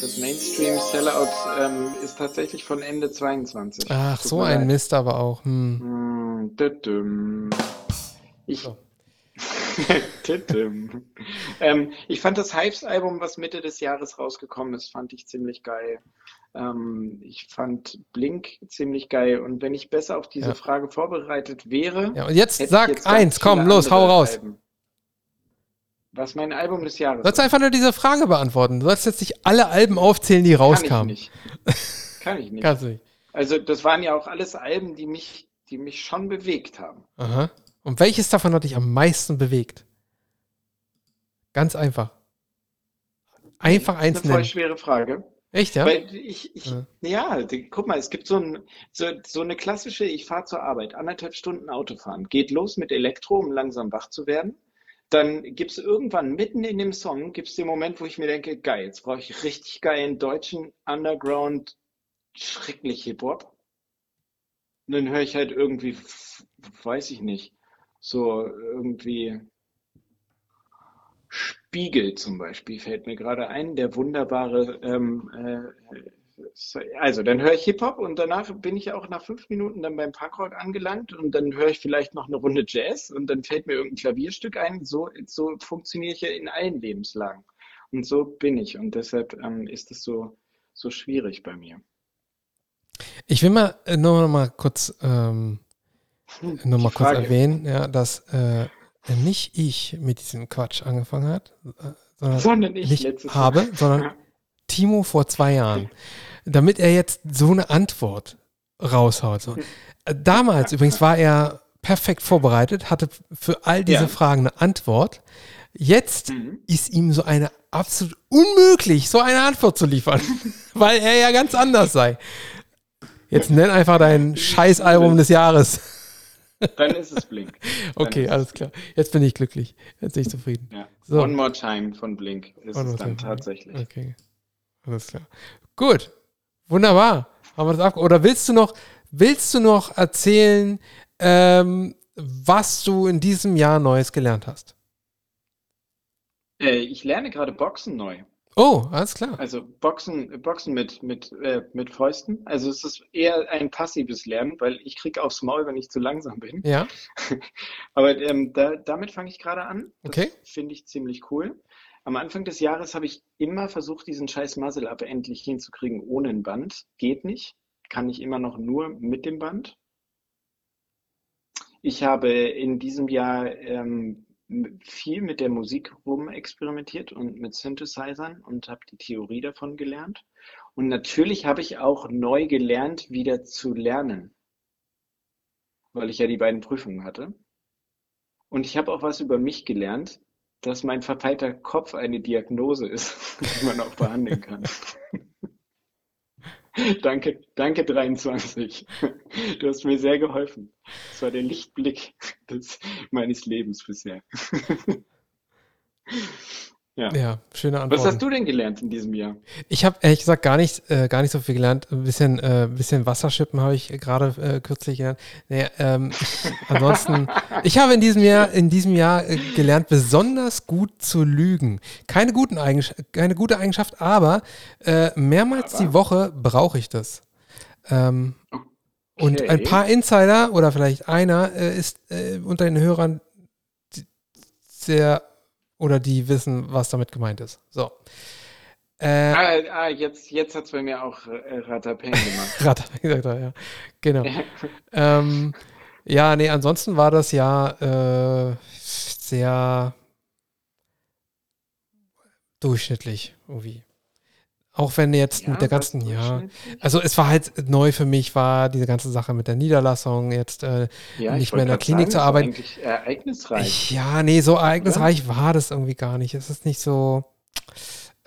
das Mainstream Sellout ähm, ist tatsächlich von Ende 22. Ach, Tut so ein leid. Mist aber auch. Hm. Hm. Ich, tütüm. ähm, ich fand das Hives-Album, was Mitte des Jahres rausgekommen ist, fand ich ziemlich geil. Ähm, ich fand Blink ziemlich geil. Und wenn ich besser auf diese Ja. Frage vorbereitet wäre, Ja, und jetzt sag jetzt eins, komm, los, hau raus. Alben. Was mein Album des Jahres Du sollst ist. einfach nur diese Frage beantworten. Du sollst jetzt nicht alle Alben aufzählen, die Kann ich rauskamen. nicht. Kann ich nicht. Kannst du nicht. Also das waren ja auch alles Alben, die mich, die mich schon bewegt haben. Aha. Und welches davon hat dich am meisten bewegt? Ganz einfach. Einfach Das ist eins eine voll schwere Frage. Echt, ja? Weil ich, ich, Ja. ja, die, guck mal, es gibt so, ein, so, so eine klassische, ich fahre zur Arbeit, anderthalb Stunden Autofahren, geht los mit Elektro, um langsam wach zu werden. Dann gibt's irgendwann mitten in dem Song, gibt's den Moment, wo ich mir denke, geil, jetzt brauche ich richtig geilen deutschen Underground, schrecklich Hip-Hop. Und dann höre ich halt irgendwie, weiß ich nicht, so irgendwie Spiegel zum Beispiel fällt mir gerade ein, der wunderbare, ähm, äh, so- also dann höre ich Hip-Hop und danach bin ich auch nach fünf Minuten dann beim Punkrock angelangt und dann höre ich vielleicht noch eine Runde Jazz und dann fällt mir irgendein Klavierstück ein. So, so funktioniere ich ja in allen Lebenslagen. Und so bin ich und deshalb ähm, ist es so, so schwierig bei mir. Ich will mal äh, nur noch mal kurz, ähm, noch mal Die kurz erwähnen, ja, dass äh, nicht ich mit diesem Quatsch angefangen hat, äh, sondern Sondern ich nicht habe, sondern Timo vor zwei Jahren. Damit er jetzt so eine Antwort raushaut. So. Äh, Damals übrigens war er perfekt vorbereitet, hatte für all diese Ja. Fragen eine Antwort. Jetzt Mhm. ist ihm so eine absolut unmöglich, so eine Antwort zu liefern, weil er ja ganz anders sei. Jetzt nenn einfach dein Scheißalbum des Jahres. Dann ist es Blink. Dann Okay, alles klar. Jetzt bin ich glücklich. Jetzt bin ich zufrieden. Ja. So. One More Time von Blink ist One es dann tatsächlich. Okay. Alles klar. Gut. Wunderbar. Haben wir das ab Oder willst du noch, willst du noch erzählen, ähm, was du in diesem Jahr Neues gelernt hast? Äh, ich lerne gerade Boxen neu. Oh, alles klar. Also Boxen, Boxen mit, mit, äh, mit Fäusten. Also es ist eher ein passives Lernen, weil ich kriege aufs Maul, wenn ich zu langsam bin. Ja, Aber ähm, da, damit fange ich gerade an. Das Okay. finde ich ziemlich cool. Am Anfang des Jahres habe ich immer versucht, diesen scheiß Muzzle-Up endlich hinzukriegen ohne ein Band. Geht nicht. Kann ich immer noch nur mit dem Band. Ich habe in diesem Jahr ähm, viel mit der Musik rumexperimentiert und mit Synthesizern und habe die Theorie davon gelernt. Und natürlich habe ich auch neu gelernt, wieder zu lernen, weil ich ja die beiden Prüfungen hatte. Und ich habe auch was über mich gelernt, dass mein verpeilter Kopf eine Diagnose ist, die man auch behandeln kann. Danke, danke 23. Du hast mir sehr geholfen. Das war der Lichtblick des, meines Lebens bisher. Ja. ja, schöne Was Antwort. hast du denn gelernt in diesem Jahr? Ich habe ehrlich gesagt gar nicht, äh, gar nicht so viel gelernt. Ein bisschen, äh, bisschen Wasserschippen habe ich gerade äh, kürzlich gelernt. Nee, ähm, ansonsten, ich habe in diesem Jahr, in diesem Jahr äh, gelernt, besonders gut zu lügen. Keine, guten Eigensch keine gute Eigenschaft, aber äh, mehrmals Aber? die Woche brauche ich das. Ähm, Und ein Okay. paar Insider oder vielleicht einer äh, ist äh, unter den Hörern sehr oder die wissen, was damit gemeint ist. So. Äh, Ah, ah, jetzt, jetzt hat es bei mir auch äh, Ratapeng gemacht. Gerade gesagt, ja. Genau. ähm, ja, nee, ansonsten war das ja äh, sehr durchschnittlich irgendwie. Auch wenn jetzt Ja, mit der ganzen, ja. Also es war halt neu für mich, war diese ganze Sache mit der Niederlassung, jetzt äh, Ja, nicht ich mehr in der Klinik grad zu sagen, arbeiten. Das ist eigentlich ereignisreich. Ich, ja, nee, so ereignisreich war das irgendwie gar nicht. Es ist nicht so,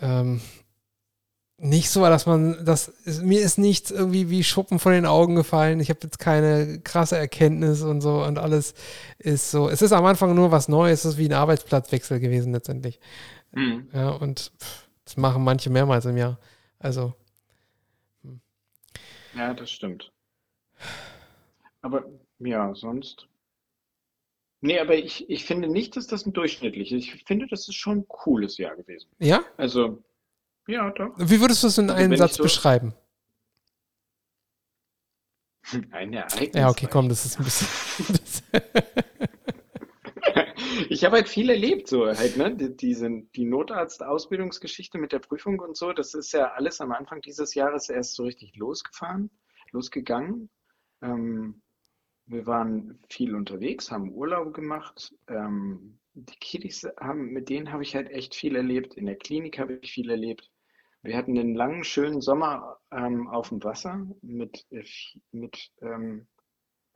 ähm, nicht so, dass man, das mir ist nichts irgendwie wie Schuppen von den Augen gefallen. Ich habe jetzt keine krasse Erkenntnis und so und alles ist so. Es ist am Anfang nur was Neues, es ist wie ein Arbeitsplatzwechsel gewesen letztendlich. Hm. Ja, und pff, das machen manche mehrmals im Jahr. Also, Ja, das stimmt. Aber ja, sonst. Nee, aber ich, ich finde nicht, dass das ein durchschnittliches. Ich finde, das ist schon ein cooles Jahr gewesen. ja? Also, ja, doch. Wie würdest du es in Also einem Satz so- beschreiben? Ein Ereignis. Ja, okay, komm, das ist ein bisschen. Ich habe halt viel erlebt, so halt, ne? Die, diese, die Notarzt-Ausbildungsgeschichte mit der Prüfung und so, das ist ja alles am Anfang dieses Jahres erst so richtig losgefahren, losgegangen. Ähm, wir waren viel unterwegs, haben Urlaub gemacht. Ähm, die Kiddies haben, mit denen habe ich halt echt viel erlebt. In der Klinik habe ich viel erlebt. Wir hatten einen langen, schönen Sommer ähm, auf dem Wasser mit, äh, mit ähm,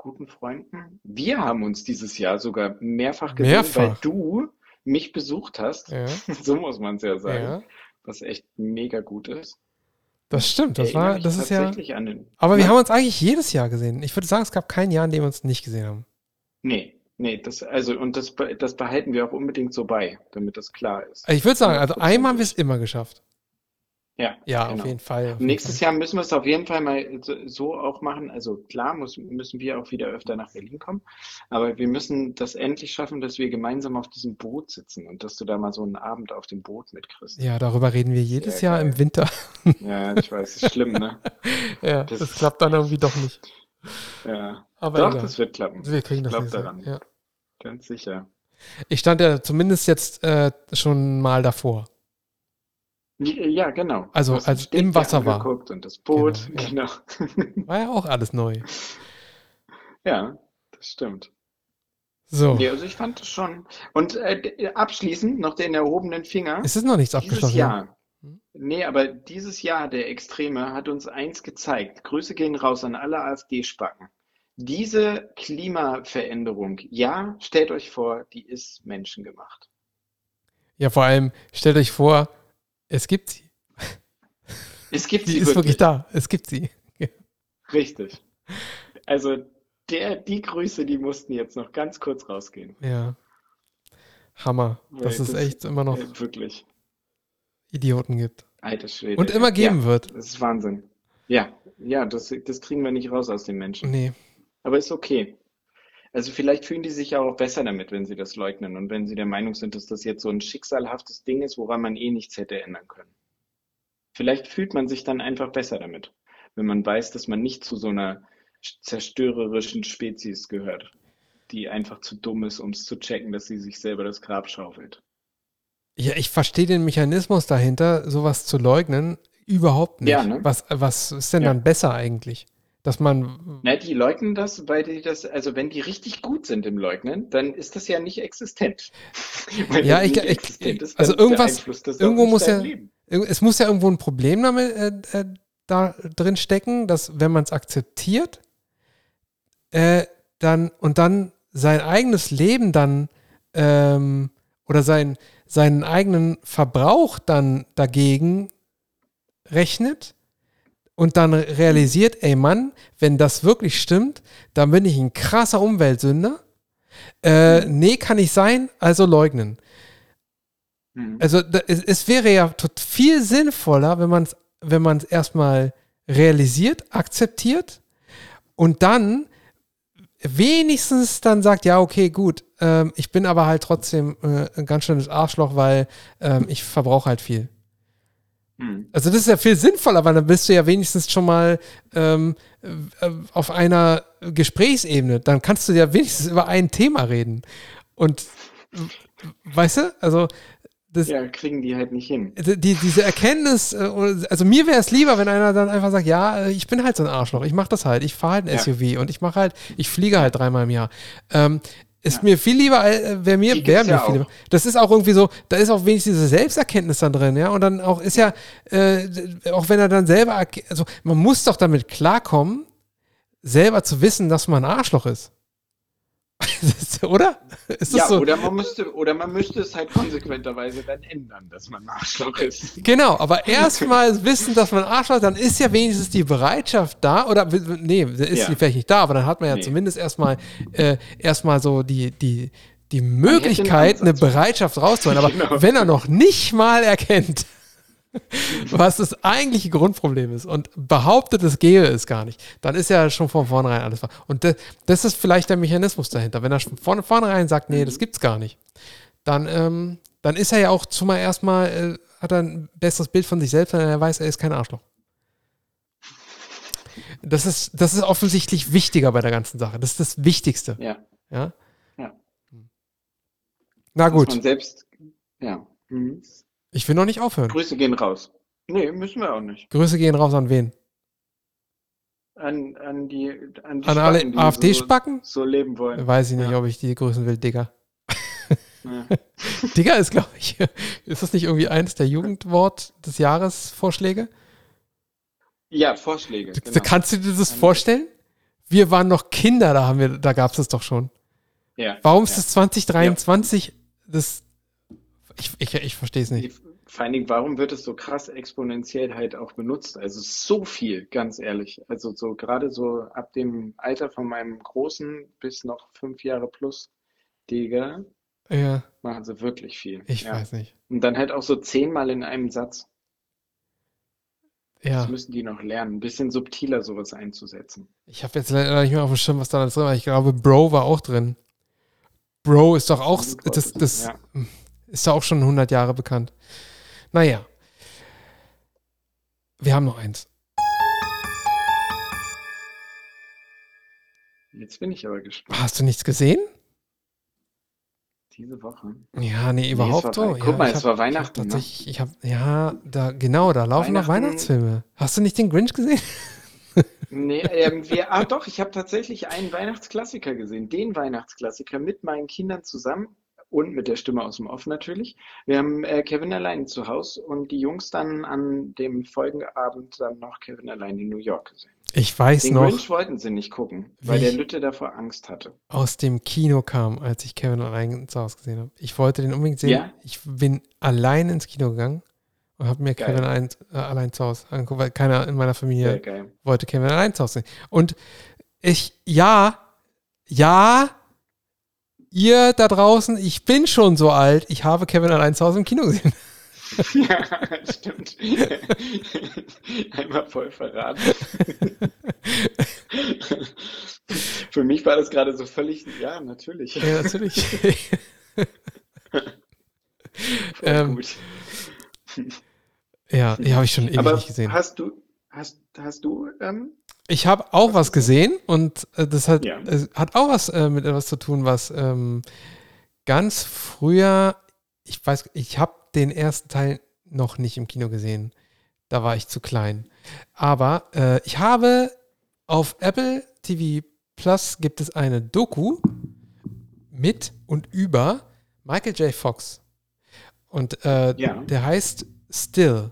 guten Freunden. Wir haben uns dieses Jahr sogar mehrfach gesehen, weil Mehrfach? du mich besucht hast. ja, So muss man es ja sagen. ja. Was echt mega gut ist. Das stimmt, das war, das ist ja. tatsächlich an den. Aber wir haben uns eigentlich jedes Jahr gesehen. Ich würde sagen, es gab kein Jahr, in dem wir uns nicht gesehen haben. Nee, nee, das, also, und das, das behalten wir auch unbedingt so bei, damit das klar ist. Ich würde sagen, also einmal haben wir es immer geschafft. Ja, Ja, auf genau. jeden Fall, auf jeden Nächstes Fall. Jahr müssen wir es auf jeden Fall mal so auch machen. Also klar muss, müssen wir auch wieder öfter nach Berlin kommen, aber wir müssen das endlich schaffen, dass wir gemeinsam auf diesem Boot sitzen und dass du da mal so einen Abend auf dem Boot mitkriegst. Ja, darüber reden wir jedes Sehr Jahr im geil. Winter. Ja, ich weiß, ist schlimm, ne? Ja, Das, das klappt dann irgendwie doch nicht. ja. Aber Doch, egal. das wird klappen. Wir kriegen Ich das nächste daran, Ja. ganz sicher. Ich stand ja zumindest jetzt äh, schon mal davor. Ja, genau. Also als Steg im Wasser war. und das Boot, Genau, genau. War ja auch alles neu. Ja, das stimmt. So. Nee, also ich fand das schon. Und äh, abschließend noch den erhobenen Finger. Es ist noch nichts Dieses abgeschlossen. Jahr, Hm? nee, aber dieses Jahr der Extreme hat uns eins gezeigt. Grüße gehen raus an alle AfD-Spacken. Diese Klimaveränderung, ja, stellt euch vor, die ist menschengemacht. Ja, vor allem, stellt euch vor, es gibt sie. Es gibt Sie sie ist wirklich wirklich. da. Es gibt sie. Richtig. Also der, die Grüße, die mussten jetzt noch ganz kurz rausgehen. Ja. Hammer, Weil es das- echt immer noch Äh, wirklich. Idioten gibt. Alter Schwede. Und immer geben ja, wird. Das ist Wahnsinn. Ja, ja, das, das kriegen wir nicht raus aus den Menschen. Nee. Aber ist okay. Also vielleicht fühlen die sich ja auch besser damit, wenn sie das leugnen und wenn sie der Meinung sind, dass das jetzt so ein schicksalhaftes Ding ist, woran man eh nichts hätte ändern können. Vielleicht fühlt man sich dann einfach besser damit, wenn man weiß, dass man nicht zu so einer zerstörerischen Spezies gehört, die einfach zu dumm ist, um es zu checken, dass sie sich selber das Grab schaufelt. Ja, ich verstehe den Mechanismus dahinter, sowas zu leugnen, überhaupt nicht. Ja, ne? Was, was ist denn Ja. dann besser eigentlich? Dass man. Na, die leugnen das, weil die das, also wenn die richtig gut sind im Leugnen, dann ist das ja nicht existent. Ja, ich- ich- existent ist, also irgendwas- irgendwo muss ja- Leben. Es muss ja irgendwo ein Problem damit äh, äh, da drin stecken, dass wenn man es akzeptiert, äh, dann und dann sein eigenes Leben dann ähm, oder sein, seinen eigenen Verbrauch dann dagegen rechnet und dann realisiert, ey Mann, wenn das wirklich stimmt, dann bin ich ein krasser Umweltsünder. Äh, nee, kann nicht sein, also leugnen. Mhm. Also da, es, es wäre ja viel sinnvoller, wenn man es wenn man es erstmal realisiert, akzeptiert und dann wenigstens dann sagt, ja, okay, gut, ähm, ich bin aber halt trotzdem äh, ein ganz schönes Arschloch, weil ähm, ich verbrauche halt viel. Mhm. Also das ist ja viel sinnvoller, weil dann bist du ja wenigstens schon mal ähm, äh, auf einer Gesprächsebene. Dann kannst du ja wenigstens über ein Thema reden. Und weißt du, also das, Ja, kriegen die halt nicht hin. die, diese Erkenntnis, äh, also mir wäre es lieber, wenn einer dann einfach sagt, ja, äh, ich bin halt so ein Arschloch, ich mache das halt, ich fahre halt ein Ja. SUV und ich mache halt, ich fliege halt dreimal im Jahr. Ähm, ist Ja. mir viel lieber, äh, wäre mir, gibt's mir ja viel lieber. Das ist auch irgendwie so, da ist auch wenigstens diese Selbsterkenntnis dann drin, ja, und dann auch ist ja, äh, auch wenn er dann selber, also man muss doch damit klarkommen, selber zu wissen, dass man ein Arschloch ist. Oder? Ja, so? oder man müsste, oder man müsste es halt konsequenterweise dann ändern, dass man ein Arschloch ist. Genau, aber erstmal wissen, dass man Arschloch ist, dann ist ja wenigstens die Bereitschaft da, oder nee, ist Ja. die vielleicht nicht da, aber dann hat man ja Nee. zumindest erstmal äh, erstmal so die, die, die Möglichkeit, eine. Bereitschaft rauszuholen. Aber Genau. wenn er noch nicht mal erkennt, was das eigentliche Grundproblem ist und behauptet, es gäbe es gar nicht, dann ist ja schon von vornherein alles. ver- Und das, das ist vielleicht der Mechanismus dahinter. Wenn er von vornherein sagt, nee, das gibt's gar nicht, dann, ähm, dann ist er ja auch zumal erstmal, äh, hat er ein besseres Bild von sich selbst, wenn er weiß, er ist kein Arschloch. Das ist, das ist offensichtlich wichtiger bei der ganzen Sache. Das ist das Wichtigste. Ja, Ja. Ja. Na dass man gut, selbst, ja. Mhm. Ich will noch nicht aufhören. Grüße gehen raus. Nee, müssen wir auch nicht. Grüße gehen raus an wen? An, an die, an die An alle Spacken, die AfD-Spacken? so, so leben wollen. Weiß ich nicht, Ja. ob ich die grüßen will, Digga. Ja. Digga ist, glaube ich, ist das nicht irgendwie eines der Jugendwort des Jahres Vorschläge? Ja, Vorschläge. Genau. Kannst du dir das vorstellen? Wir waren noch Kinder, da haben wir, da gab es das doch schon. Ja, Warum ist ja. das 2023 das? Ich, ich, ich verstehe es nicht. Vor allen Dingen, warum wird es so krass exponentiell halt auch benutzt? Also so viel, ganz ehrlich. Also so gerade so ab dem Alter von meinem Großen bis noch fünf Jahre plus, Digga, Ja, machen sie wirklich viel. ich Ja. weiß nicht. Und dann halt auch so zehnmal in einem Satz. Ja. Das müssen die noch lernen, ein bisschen subtiler sowas einzusetzen. Ich habe jetzt leider nicht mehr auf dem Schirm, was da alles drin war. Ich glaube, Bro war auch drin. Bro ist doch auch, das, das Ja. Ist doch auch schon 100 Jahre bekannt. Naja. Wir haben noch eins. Jetzt bin ich aber gespannt. Hast du nichts gesehen? Diese Woche. Ja, nee, überhaupt war so. Wei- guck mal, ich es hab- war Weihnachten, Ich ne? hab tatsächlich, ich habe, ja, da, genau, da laufen noch Weihnachtsfilme. Hast du nicht den Grinch gesehen? Nee, ähm, wir, ah doch, ich habe tatsächlich einen Weihnachtsklassiker gesehen. Den Weihnachtsklassiker mit meinen Kindern zusammen und mit der Stimme aus dem Off natürlich. Wir haben äh, Kevin allein zu Hause und die Jungs dann an dem folgenden Abend dann noch Kevin allein in New York gesehen. Ich weiß Den noch, Grinch wollten sie nicht gucken, weil der Lütte davor Angst hatte. aus dem Kino kam, als ich Kevin allein zu Hause gesehen habe. Ich wollte den unbedingt sehen. Ja? Ich bin allein ins Kino gegangen und habe mir Geil. Kevin allein, äh, allein zu Hause angeguckt, weil keiner in meiner Familie wollte Kevin allein zu Hause sehen. Und ich, ja, ja, ihr da draußen, ich bin schon so alt, ich habe Kevin allein zu Hause im Kino gesehen. Ja, stimmt. Einmal voll verraten. Für mich war das gerade so völlig, ja, natürlich. Ja, natürlich. Ähm, gut. ja, die habe ich schon ewig Aber nicht gesehen. hast du, hast, hast du, ähm, Ich habe auch was gesehen und äh, das hat, Ja. es hat auch was äh, mit etwas zu tun, was ähm, ganz früher, ich weiß, ich habe den ersten Teil noch nicht im Kino gesehen. Da war ich zu klein. Aber äh, ich habe auf Apple TV Plus gibt es eine Doku mit und über Michael J. Fox. Und äh, Ja. der heißt Still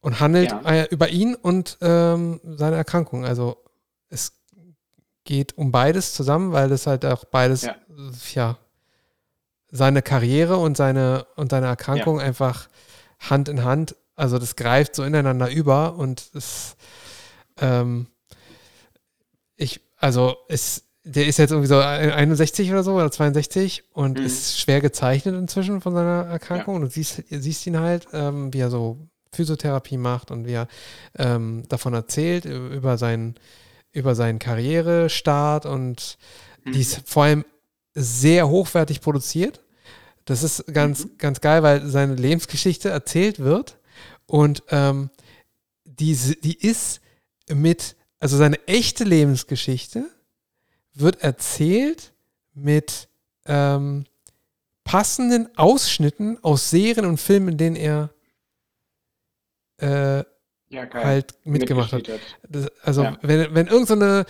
und handelt Ja. äh, über ihn und ähm, seine Erkrankung. Also es geht um beides zusammen, weil das halt auch beides, Ja. ja, seine Karriere und seine, und seine Erkrankung einfach Hand in Hand, also das greift so ineinander über und es, ähm, ich, also es, der ist jetzt irgendwie so 61 oder so oder 62 und Mhm. ist schwer gezeichnet inzwischen von seiner Erkrankung. Und du siehst, siehst ihn halt, ähm, wie er so Physiotherapie macht und wie er ähm, davon erzählt, über seinen, über seinen Karrierestart und die ist vor allem sehr hochwertig produziert. Das ist ganz, ganz geil, weil seine Lebensgeschichte erzählt wird und ähm, die, die ist mit, also seine echte Lebensgeschichte wird erzählt mit ähm, passenden Ausschnitten aus Serien und Filmen, in denen er äh, ja, halt mitgemacht hat. Das, also, Ja. wenn, wenn irgend so eine,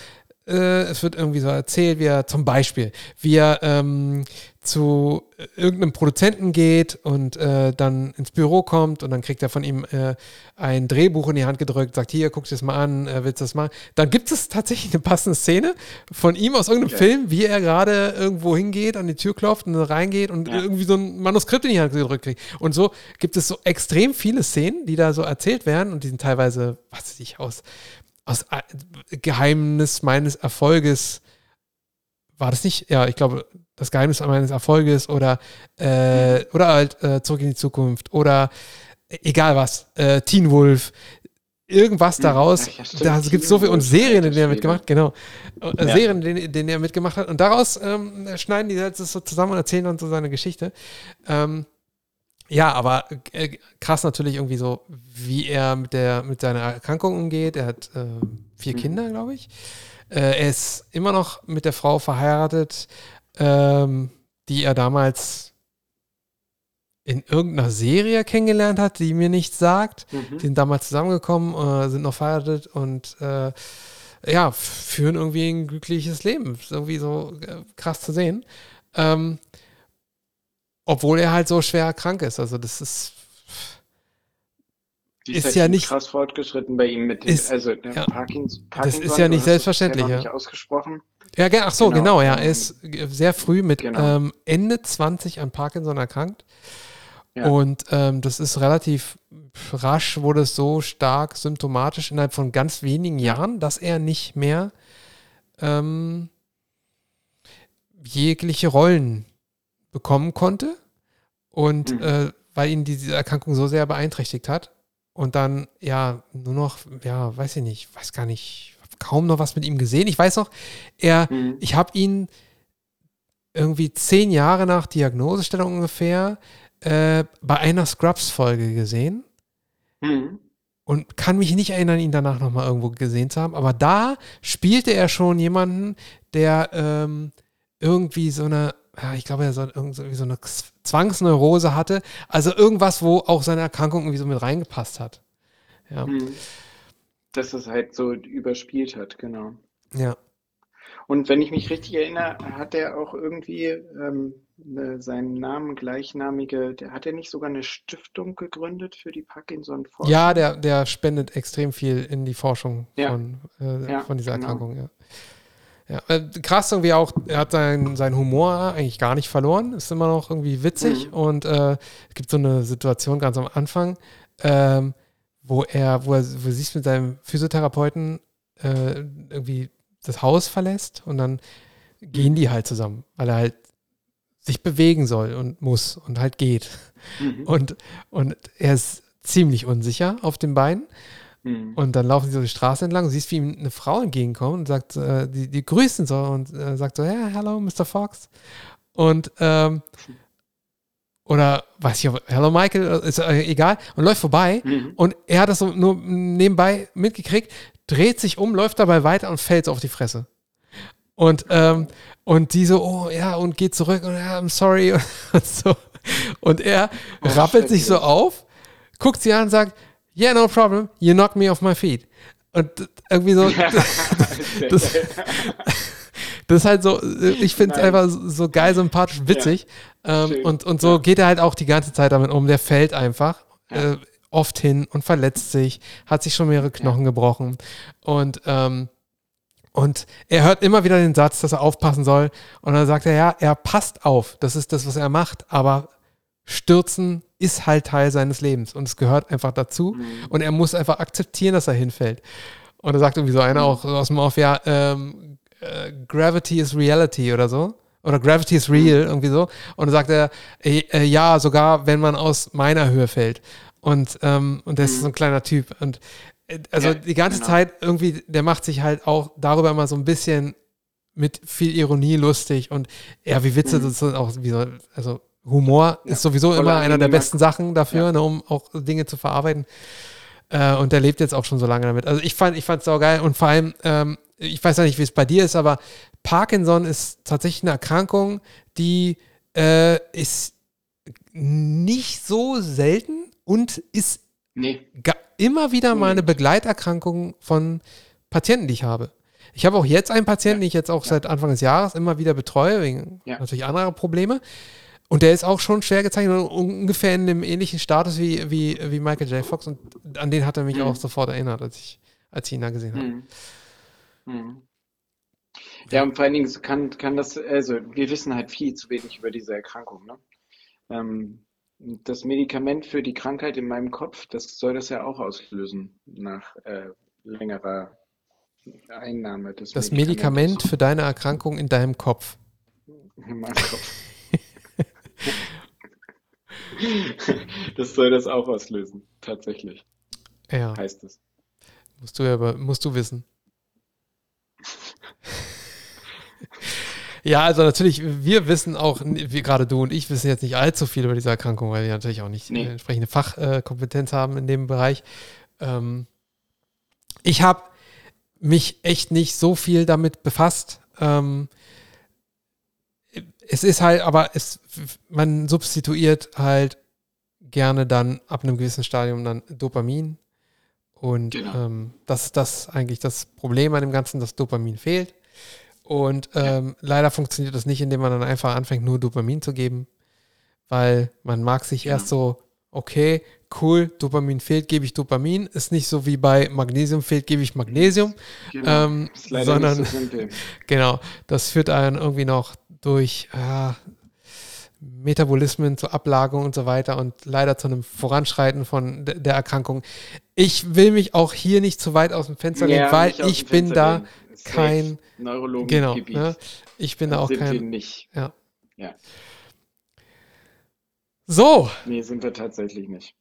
äh, es wird irgendwie so erzählt, wie er zum Beispiel, wie er ähm, zu irgendeinem Produzenten geht und äh, dann ins Büro kommt und dann kriegt er von ihm äh, ein Drehbuch in die Hand gedrückt, sagt, hier, guck dir das mal an, äh, willst du das machen? Dann gibt es tatsächlich eine passende Szene von ihm aus irgendeinem Okay. Film, wie er gerade irgendwo hingeht, an die Tür klopft und reingeht und Ja. irgendwie so ein Manuskript in die Hand gedrückt kriegt. Und so gibt es so extrem viele Szenen, die da so erzählt werden und die sind teilweise, was weiß ich, aus, aus äh, Geheimnis meines Erfolges. War das nicht? Ja, ich glaube, das Geheimnis meines Erfolges oder, äh, oder halt äh, Zurück in die Zukunft oder äh, egal was, äh, Teen Wolf, irgendwas Hm, daraus. ja, da gibt es so viel und Serien, in denen er mitgemacht, genau. Äh, Ja. Serien, in denen, er mitgemacht hat. Und daraus ähm, schneiden die halt das so zusammen und erzählen dann so seine Geschichte. Ähm, ja, aber äh, krass natürlich irgendwie so, wie er mit der mit seiner Erkrankung umgeht. Er hat äh, vier Mhm. Kinder, glaube ich. Äh, er ist immer noch mit der Frau verheiratet, ähm, die er damals in irgendeiner Serie kennengelernt hat, die mir nichts sagt. Mhm. Die sind damals zusammengekommen, äh, sind noch verheiratet und äh, ja, führen irgendwie ein glückliches Leben. Ist irgendwie so äh, krass zu sehen. Ähm, obwohl er halt so schwer krank ist. Also das ist Die ist halt ja nicht- krass fortgeschritten bei ihm mit dem, Ist- also der ja. Parkins, ist Parkinson, ja du nicht hast es selbstverständlich, ja. nicht ausgesprochen. Ja, ach so, genau, Genau, ja. Er ähm, ist g- sehr früh mit genau. ähm, Ende 20 an Parkinson erkrankt. Ja. Und ähm, das ist relativ rasch, wurde es so stark symptomatisch innerhalb von ganz wenigen Jahren, dass er nicht mehr ähm, jegliche Rollen bekommen konnte. Und Mhm. äh, weil ihn diese Erkrankung so sehr beeinträchtigt hat. Und dann, ja, nur noch, ja, weiß ich nicht, weiß gar nicht, kaum noch was mit ihm gesehen. Ich weiß noch, er, mhm. ich habe ihn irgendwie zehn Jahre nach Diagnosestellung ungefähr äh, bei einer Scrubs-Folge gesehen. Mhm. Und kann mich nicht erinnern, ihn danach nochmal irgendwo gesehen zu haben. Aber da spielte er schon jemanden, der ähm, irgendwie so eine, ich glaube, er so, irgendwie so eine Zwangsneurose hatte. Also irgendwas, wo auch seine Erkrankung irgendwie so mit reingepasst hat. Ja. Mhm. Dass es halt so überspielt hat, genau. Ja. Und wenn ich mich richtig erinnere, hat er auch irgendwie ähm, eine, seinen Namen gleichnamige, der hat er nicht sogar eine Stiftung gegründet für die Parkinson-Forschung? Ja, der, der spendet extrem viel in die Forschung ja. von, äh, ja, von dieser genau. Erkrankung, ja. Ja, äh, krass irgendwie auch, er hat seinen sein Humor eigentlich gar nicht verloren, ist immer noch irgendwie witzig mhm. und äh, es gibt so eine Situation ganz am Anfang, ähm, wo er, wo er, wo er sich mit seinem Physiotherapeuten äh, irgendwie das Haus verlässt und dann gehen die halt zusammen, weil er halt sich bewegen soll und muss und halt geht. Mhm. Und, und er ist ziemlich unsicher auf den Beinen. Mhm. Und dann laufen sie so die Straße entlang, siehst, wie ihm eine Frau entgegenkommt und sagt, äh, die, die grüßen so und äh, sagt so, ja, yeah, hello, Mr. Fox. Und ähm, oder weiß ich, hello Michael, ist äh, egal, und läuft vorbei mhm. und er hat das so nur nebenbei mitgekriegt, dreht sich um, läuft dabei weiter und fällt so auf die Fresse. Und, ähm, und die so, oh ja, und geht zurück und ja, I'm sorry und, so. Und er oh, rappelt sich so auf, guckt sie an und sagt, yeah, no problem, you knocked me off my feet. Und irgendwie so, das, das ist halt so, ich finde es einfach so geil, sympathisch, witzig. Ja, ähm, und, und so ja. geht er halt auch die ganze Zeit damit um. Der fällt einfach ja. äh, oft hin und verletzt sich, hat sich schon mehrere Knochen gebrochen. Und, ähm, und er hört immer wieder den Satz, dass er aufpassen soll. Und dann sagt er, ja, er passt auf. Das ist das, was er macht. Aber Stürzen ist halt Teil seines Lebens und es gehört einfach dazu. Mhm. Und er muss einfach akzeptieren, dass er hinfällt. Und da sagt irgendwie so einer mhm. auch aus dem Off, ja, ähm, äh, Gravity is Reality oder so. Oder Gravity is Real, mhm. irgendwie so. Und dann sagt er, äh, äh, ja, sogar wenn man aus meiner Höhe fällt. Und, ähm, und der ist mhm. so ein kleiner Typ. Und äh, also ja, die ganze genau. Zeit irgendwie, der macht sich halt auch darüber immer so ein bisschen mit viel Ironie lustig und ja, wie Witze mhm. sind auch, wie so, also Humor ja, ist sowieso immer einer der besten Sachen dafür, ja. ne, um auch Dinge zu verarbeiten. Äh, und der lebt jetzt auch schon so lange damit. Also ich fand, ich fand es auch geil und vor allem, ähm, ich weiß ja nicht, wie es bei dir ist, aber Parkinson ist tatsächlich eine Erkrankung, die äh, ist nicht so selten und ist nee. immer wieder mal eine Begleiterkrankung von Patienten, die ich habe. Ich habe auch jetzt einen Patienten, ja. den ich jetzt auch ja. seit Anfang des Jahres immer wieder betreue, wegen ja. natürlich anderer Probleme. Und der ist auch schon schwer gezeichnet, ungefähr in einem ähnlichen Status wie, wie, wie Michael J. Fox. Und an den hat er mich mhm. auch sofort erinnert, als ich, als ich ihn da gesehen habe. Mhm. Mhm. Ja, und vor allen Dingen kann, kann das, also wir wissen halt viel zu wenig über diese Erkrankung. Ne? Ähm, das Medikament für die Krankheit in meinem Kopf, das soll das ja auch auslösen nach äh, längerer Einnahme des Das Medikament für deine Erkrankung in deinem Kopf. In meinem Kopf. Das soll das auch auslösen, tatsächlich. Ja. Heißt es. Musst du ja, musst du wissen. Ja, also natürlich, wir wissen auch, wie gerade du und ich wissen jetzt nicht allzu viel über diese Erkrankung, weil wir natürlich auch nicht nee. entsprechende Fachkompetenz haben in dem Bereich. Ähm, ich habe mich echt nicht so viel damit befasst. Ähm, es ist halt, aber es, man substituiert halt gerne dann ab einem gewissen Stadium dann Dopamin. Und genau. ähm, das ist das eigentlich das Problem an dem Ganzen, dass Dopamin fehlt. Und ähm, ja. leider funktioniert das nicht, indem man dann einfach anfängt, nur Dopamin zu geben, weil man mag sich genau. erst so, okay, cool, Dopamin fehlt, gebe ich Dopamin. Ist nicht so wie bei Magnesium fehlt, gebe ich Magnesium. Genau. Ähm, sondern, so genau, das führt einen irgendwie noch durch äh, Metabolismen zur Ablagerung und so weiter und leider zu einem Voranschreiten von der Erkrankung. Ich will mich auch hier nicht zu weit aus dem Fenster legen, ja, weil ich bin da kein Neurologen genau, ne? ich bin da auch kein nicht. Ja. ja. So. Nee, sind wir tatsächlich nicht.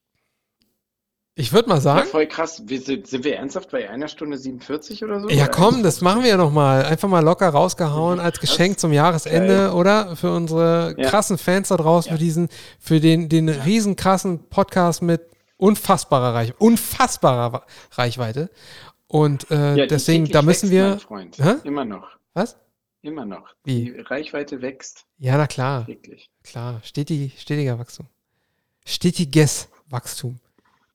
Ich würde mal Ja, sagen, voll krass. Wir sind, sind wir ernsthaft bei einer Stunde 47 oder so? ja komm, das machen wir ja noch mal. Einfach mal locker rausgehauen als. Geschenk zum Jahresende, Geil. oder? Für unsere Ja. krassen Fans da draußen, Ja. für diesen, für den, den riesen krassen Podcast mit unfassbarer Reichweite, unfassbarer Reichweite. Und äh, Ja, deswegen, da müssen wächst, wir. mein Freund. Hä? Immer noch. Was? Immer noch. Wie? Die Reichweite wächst Ja, na klar, täglich. klar. Stetig, stetiger Wachstum. Stetiges Wachstum.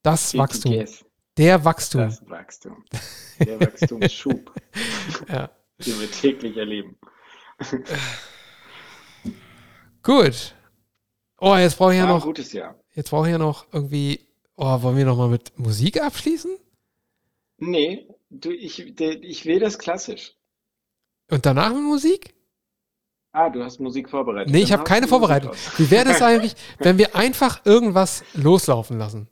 Das Wachstum. Der Wachstum. Das Wachstum. Der Wachstumsschub, Ja. den wir täglich erleben. Gut. Oh, jetzt brauche ich ja noch, gutes Jahr. jetzt brauche ich ja noch irgendwie, oh, wollen wir noch mal mit Musik abschließen? Nee, du, ich, ich will das klassisch. Und danach mit Musik? Ah, du hast Musik vorbereitet. Nee, ich habe keine vorbereitet. Wie wäre das eigentlich, wenn wir einfach irgendwas loslaufen lassen?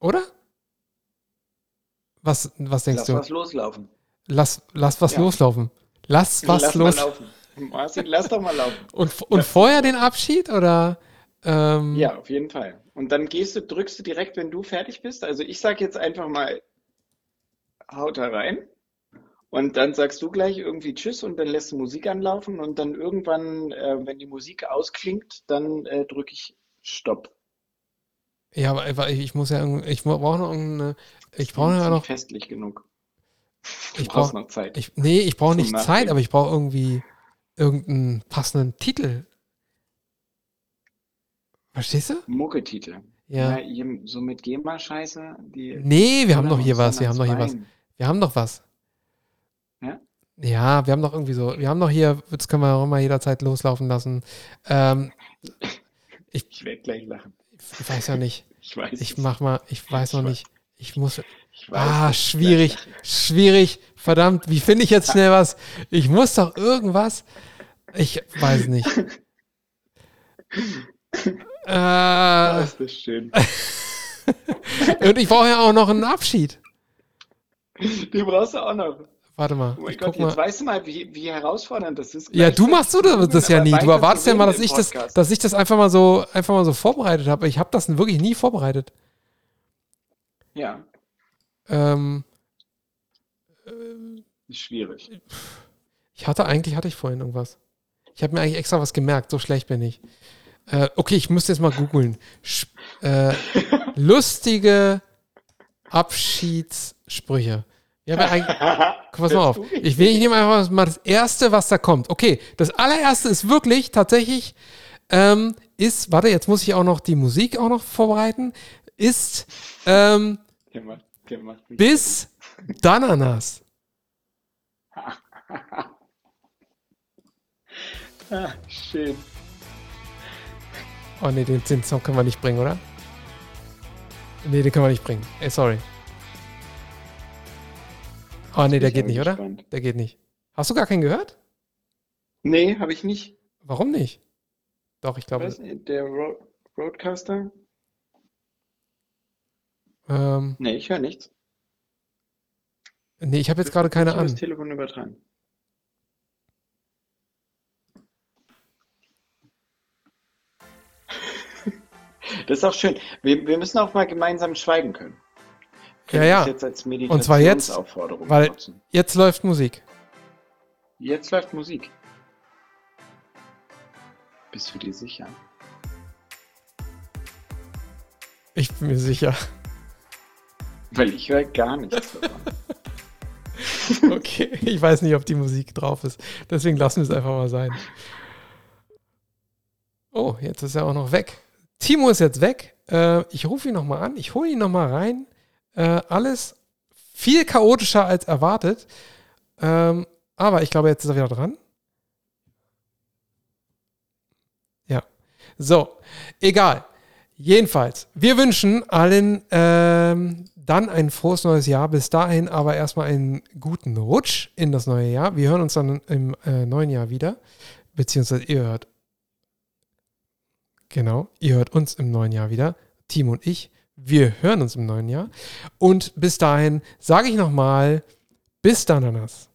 Oder? Was, was denkst Lass du? was loslaufen. Lass, lass was Ja. loslaufen. Lass was lass los. mal laufen. Marcin, lass doch mal laufen. Und, und vorher den Abschied oder? Ähm, Ja, auf jeden Fall. Und dann gehst du, drückst du direkt, wenn du fertig bist. Also ich sage jetzt einfach mal, haut da rein. Und dann sagst du gleich irgendwie Tschüss und dann lässt du Musik anlaufen und dann irgendwann, äh, wenn die Musik ausklingt, dann äh, drücke ich Stopp. Ja, aber ich muss ja, ich brauche noch irgendeine, ich brauche ja noch, festlich genug. Du Ich brauchst brauch- noch Zeit. ich, nee, ich brauche nicht Zeit, Nachdenken. aber ich brauche irgendwie irgendeinen passenden Titel. Verstehst du? Mucketitel. Ja. Je- so mit GEMA-Scheiße, die. Nee, wir haben doch hier was, wir haben doch hier was. Wir haben doch was. Ja? Ja, wir haben doch irgendwie so, wir haben doch hier, das können wir auch immer jederzeit loslaufen lassen. Ähm, weinen? Ich werde gleich lachen. Ich weiß ja nicht. Ich weiß. Ich mach mal, ich weiß noch nicht. Ich muss. Ich weiß, Ah, schwierig, schwierig. Verdammt, wie finde ich jetzt schnell was? Ich muss doch irgendwas. Ich weiß nicht. Ah, Äh, ist das schön. und ich brauche ja auch noch einen Abschied. Die brauchst du auch noch. Warte mal, Oh mein ich Gott, guck jetzt mal. weißt du mal, wie, wie herausfordernd das ist. Ja, du machst du das, das ja nie. Du erwartest ja mal, dass ich das, dass ich das einfach mal so, einfach mal so vorbereitet habe. Ich habe das wirklich nie vorbereitet. Ja, Ähm, ist schwierig. ich hatte eigentlich hatte ich vorhin irgendwas. Ich habe mir eigentlich extra was gemerkt. So schlecht bin ich. Äh, okay, ich müsste jetzt mal googeln. Äh, lustige Abschiedssprüche. Ja, aber eigentlich, pass mal auf. Ich, will, ich nehme einfach mal das Erste, was da kommt. Okay, das allererste ist wirklich tatsächlich, ähm, ist, warte, jetzt muss ich auch noch die Musik auch noch vorbereiten, ist ähm, Der macht, der macht mich bis Dananas. Ah, schön. Oh nee, den, den Song können wir nicht bringen, oder? Nee, den können wir nicht bringen. Ey, sorry. Oh nee, der Ich geht nicht, oder? gespannt. Der geht nicht. Hast du gar keinen gehört? Nee, habe ich nicht. Warum nicht? Doch, ich glaube. Was? Der Ro Roadcaster? Ähm, Nee, ich höre nichts. nee, ich habe jetzt gerade keine Ich habe das. Telefon übertragen. Das ist auch schön. Wir, wir müssen auch mal gemeinsam schweigen können. Ja, wir ja. das jetzt als Und zwar jetzt, weil- nutzen. Jetzt läuft Musik. Jetzt läuft Musik. Bist du dir sicher? Ich bin mir sicher. Weil ich höre gar nichts davon. Okay, ich weiß nicht, ob die Musik drauf ist. Deswegen lassen wir es einfach mal sein. Oh, jetzt ist er auch noch weg. Timo ist jetzt weg. Äh, ich rufe ihn nochmal an. Ich hole ihn nochmal rein. Äh, alles viel chaotischer als erwartet. Ähm, aber ich glaube, jetzt ist er wieder dran. Ja. So, egal. Jedenfalls, wir wünschen allen ähm, dann ein frohes neues Jahr. Bis dahin aber erstmal einen guten Rutsch in das neue Jahr. Wir hören uns dann im äh, neuen Jahr wieder. Beziehungsweise ihr hört. Genau, ihr hört uns im neuen Jahr wieder. Timo und ich. Wir hören uns im neuen Jahr. Und bis dahin sage ich nochmal, bis dann, Ananas.